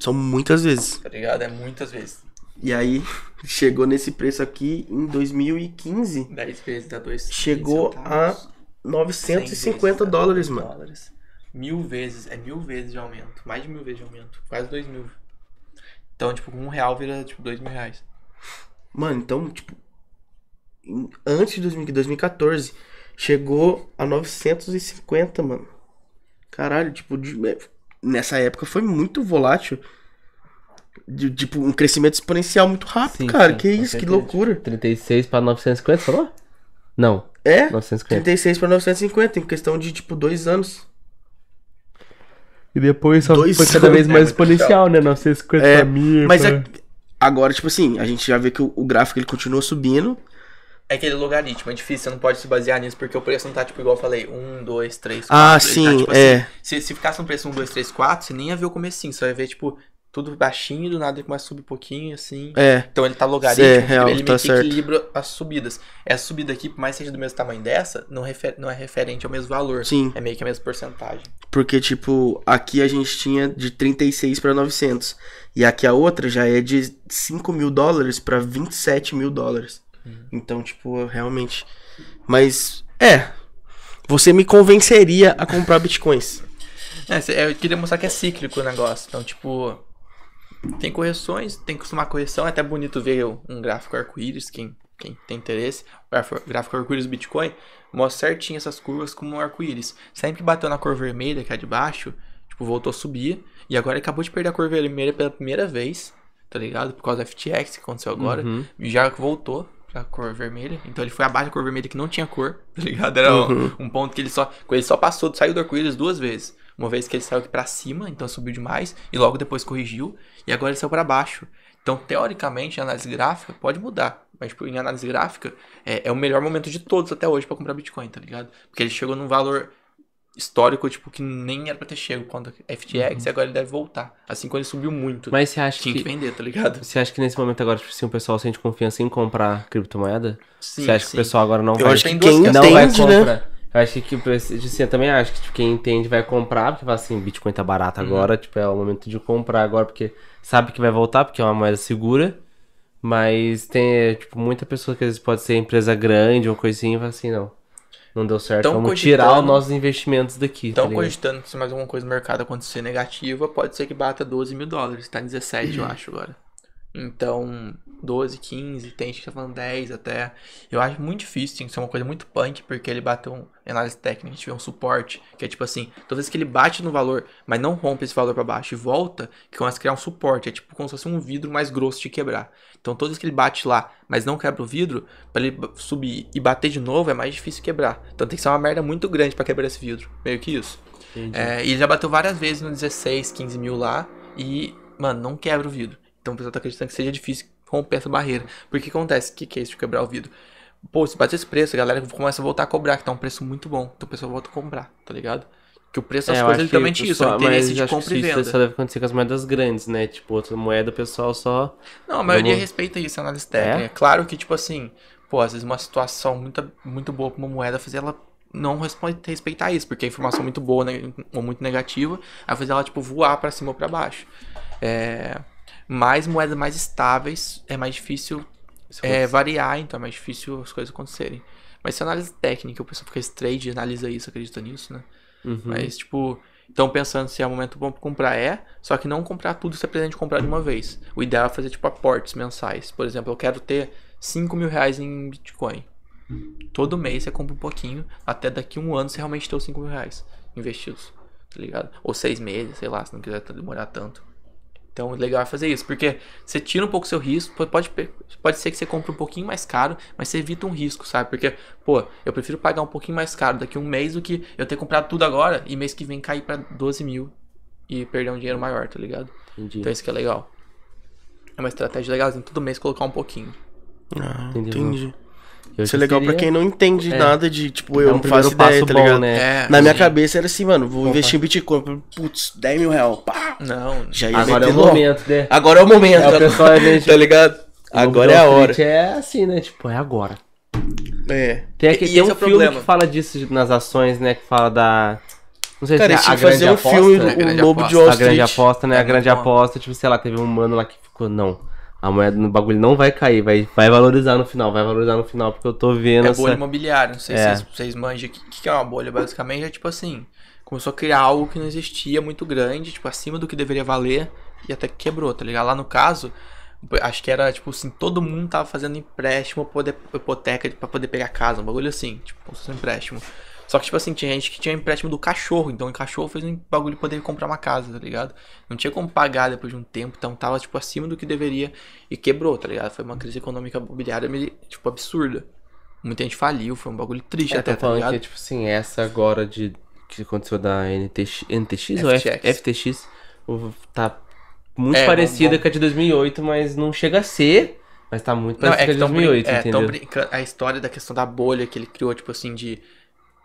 São muitas vezes. tá ligado? É muitas vezes. E aí, chegou nesse preço aqui em 2015. 10 vezes dá 2 Chegou a 950 dólares, mano. Dólares. Mil vezes, é mil vezes de aumento. Mais de mil vezes de aumento. Quase dois mil. Então, tipo, um real vira, tipo, dois mil reais. Mano, então, tipo, em- antes de 2000 2014, chegou a 950, mano. Caralho, tipo, de- é, nessa época foi muito volátil. De- tipo, um crescimento exponencial muito rápido, Sim, cara. sim, que com isso, que certeza. loucura. 36 pra 950, falou? Não, É, 950. 36 pra 950, em questão de, tipo, dois anos. E depois só Dois foi cada vez É mais muito exponencial, né? 950 É, mil. Mas é, agora, tipo assim, a gente já vê que o, o gráfico ele continua subindo. É aquele logaritmo, é difícil, você não pode se basear nisso, porque o preço não tá, tipo, igual eu falei, 1, 2, 3, 4. Ah, ele sim, tá, tipo, é. assim, se, se ficasse um preço 1, 2, 3, 4, você nem ia ver o comecinho, você ia ver, tipo, tudo baixinho, do nada ele começa a subir um pouquinho, assim. É, Então ele tá logaritmo, É, real, ele tá meio que equilibra as subidas. Essa subida aqui, por mais que seja do mesmo tamanho dessa, não, refer, não é referente ao mesmo valor. sim. É meio que a mesma porcentagem. Porque, tipo, aqui a gente tinha de 36 para 900. E aqui a outra já é de 5 mil dólares para 27 mil dólares. Então, tipo, realmente. Mas, é. Você me convenceria a comprar bitcoins. É, eu queria mostrar que é cíclico o negócio. Então, tipo, tem correções, tem que acostumar a correção. É até bonito ver um gráfico arco-íris, quem, quem tem interesse. O gráfico, arco-íris do Bitcoin mostra certinho essas curvas como um arco-íris. Sempre bateu na cor vermelha, que é de baixo, tipo, voltou a subir. E agora acabou de perder a cor vermelha pela primeira vez, tá ligado? Por causa do FTX que aconteceu agora. Uhum. Já voltou pra cor vermelha. Então ele foi abaixo da cor vermelha que não tinha cor, tá ligado? Era um- um, ponto que ele só. Ele só passou, saiu do arco-íris duas vezes. Uma vez que ele saiu aqui pra cima, então subiu demais, e logo depois corrigiu, e agora ele saiu pra baixo. Então, teoricamente, a análise gráfica pode mudar. Mas, tipo, em análise gráfica, é, é o melhor momento de todos até hoje pra comprar Bitcoin, tá ligado? Porque ele chegou num valor histórico, tipo, que nem era pra ter chego quando FTX, Uhum. e agora ele deve voltar. Assim, quando ele subiu muito, Mas você acha tinha que que. vender, tá ligado? Você acha que nesse momento agora, tipo assim, o pessoal sente confiança em comprar criptomoeda? Sim, você acha que o pessoal agora não Eu vai acho que quem não vai entende, né? comprar. Eu acho que, tipo, assim, eu também acho que tipo, quem entende vai comprar, porque fala assim, Bitcoin tá barato Uhum. agora, tipo, é o momento de comprar agora, porque sabe que vai voltar, porque é uma moeda segura. Mas tem, tipo, muita pessoa que às vezes pode ser empresa grande ou coisinha e fala assim, não. Não deu certo, Tão vamos tirar os nossos investimentos daqui. Então, tá cogitando que se mais alguma coisa no mercado acontecer negativa, pode ser que bata 12 mil dólares. Tá em 17, eu acho, agora. Então, 12, 15, tem gente que tá falando 10 até. Eu acho muito difícil, tem que ser uma coisa muito punk, porque ele bateu um análise técnica, a gente vê um suporte, que é tipo assim, toda vez que ele bate no valor, mas não rompe esse valor pra baixo e volta, que começa a criar um suporte, é tipo como se fosse um vidro mais grosso de quebrar. Então, toda vez que ele bate lá, mas não quebra o vidro, pra ele subir e bater de novo é mais difícil quebrar. Então, tem que ser uma merda muito grande pra quebrar esse vidro. Meio que isso. É, e ele já bateu várias vezes no 16, 15 mil lá. E, mano, não quebra o vidro. Então o pessoal tá acreditando que seja difícil romper essa barreira. Porque acontece? O que, que é isso de quebrar o vidro? Pô, se bater esse preço, a galera começa a voltar a cobrar, que tá um preço muito bom. Então o pessoal volta a comprar, tá ligado? Que o preço das É, coisas é literalmente isso, é interesse mas de compra e isso venda. só deve acontecer com as moedas grandes, né? Tipo, outra moeda o pessoal só. Não, a maioria Vamos- respeita isso, a análise técnica. É? É claro que, tipo assim, pô, às vezes uma situação muito, muito boa pra uma moeda fazer ela não respeitar isso, porque a informação é muito boa né, ou muito negativa, aí fazer ela, tipo, voar pra cima ou pra baixo. É, mais moedas mais estáveis é mais difícil é, variar, então é mais difícil as coisas acontecerem. Mas se é análise técnica, o pessoal fica esse trade analisa isso, acredita nisso, né? Uhum. Mas, tipo, estão pensando se é o momento bom pra comprar, é. Só que não comprar tudo se pretende comprar de uma vez. O ideal é fazer, tipo, aportes mensais. Por exemplo, eu quero ter 5 mil reais em Bitcoin. Todo mês você compra um pouquinho, até daqui um ano você realmente ter os 5 mil reais investidos, tá ligado? Ou seis meses, sei lá, se não quiser demorar tanto. Então, o legal é fazer isso, porque você tira um pouco o seu risco, pode- pode, ser que você compre um pouquinho mais caro, mas você evita um risco, sabe? Porque, pô, eu prefiro pagar um pouquinho mais caro daqui a um mês do que eu ter comprado tudo agora e mês que vem cair pra 12 mil e perder um dinheiro maior, tá ligado? Entendi. Então, isso que é legal. É uma estratégia legalzinha, todo mês colocar um pouquinho. Ah, Entendi. entendi. Eu Isso é legal pra seria- quem não entende É. nada de, tipo, é eu um não faço ideia, passo tá bom, ligado? né? É, Na minha sim. cabeça era assim, mano, vou Opa. investir em Bitcoin. Putz, 10 mil reais. Pá, Não, já ia Agora é o momento, né? Agora é o momento. É, o pessoal é meio, tá ligado? Agora é a hora. Street É assim, né? Tipo, é agora. É. Tem, aqui, E tem um é o filme problema. que fala disso nas ações, né? Que fala da. Não sei Cara, se eles é a grande fazer um aposta. filme, né? o Grande Lobo de. Wall A grande Street. aposta, né? É a grande muito bom. aposta, tipo, sei lá, teve um mano lá que ficou, não. A moeda no bagulho não vai cair, vai, vai valorizar no final, vai valorizar no final, porque eu tô vendo É essa. bolha imobiliária, não sei É. se vocês, manjam o que, que é uma bolha. Basicamente é tipo assim: começou a criar algo que não existia, muito grande, tipo, acima do que deveria valer, e até que quebrou, tá ligado? Lá no caso, acho que era tipo assim: todo mundo tava fazendo empréstimo, poder, hipoteca pra poder pegar casa, um bagulho assim, tipo, um empréstimo. Só que, tipo assim, tinha gente que tinha empréstimo do cachorro, então o cachorro fez um bagulho de poder comprar uma casa, tá ligado? Não tinha como pagar depois de um tempo, então tava, tipo, acima do que deveria e quebrou, tá ligado? Foi uma crise econômica imobiliária, meio, tipo, absurda. Muita gente faliu, foi um bagulho triste É, até, tá falando ligado? que, tipo assim, essa agora de. que aconteceu da NTX, NTX ou F- FTX. FTX, tá muito É, parecida vamos- com a de 2008, mas não chega a ser, mas tá muito Não, parecida é com a de tão, brin 2008, é, entendeu? brincando. A história da questão da bolha que ele criou, tipo assim, de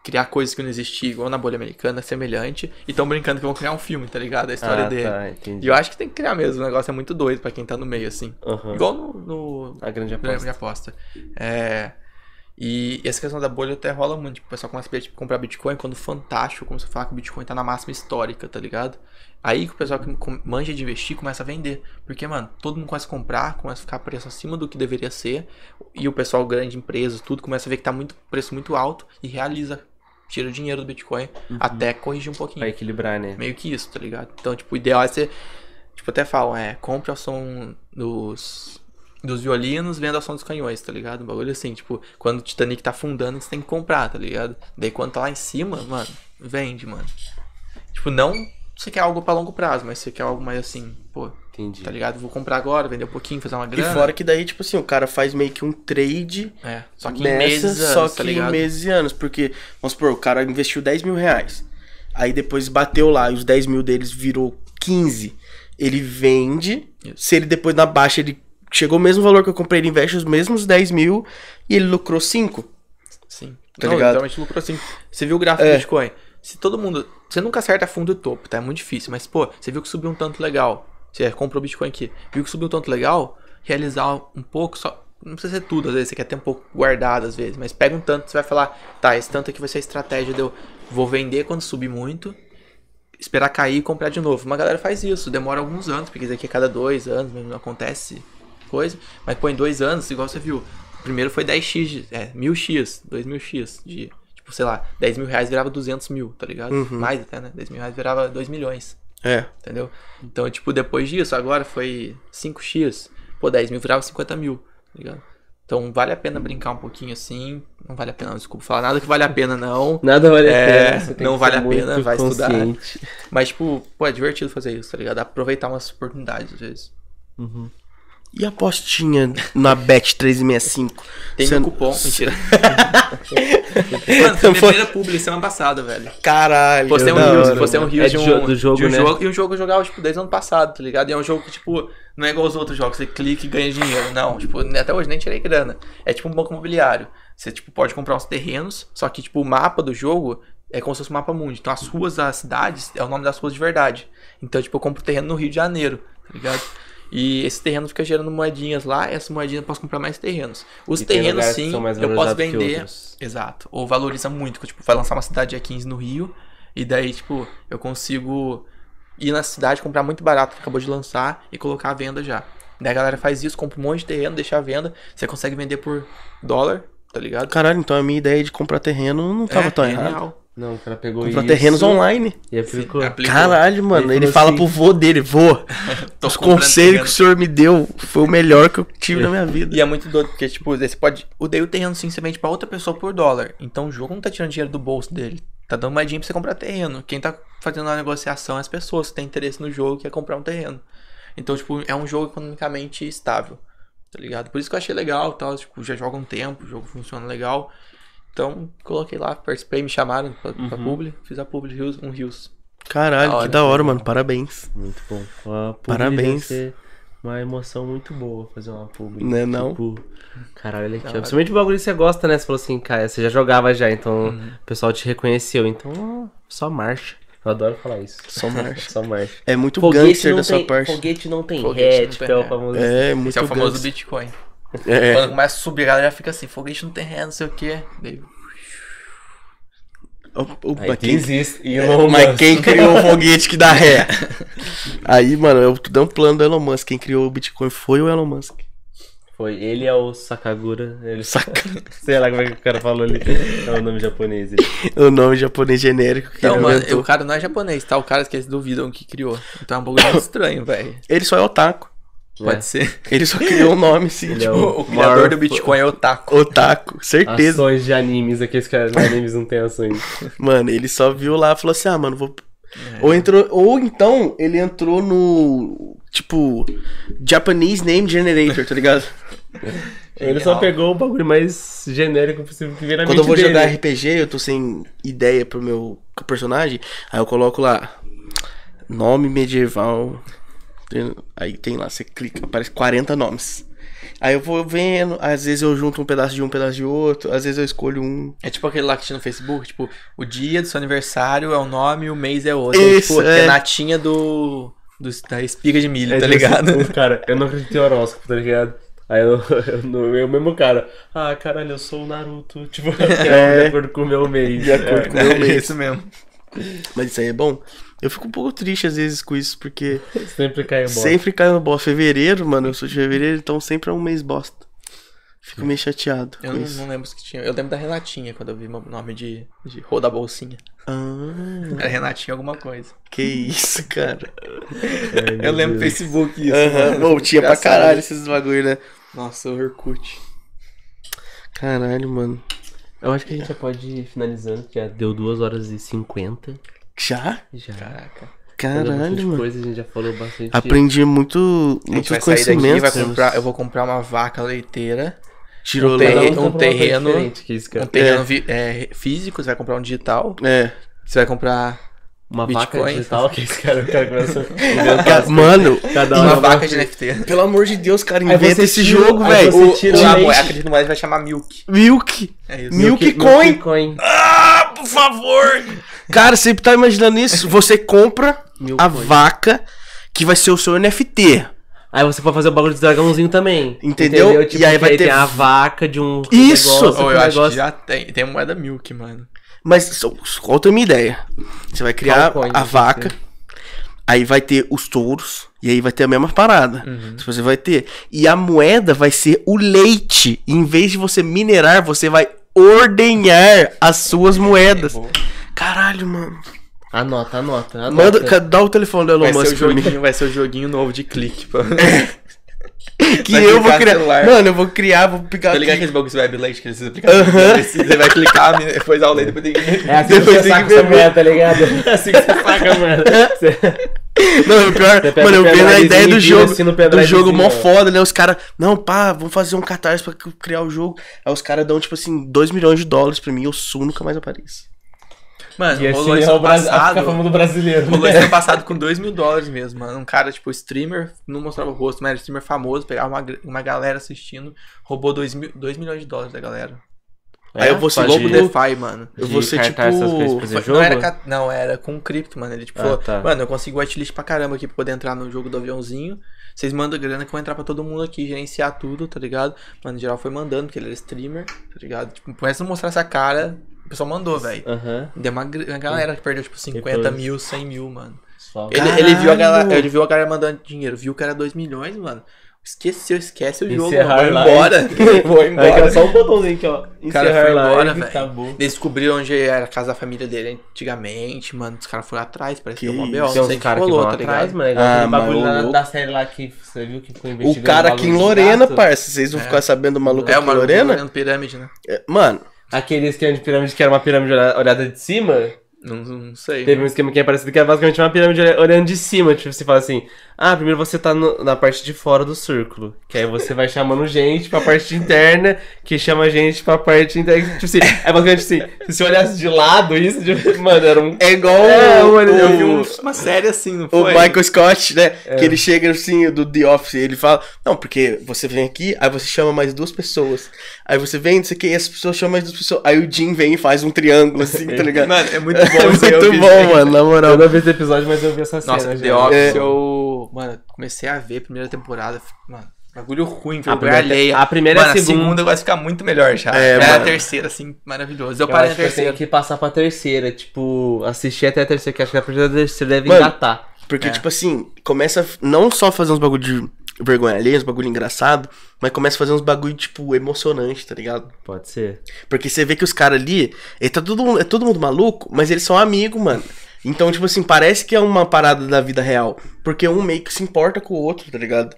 criar coisas que não existiam, igual na bolha americana, semelhante. E tão brincando que vão criar um filme, tá ligado? A história ah, dele. tá, entendi. E eu acho que tem que criar mesmo, o negócio é muito doido pra quem tá no meio, assim. Aham. Igual no, no A grande Grande aposta. aposta. É, e essa questão da bolha até rola muito. Tipo, o pessoal começa a tipo, comprar Bitcoin quando fantástico, como você fala que o Bitcoin tá na máxima histórica, tá ligado? Aí que o pessoal que manja de investir começa a vender. Porque, mano, todo mundo começa a comprar, começa a ficar preço acima do que deveria ser. E o pessoal grande, empresas, tudo, começa a ver que tá muito preço muito alto e realiza. Tira o dinheiro do Bitcoin até corrigir um pouquinho. Pra equilibrar, né? Meio que isso, tá ligado? Então, tipo, o ideal é você. Tipo, até falam, é, compre ao som dos. Dos violinos, venda ao som dos canhões, tá ligado? Um bagulho assim, tipo, quando o Titanic tá afundando, você tem que comprar, tá ligado? Daí quando tá lá em cima, mano, vende, mano. Tipo, não você quer algo pra longo prazo, mas você quer algo mais assim, pô, Entendi. tá ligado? Vou comprar agora, vender um pouquinho, fazer uma E grana. fora que daí, tipo assim, o cara faz meio que um trade É, só que em nessa, meses, só que tá em meses e anos. Porque, vamos supor, o cara investiu 10 mil reais. Aí depois bateu lá e os 10 mil deles virou 15. Ele vende. Isso. Se ele depois na baixa ele chegou ao mesmo valor que eu comprei, ele investe os mesmos 10 mil e ele lucrou 5. Sim. Tá não, ligado? literalmente lucrou assim. Você viu o gráfico É. do Bitcoin? Se todo mundo. Você nunca acerta fundo e topo, tá? É muito difícil. Mas, pô, você viu que subiu um tanto legal. Você comprou Bitcoin aqui. Viu que subiu um tanto legal. Realizar um pouco, só. Não precisa ser tudo, às vezes você quer ter um pouco guardado, às vezes. Mas pega um tanto, você vai falar, tá, esse tanto aqui vai ser a estratégia de eu vou vender quando subir muito, esperar cair e comprar de novo. Uma galera faz isso, demora alguns anos, porque isso aqui é cada dois anos, não acontece coisa. Mas põe dois anos, igual você viu. O primeiro foi 10x, de- é, 1000x, 2000x de, tipo, sei lá, 10 mil reais virava 200 mil, tá ligado? Mais até, né? 10 mil reais virava 2 milhões, É. entendeu? Então, tipo, depois disso, agora foi 5x, pô, 10 mil virava 50 mil, tá ligado? Então, vale a pena brincar um pouquinho assim. Não vale a pena, desculpa falar nada que vale a pena, não. Nada vale a É, pena. você tem não vale a pena, vai estudar. Mas, tipo, pô, é divertido fazer isso, tá ligado? Aproveitar umas oportunidades, às vezes. E a apostinha na Bet 365? Tem Você- meu cupom, mentira. Mano, foi minha primeira publi semana passada, velho. Caralho. Postei um da Reels, hora, postei um mano. Reels É de um, jo- do jogo, de um né? jogo. E um jogo que eu jogava, tipo, desde o ano passado, tá ligado? E é um jogo que, tipo, não é igual os outros jogos, você clica e ganha dinheiro. Não, tipo, até hoje nem tirei grana. É tipo um banco imobiliário. Você, tipo, pode comprar uns terrenos, só que, tipo, o mapa do jogo é como se fosse um mapa mundo. Então, as ruas das cidades é o nome das ruas de verdade. Então, tipo, eu compro terreno no Rio de Janeiro, tá ligado? E esse terreno fica gerando moedinhas lá, e essa moedinha eu posso comprar mais terrenos. Os E tem terrenos, sim, são mais eu posso vender. Exato. Ou valoriza muito, tipo, vai lançar uma cidade dia 15 no Rio, e daí, tipo, eu consigo ir na cidade, comprar muito barato, que acabou de lançar, e colocar à venda já. Daí a galera faz isso, compra um monte de terreno, deixa à venda, você consegue vender por dólar, tá ligado? Caralho, então a minha ideia de comprar terreno não tava é, tão é errada. Não, o cara pegou Comprar isso terrenos online. E aplicou. aplicou. Caralho, mano. Ele Ele, fala assim- pro vô dele, vô. Os conselhos que o senhor me deu foi o melhor que eu tive na minha vida. E é muito doido, porque, tipo, você pode. O daí o terreno sim você vende pra outra pessoa por dólar. Então o jogo não tá tirando dinheiro do bolso dele. Tá dando mais dinheiro pra você comprar terreno. Quem tá fazendo a negociação é as pessoas que têm interesse no jogo, que é comprar um terreno. Então, tipo, é um jogo economicamente estável. Tá ligado? Por isso que eu achei legal tal. Tipo, já joga um tempo, o jogo funciona legal. Então, coloquei lá, participei, me chamaram pra, pra publi, fiz a publi Rios- um Rios. Caralho, Da hora, que da hora, mano. Parabéns. Muito bom. A publi Parabéns. deve ser Uma emoção muito boa fazer uma publi. Né, não? Tipo, caralho, ele aqui. Principalmente o bagulho que você gosta, né? Você falou assim, cara, você já jogava já, então Uhum. o pessoal te reconheceu. Então, só marcha. Eu adoro falar isso. Só marcha. Só marcha. É muito Foguete gangster não, da sua tem, parte. foguete não tem Foguete não hatch, tem que é o famoso. É, muito Esse é o famoso gangster. Bitcoin. É. Quando começa a subir, a galera fica assim, foguete não tem ré, não sei o quê. Daí, O- o- Aí mas tem quem- existe. E É, Elon mas Musk. quem criou o foguete que dá ré? Aí, mano, eu dei um plano do Elon Musk. Quem criou o Bitcoin foi o Elon Musk. Foi, ele é o Sakagura. Ele... Saca Sei lá como é que o cara falou ali. É o nome japonês. Ele. o nome japonês genérico que Não, mano, o cara não é japonês, tá? O cara que eles duvidam que criou. Então é um bagulho muito estranho, velho. Ele só é otaku. Pode É. ser. Ele só criou um nome assim, Ele tipo, é O, o criador maior do Bitcoin é otaku. otaku. Certeza. Ações de animes, aqueles caras de animes não tem ações. Mano, ele só viu lá e falou assim: ah, mano, vou. É. Ou entrou. Ou então ele entrou no. Tipo. Japanese Name Generator, tá ligado? Ele só pegou o bagulho mais genérico possível que vira na Quando eu vou dele. jogar RPG, eu tô sem ideia pro meu personagem, aí eu coloco lá. Nome medieval. Aí tem lá, você clica, aparece 40 nomes. Aí eu vou vendo, às vezes eu junto um pedaço de um, um pedaço de outro, às vezes eu escolho um. É tipo aquele lá que tinha no Facebook, tipo, o dia do seu aniversário é um nome e o mês é outro. Isso, tipo, é. Renatinha do, do. da espiga de milho, É tá tipo ligado? assim, cara, eu não acredito em horóscopo, tá ligado? Aí eu, eu, eu mesmo cara, ah, caralho, eu sou o Naruto, tipo, de acordo com o meu mês. De acordo com o É, meu mês. isso mesmo. Mas isso aí é bom. Eu fico um pouco triste às vezes com isso, porque sempre cai bosta. sempre cai no bosta. Fevereiro, mano, eu sou de fevereiro, então sempre é um mês bosta. Fico meio chateado Eu com não, isso. não lembro se que tinha. Eu lembro da Renatinha quando eu vi o nome de, de Rô da Bolsinha. Ah, Era Renatinha alguma coisa. que isso, cara. Ai, Eu lembro do. Facebook isso. Aham, mano. Bom, tinha pra caralho esses bagulho, né? Nossa, o Orkut. Caralho, mano. Eu acho que a gente já pode ir finalizando, que já deu 2 horas e 50. Já? Já. Caraca. Caralho, mano. coisa, a gente já falou bastante. Aprendi muito, A gente muitos vai sair daqui, conhecimentos. vai comprar, eu vou comprar uma vaca leiteira, Tirou um terreno, um uma terreno- isso, um terreno vi- é, físico, você vai comprar um digital, É. você vai comprar Uma vaca Bitcoin. digital, que esse cara, o cara começa a Mano, Cada uma hora vaca de NFT. pelo amor de Deus, cara, inventa esse tira- jogo, velho. O, tira o, a, leite. a acredito mais vai chamar Milk. Milk. É isso. Milk Milk Coin. Coin. Ah, por favor. Cara, você tá imaginando isso? Você compra Mil a coins. vaca que vai ser o seu NFT. Aí você pode fazer o bagulho do dragãozinho também. Entendeu? Tipo, E aí que vai ter- tem a vaca de um Isso! negócio, que eu o acho negócio- que já tem. Tem moeda Milk, mano. Mas qual a tua minha ideia? Você vai criar a vaca, aí vai ter os touros, e aí vai ter a mesma parada. Uhum. Se Você vai ter. E a moeda vai ser o leite. Em vez de você minerar, você vai ordenhar as suas moedas. Boa. Caralho, mano. Anota, anota, anota. Manda, dá o telefone do Elon Vai ser, o Musk pra mim. joguinho, vai ser o joguinho novo de clique, pô. Que vai eu vou criar. celular. Mano, eu vou criar, vou pegar. Tá ligado aqueles bagulhos web leite que eles aplicativos? Você vai clicar, depois o leite, depois tem que... É assim que Depois você saca que essa beber. moeda, tá ligado? É assim que você saca. Você- Não, o pior, Você mano, eu o vendo a ideia e do jogo, assim do jogo mó foda, né? Os caras, não, pá, vamos fazer um catarse pra criar o jogo. Aí os caras dão, tipo assim, 2 milhões de dólares pra mim, eu sumo, nunca mais apareço. Mano, E assim rolou é isso o ano Brasil, a passado. fama do brasileiro. Rolou né? isso ano passado com 2 mil dólares mesmo, mano. Um cara, tipo, streamer, não mostrava o rosto, mas era streamer famoso, pegava uma, uma galera assistindo, roubou 2 mil, dois milhões de dólares da galera. Aí eu vou ser Lobo tipo. DeFi, mano. Eu De vou ser coisas tipo. jogo? Não era, não, era com cripto, mano. Ele tipo Ah, falou, tá. mano, eu consigo whitelist pra caramba aqui pra poder entrar no jogo do aviãozinho. Vocês mandam grana que eu vou entrar pra todo mundo aqui, gerenciar tudo, tá ligado? Mano, geral foi mandando, porque ele era streamer, tá ligado? Tipo, começa a mostrar essa cara, o pessoal mandou, velho. Aham. Deu uma, uma galera que perdeu, tipo, 50 Depois- mil, 100 mil, mano. Só. Ele, ele viu a galera, ele viu a galera mandando dinheiro, viu que era 2 milhões, mano. Esqueceu, esquece o jogo, Encerrar mano. Vou live. embora. Vou Aí que é embora. só um botãozinho aqui, ó. O cara Encerrar foi embora, velho. descobriram onde era a casa da família dele antigamente, mano. Os caras foram atrás, parece que, Que deu uma. BO. Tem uns sei o que caras que vão tá atrás, mano. É Ah, aquele mas bagulho o da, série lá que você viu que foi O investigando. cara aqui em Lorena, parça. Vocês vão ficar sabendo do maluco É, aqui em Lorena? Lorena pirâmide, né? É, Mano, Aquele esquema de pirâmide que era uma pirâmide olha- olhada de cima. Não, não sei. Teve um esquema que é parecido que era basicamente uma pirâmide olha- olhando de cima. Tipo, você fala assim: Ah, primeiro você tá no- na parte de fora do círculo. Que aí você vai chamando gente pra parte interna, que chama gente pra parte interna. Tipo assim, é basicamente assim: se você olhasse de lado, isso, tipo, mano, era um. é igual É, o, mano, Eu vi o- um- uma série assim, não O foi? Michael Scott, né? É. Que ele chega assim, do The Office, ele fala, não, porque você vem aqui, aí você chama mais duas pessoas. Aí você vem, não sei o que, e as pessoas chamam mais duas pessoas. Aí o Jim vem e faz um triângulo, assim, tá ligado? Mano, é muito É bom eu muito bom, mano, na moral. Eu não vi esse episódio, mas eu vi essa cena. Nossa. The Office, É. eu. Mano, comecei a ver a primeira temporada. Mano, bagulho ruim, A vergonha primeira, alheia. a primeira mano, a segunda. vai ficar muito melhor já. É, É, a terceira, assim, maravilhoso. Eu, Eu parei na que eu tenho terceira. que passar pra terceira. Tipo, assistir até a terceira, que acho que a partir da terceira deve Mano, engatar. Porque, É. tipo assim, começa a não só fazer uns bagulho de vergonha alheia, uns bagulho engraçado, mas começa a fazer uns bagulho, tipo, emocionante, tá ligado? Pode ser. Porque você vê que os caras ali, ele tá todo, mundo- é todo mundo maluco, mas eles são amigos, mano. Então, tipo assim, parece que é uma parada da vida real. Porque um meio que se importa com o outro, tá ligado?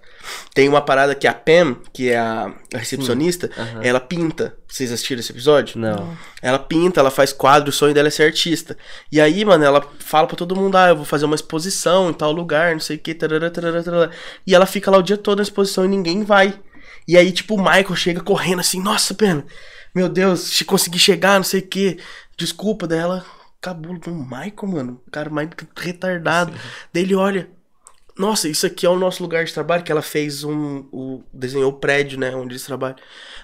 Tem uma parada que a Pam, que é a, recepcionista, aham. ela pinta. Vocês assistiram esse episódio? Não. Ela pinta, ela faz quadro, o sonho dela é ser artista. E aí, mano, ela fala pra todo mundo, ah, eu vou fazer uma exposição em tal lugar, não sei o que, tarará, tarará, tarará. E ela fica lá o dia todo na exposição e ninguém vai. E aí, tipo, o Michael chega correndo assim, nossa, pena, meu Deus, se consegui chegar, não sei o que, desculpa, daí ela, acabou, o Michael, mano, o cara mais retardado. Daí ele olha, nossa, isso aqui é o nosso lugar de trabalho, que ela fez um. O, desenhou o prédio, né? Onde eles trabalham.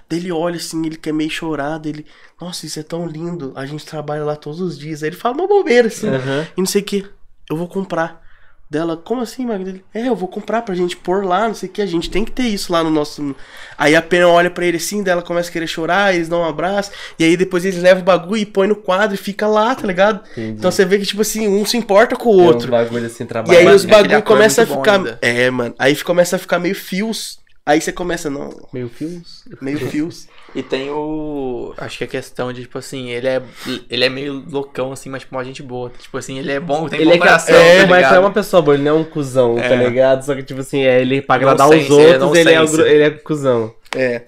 Daí ele olha assim, ele quer meio chorar, dele. Nossa, isso é tão lindo. A gente trabalha lá todos os dias. Aí ele fala uma bobeira, assim. Aham. E não sei o que. Eu vou comprar. Dela, como assim, Magda? É, eu vou comprar pra gente pôr lá, não sei o que. A gente tem que ter isso lá no nosso. Aí a pena olha pra ele assim, dela começa a querer chorar, eles dão um abraço. E aí depois eles levam o bagulho e põe no quadro e fica lá, tá ligado? Entendi. Então você vê que, tipo assim, um se importa com o outro. bagulho assim, E trabalho. aí Mano, os aquele bagulho ator é começa a ficar. ainda. É, mano. Aí começa a ficar meio fios. Aí você começa, não, Meio fios. meio fios. E tem o. Acho que a questão de, tipo assim, ele é, ele é meio loucão, assim, mas tipo, uma gente boa. Tipo assim, ele é bom, tem Ele bom é, que, coração, é, tá ligado? é uma pessoa boa, ele não é um cuzão, tá É. ligado? Só que, tipo assim, é, ele pra agradar os ele é outros, ele é, nonsense. gru- ele é cuzão. É.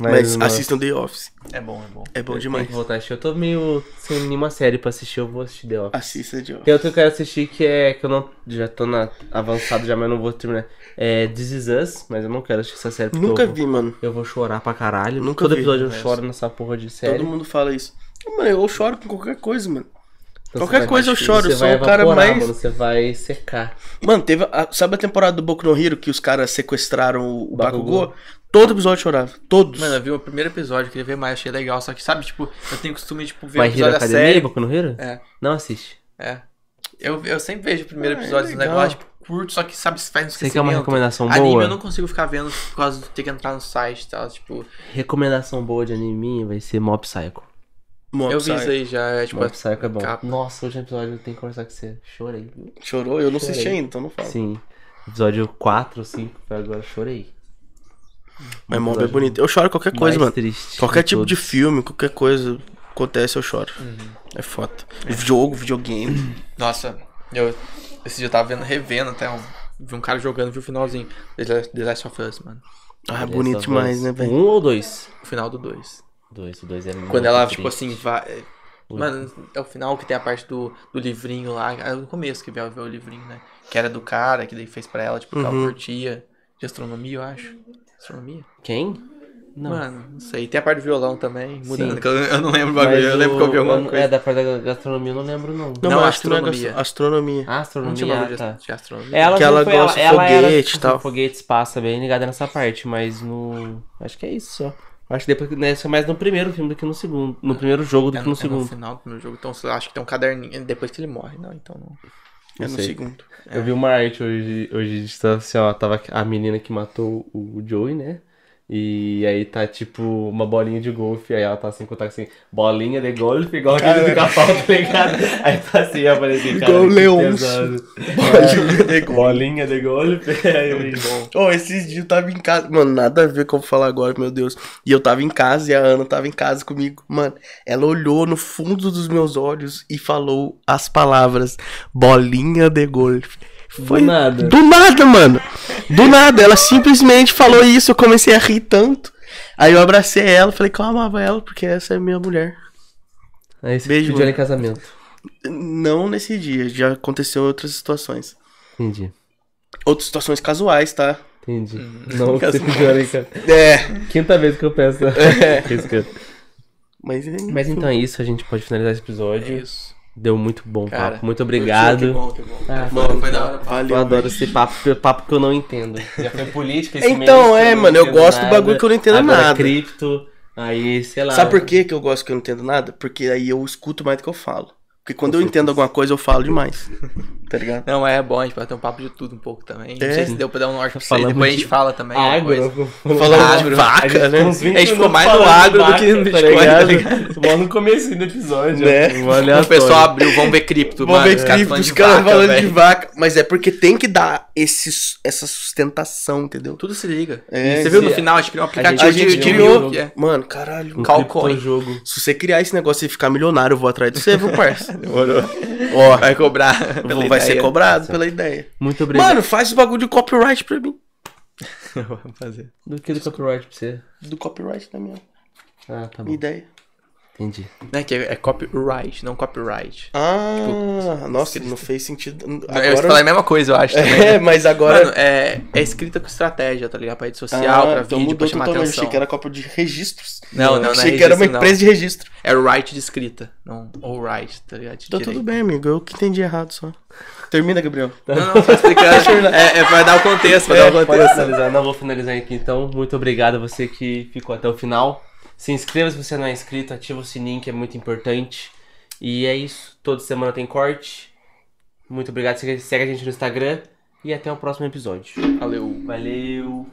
Mas, mano, assistam The Office. É bom, é bom. É bom Tem demais. que voltar a assistir. Eu tô meio sem nenhuma série pra assistir, eu vou assistir The Office. Assista The Office. Tem outro que eu quero assistir que é. que eu não. Já tô na, avançado já, mas não vou terminar. É This Is Us, mas eu não quero assistir essa série Nunca eu, vou- vi, mano. eu vou chorar pra caralho. Nunca Todo vi, episódio eu confesso. choro nessa porra de série. Todo mundo fala isso. Mano, eu choro com qualquer coisa, mano. Então qualquer coisa eu choro, eu sou vai o cara evaporar, mais- Mano, você vai secar. Mano, teve. a- sabe a temporada do Boku no Hero que os caras sequestraram o, o Bakugou. Bakugou? Todo episódio chorava. Todos. Mano, eu vi o primeiro episódio, queria ver mais, achei legal. Só que, sabe, tipo, eu tenho costume, tipo, ver o episódio da série. Boku no Hero? É, Não assiste. é. Eu, eu sempre vejo o primeiro Ah, é episódio do legal. negócio, tipo, curto, só que, sabe, se faz um Você quer uma recomendação Anime boa? eu não consigo ficar vendo por causa de ter que entrar no site e tal, tipo... Recomendação boa de anime vai ser Mob Psycho. Mob eu vi isso aí já, é, tipo... Mob Psycho é bom. capa. Nossa, hoje no episódio eu tenho que conversar com você. Chorei. Chorou? Eu não assisti Chorei. ainda, então não falo. Sim. Episódio 4 ou 5 foi agora, chorei. Mas Mob é bonito. Eu choro qualquer coisa, mais mano. triste Qualquer tipo de todos. filme, qualquer coisa acontece, eu choro. Uhum. É foda. Jogo, videogame. Nossa, eu... Esse dia eu tava vendo, revendo até um... Vi um cara jogando, vi o finalzinho. The Last- The Last of Us, mano. Ah, Last bonito demais, né, velho? Um ou dois? O final do 2. Dois, o dois é Quando ela, muito tipo triste. assim, vai. Mano, é o final que tem a parte do, do livrinho lá. É no começo que veio o livrinho, né? Que era do cara, que daí fez pra ela, tipo, que ela Uhum. curtia. De astronomia, eu acho. Astronomia? Quem? Não. Mano, não sei. Tem a parte do violão também, mudando. Sim. que Eu, não lembro o bagulho, Mas eu lembro que eu vi o- alguma coisa. É, da parte da gastronomia eu não lembro, não. Não, Não, é astronomia. astronomia. Ah, Não astronomia, ah, de, tá. de astronomia. Ela Que ela gosta de ela foguete e tal. Foguete, espaço, bem ligada nessa parte, mas no... Acho que é isso só. Acho que depois, né, isso é mais no primeiro filme do que no segundo. No primeiro jogo do É que no é segundo. final do primeiro jogo. Então acho que tem um caderninho depois que ele morre. Não, então não. É no sei. segundo. Eu vi uma arte hoje, hoje tava assim, ó, tava a menina que matou o Joey, né? E aí tá tipo uma bolinha de golfe, aí ela tá assim, contar assim, bolinha de golfe, igual aquele do capão, tá ligado? Aí tá assim, eu falei assim, cara, Leôncio. pesado. Bolinha de golfe. Bolinha de golfe, aí eu bom. Ô, esses dias eu tava em casa. Mano, nada a ver com o que eu vou falar agora, meu Deus. E eu tava em casa e a Ana tava em casa comigo. Mano, ela olhou no fundo dos meus olhos e falou as palavras bolinha de golfe. Do nada. Do nada, mano. Do nada. Ela simplesmente falou isso. Eu comecei a rir tanto. Aí eu abracei ela, falei que eu amava ela, porque essa é minha mulher. Aí você Beijo, pediu ela em casamento. Não nesse dia, já aconteceu outras situações. Entendi. Outras situações casuais, tá? Entendi. Não, você pediu ela em casamento. É. Quinta vez que eu peço. Respeito. Mas, Mas então é isso, a gente pode finalizar esse É episódio. isso. Deu muito bom Cara, papo. Muito Que obrigado. bom, que bom. Ah, Mano, foi da hora. valeu. Eu adoro esse papo, papo que eu não entendo. Já foi política esse Então, mês, é, mano, eu gosto do nada. bagulho que eu não entendo Agora nada. cripto, aí, sei lá. Sabe por que eu gosto que eu não entendo nada? Porque aí eu escuto mais do que eu falo. Porque quando eu entendo alguma coisa, eu falo demais. Tá ligado? Não, é bom, a gente pode ter um papo de tudo um pouco também. Não É. sei se deu pra dar um norte pra. Falamos Depois a de gente fala também. Agro. coisa. Falando Agro. de vaca, né? Uns 20 A gente ficou mais no agro do que no vaca, Bitcoin, tá ligado? Mó no começo do episódio. Né? O pessoal abriu, vamos ver cripto. Vamos ver os caras cripto, falando os de caras vaca, falando de vaca. Mas é porque tem que dar esse, essa sustentação, entendeu? Tudo se liga. É, Você viu no final, a gente criou um a gente- aplicativo A gente criou. é. Mano, caralho. Um Calcoin. jogo. Se você criar esse negócio e ficar milionário, eu vou atrás de você, viu, parça? Demorou. Ó, Vai cobrar. pela vai ser ideia. cobrado pela ideia. Muito obrigado. Mano, faz os bagulho de copyright pra mim. Vamos fazer. Do que do copyright pra você? Do copyright da minha Ah, tá bom. ideia. Entendi. Né, que é, é copyright, não copyright. Ah, nossa, escrito. não fez sentido. Eu falei a mesma coisa, eu acho também. É, mas agora. Mano, é, é escrita com estratégia, tá ligado? Pra rede social, Ah, pra então vídeo, pra mudou chamar atenção. Achei que era cópia de registros. Não, não, não é Achei que era uma registro, não. empresa de registro. É right de escrita, não all right, tá ligado? Então direito. tudo bem, amigo. Eu que entendi errado só. Termina, Gabriel. Não, não, explicando. é, é pra dar o contexto, pra dar o Pode contexto. finalizar, não vou finalizar aqui então. Muito obrigado a você que ficou até o final. Se inscreva se você não é inscrito, ativa o sininho que é muito importante. E é isso. Toda semana tem corte. Muito obrigado. Segue a gente no Instagram. E até o próximo episódio. Valeu. Valeu!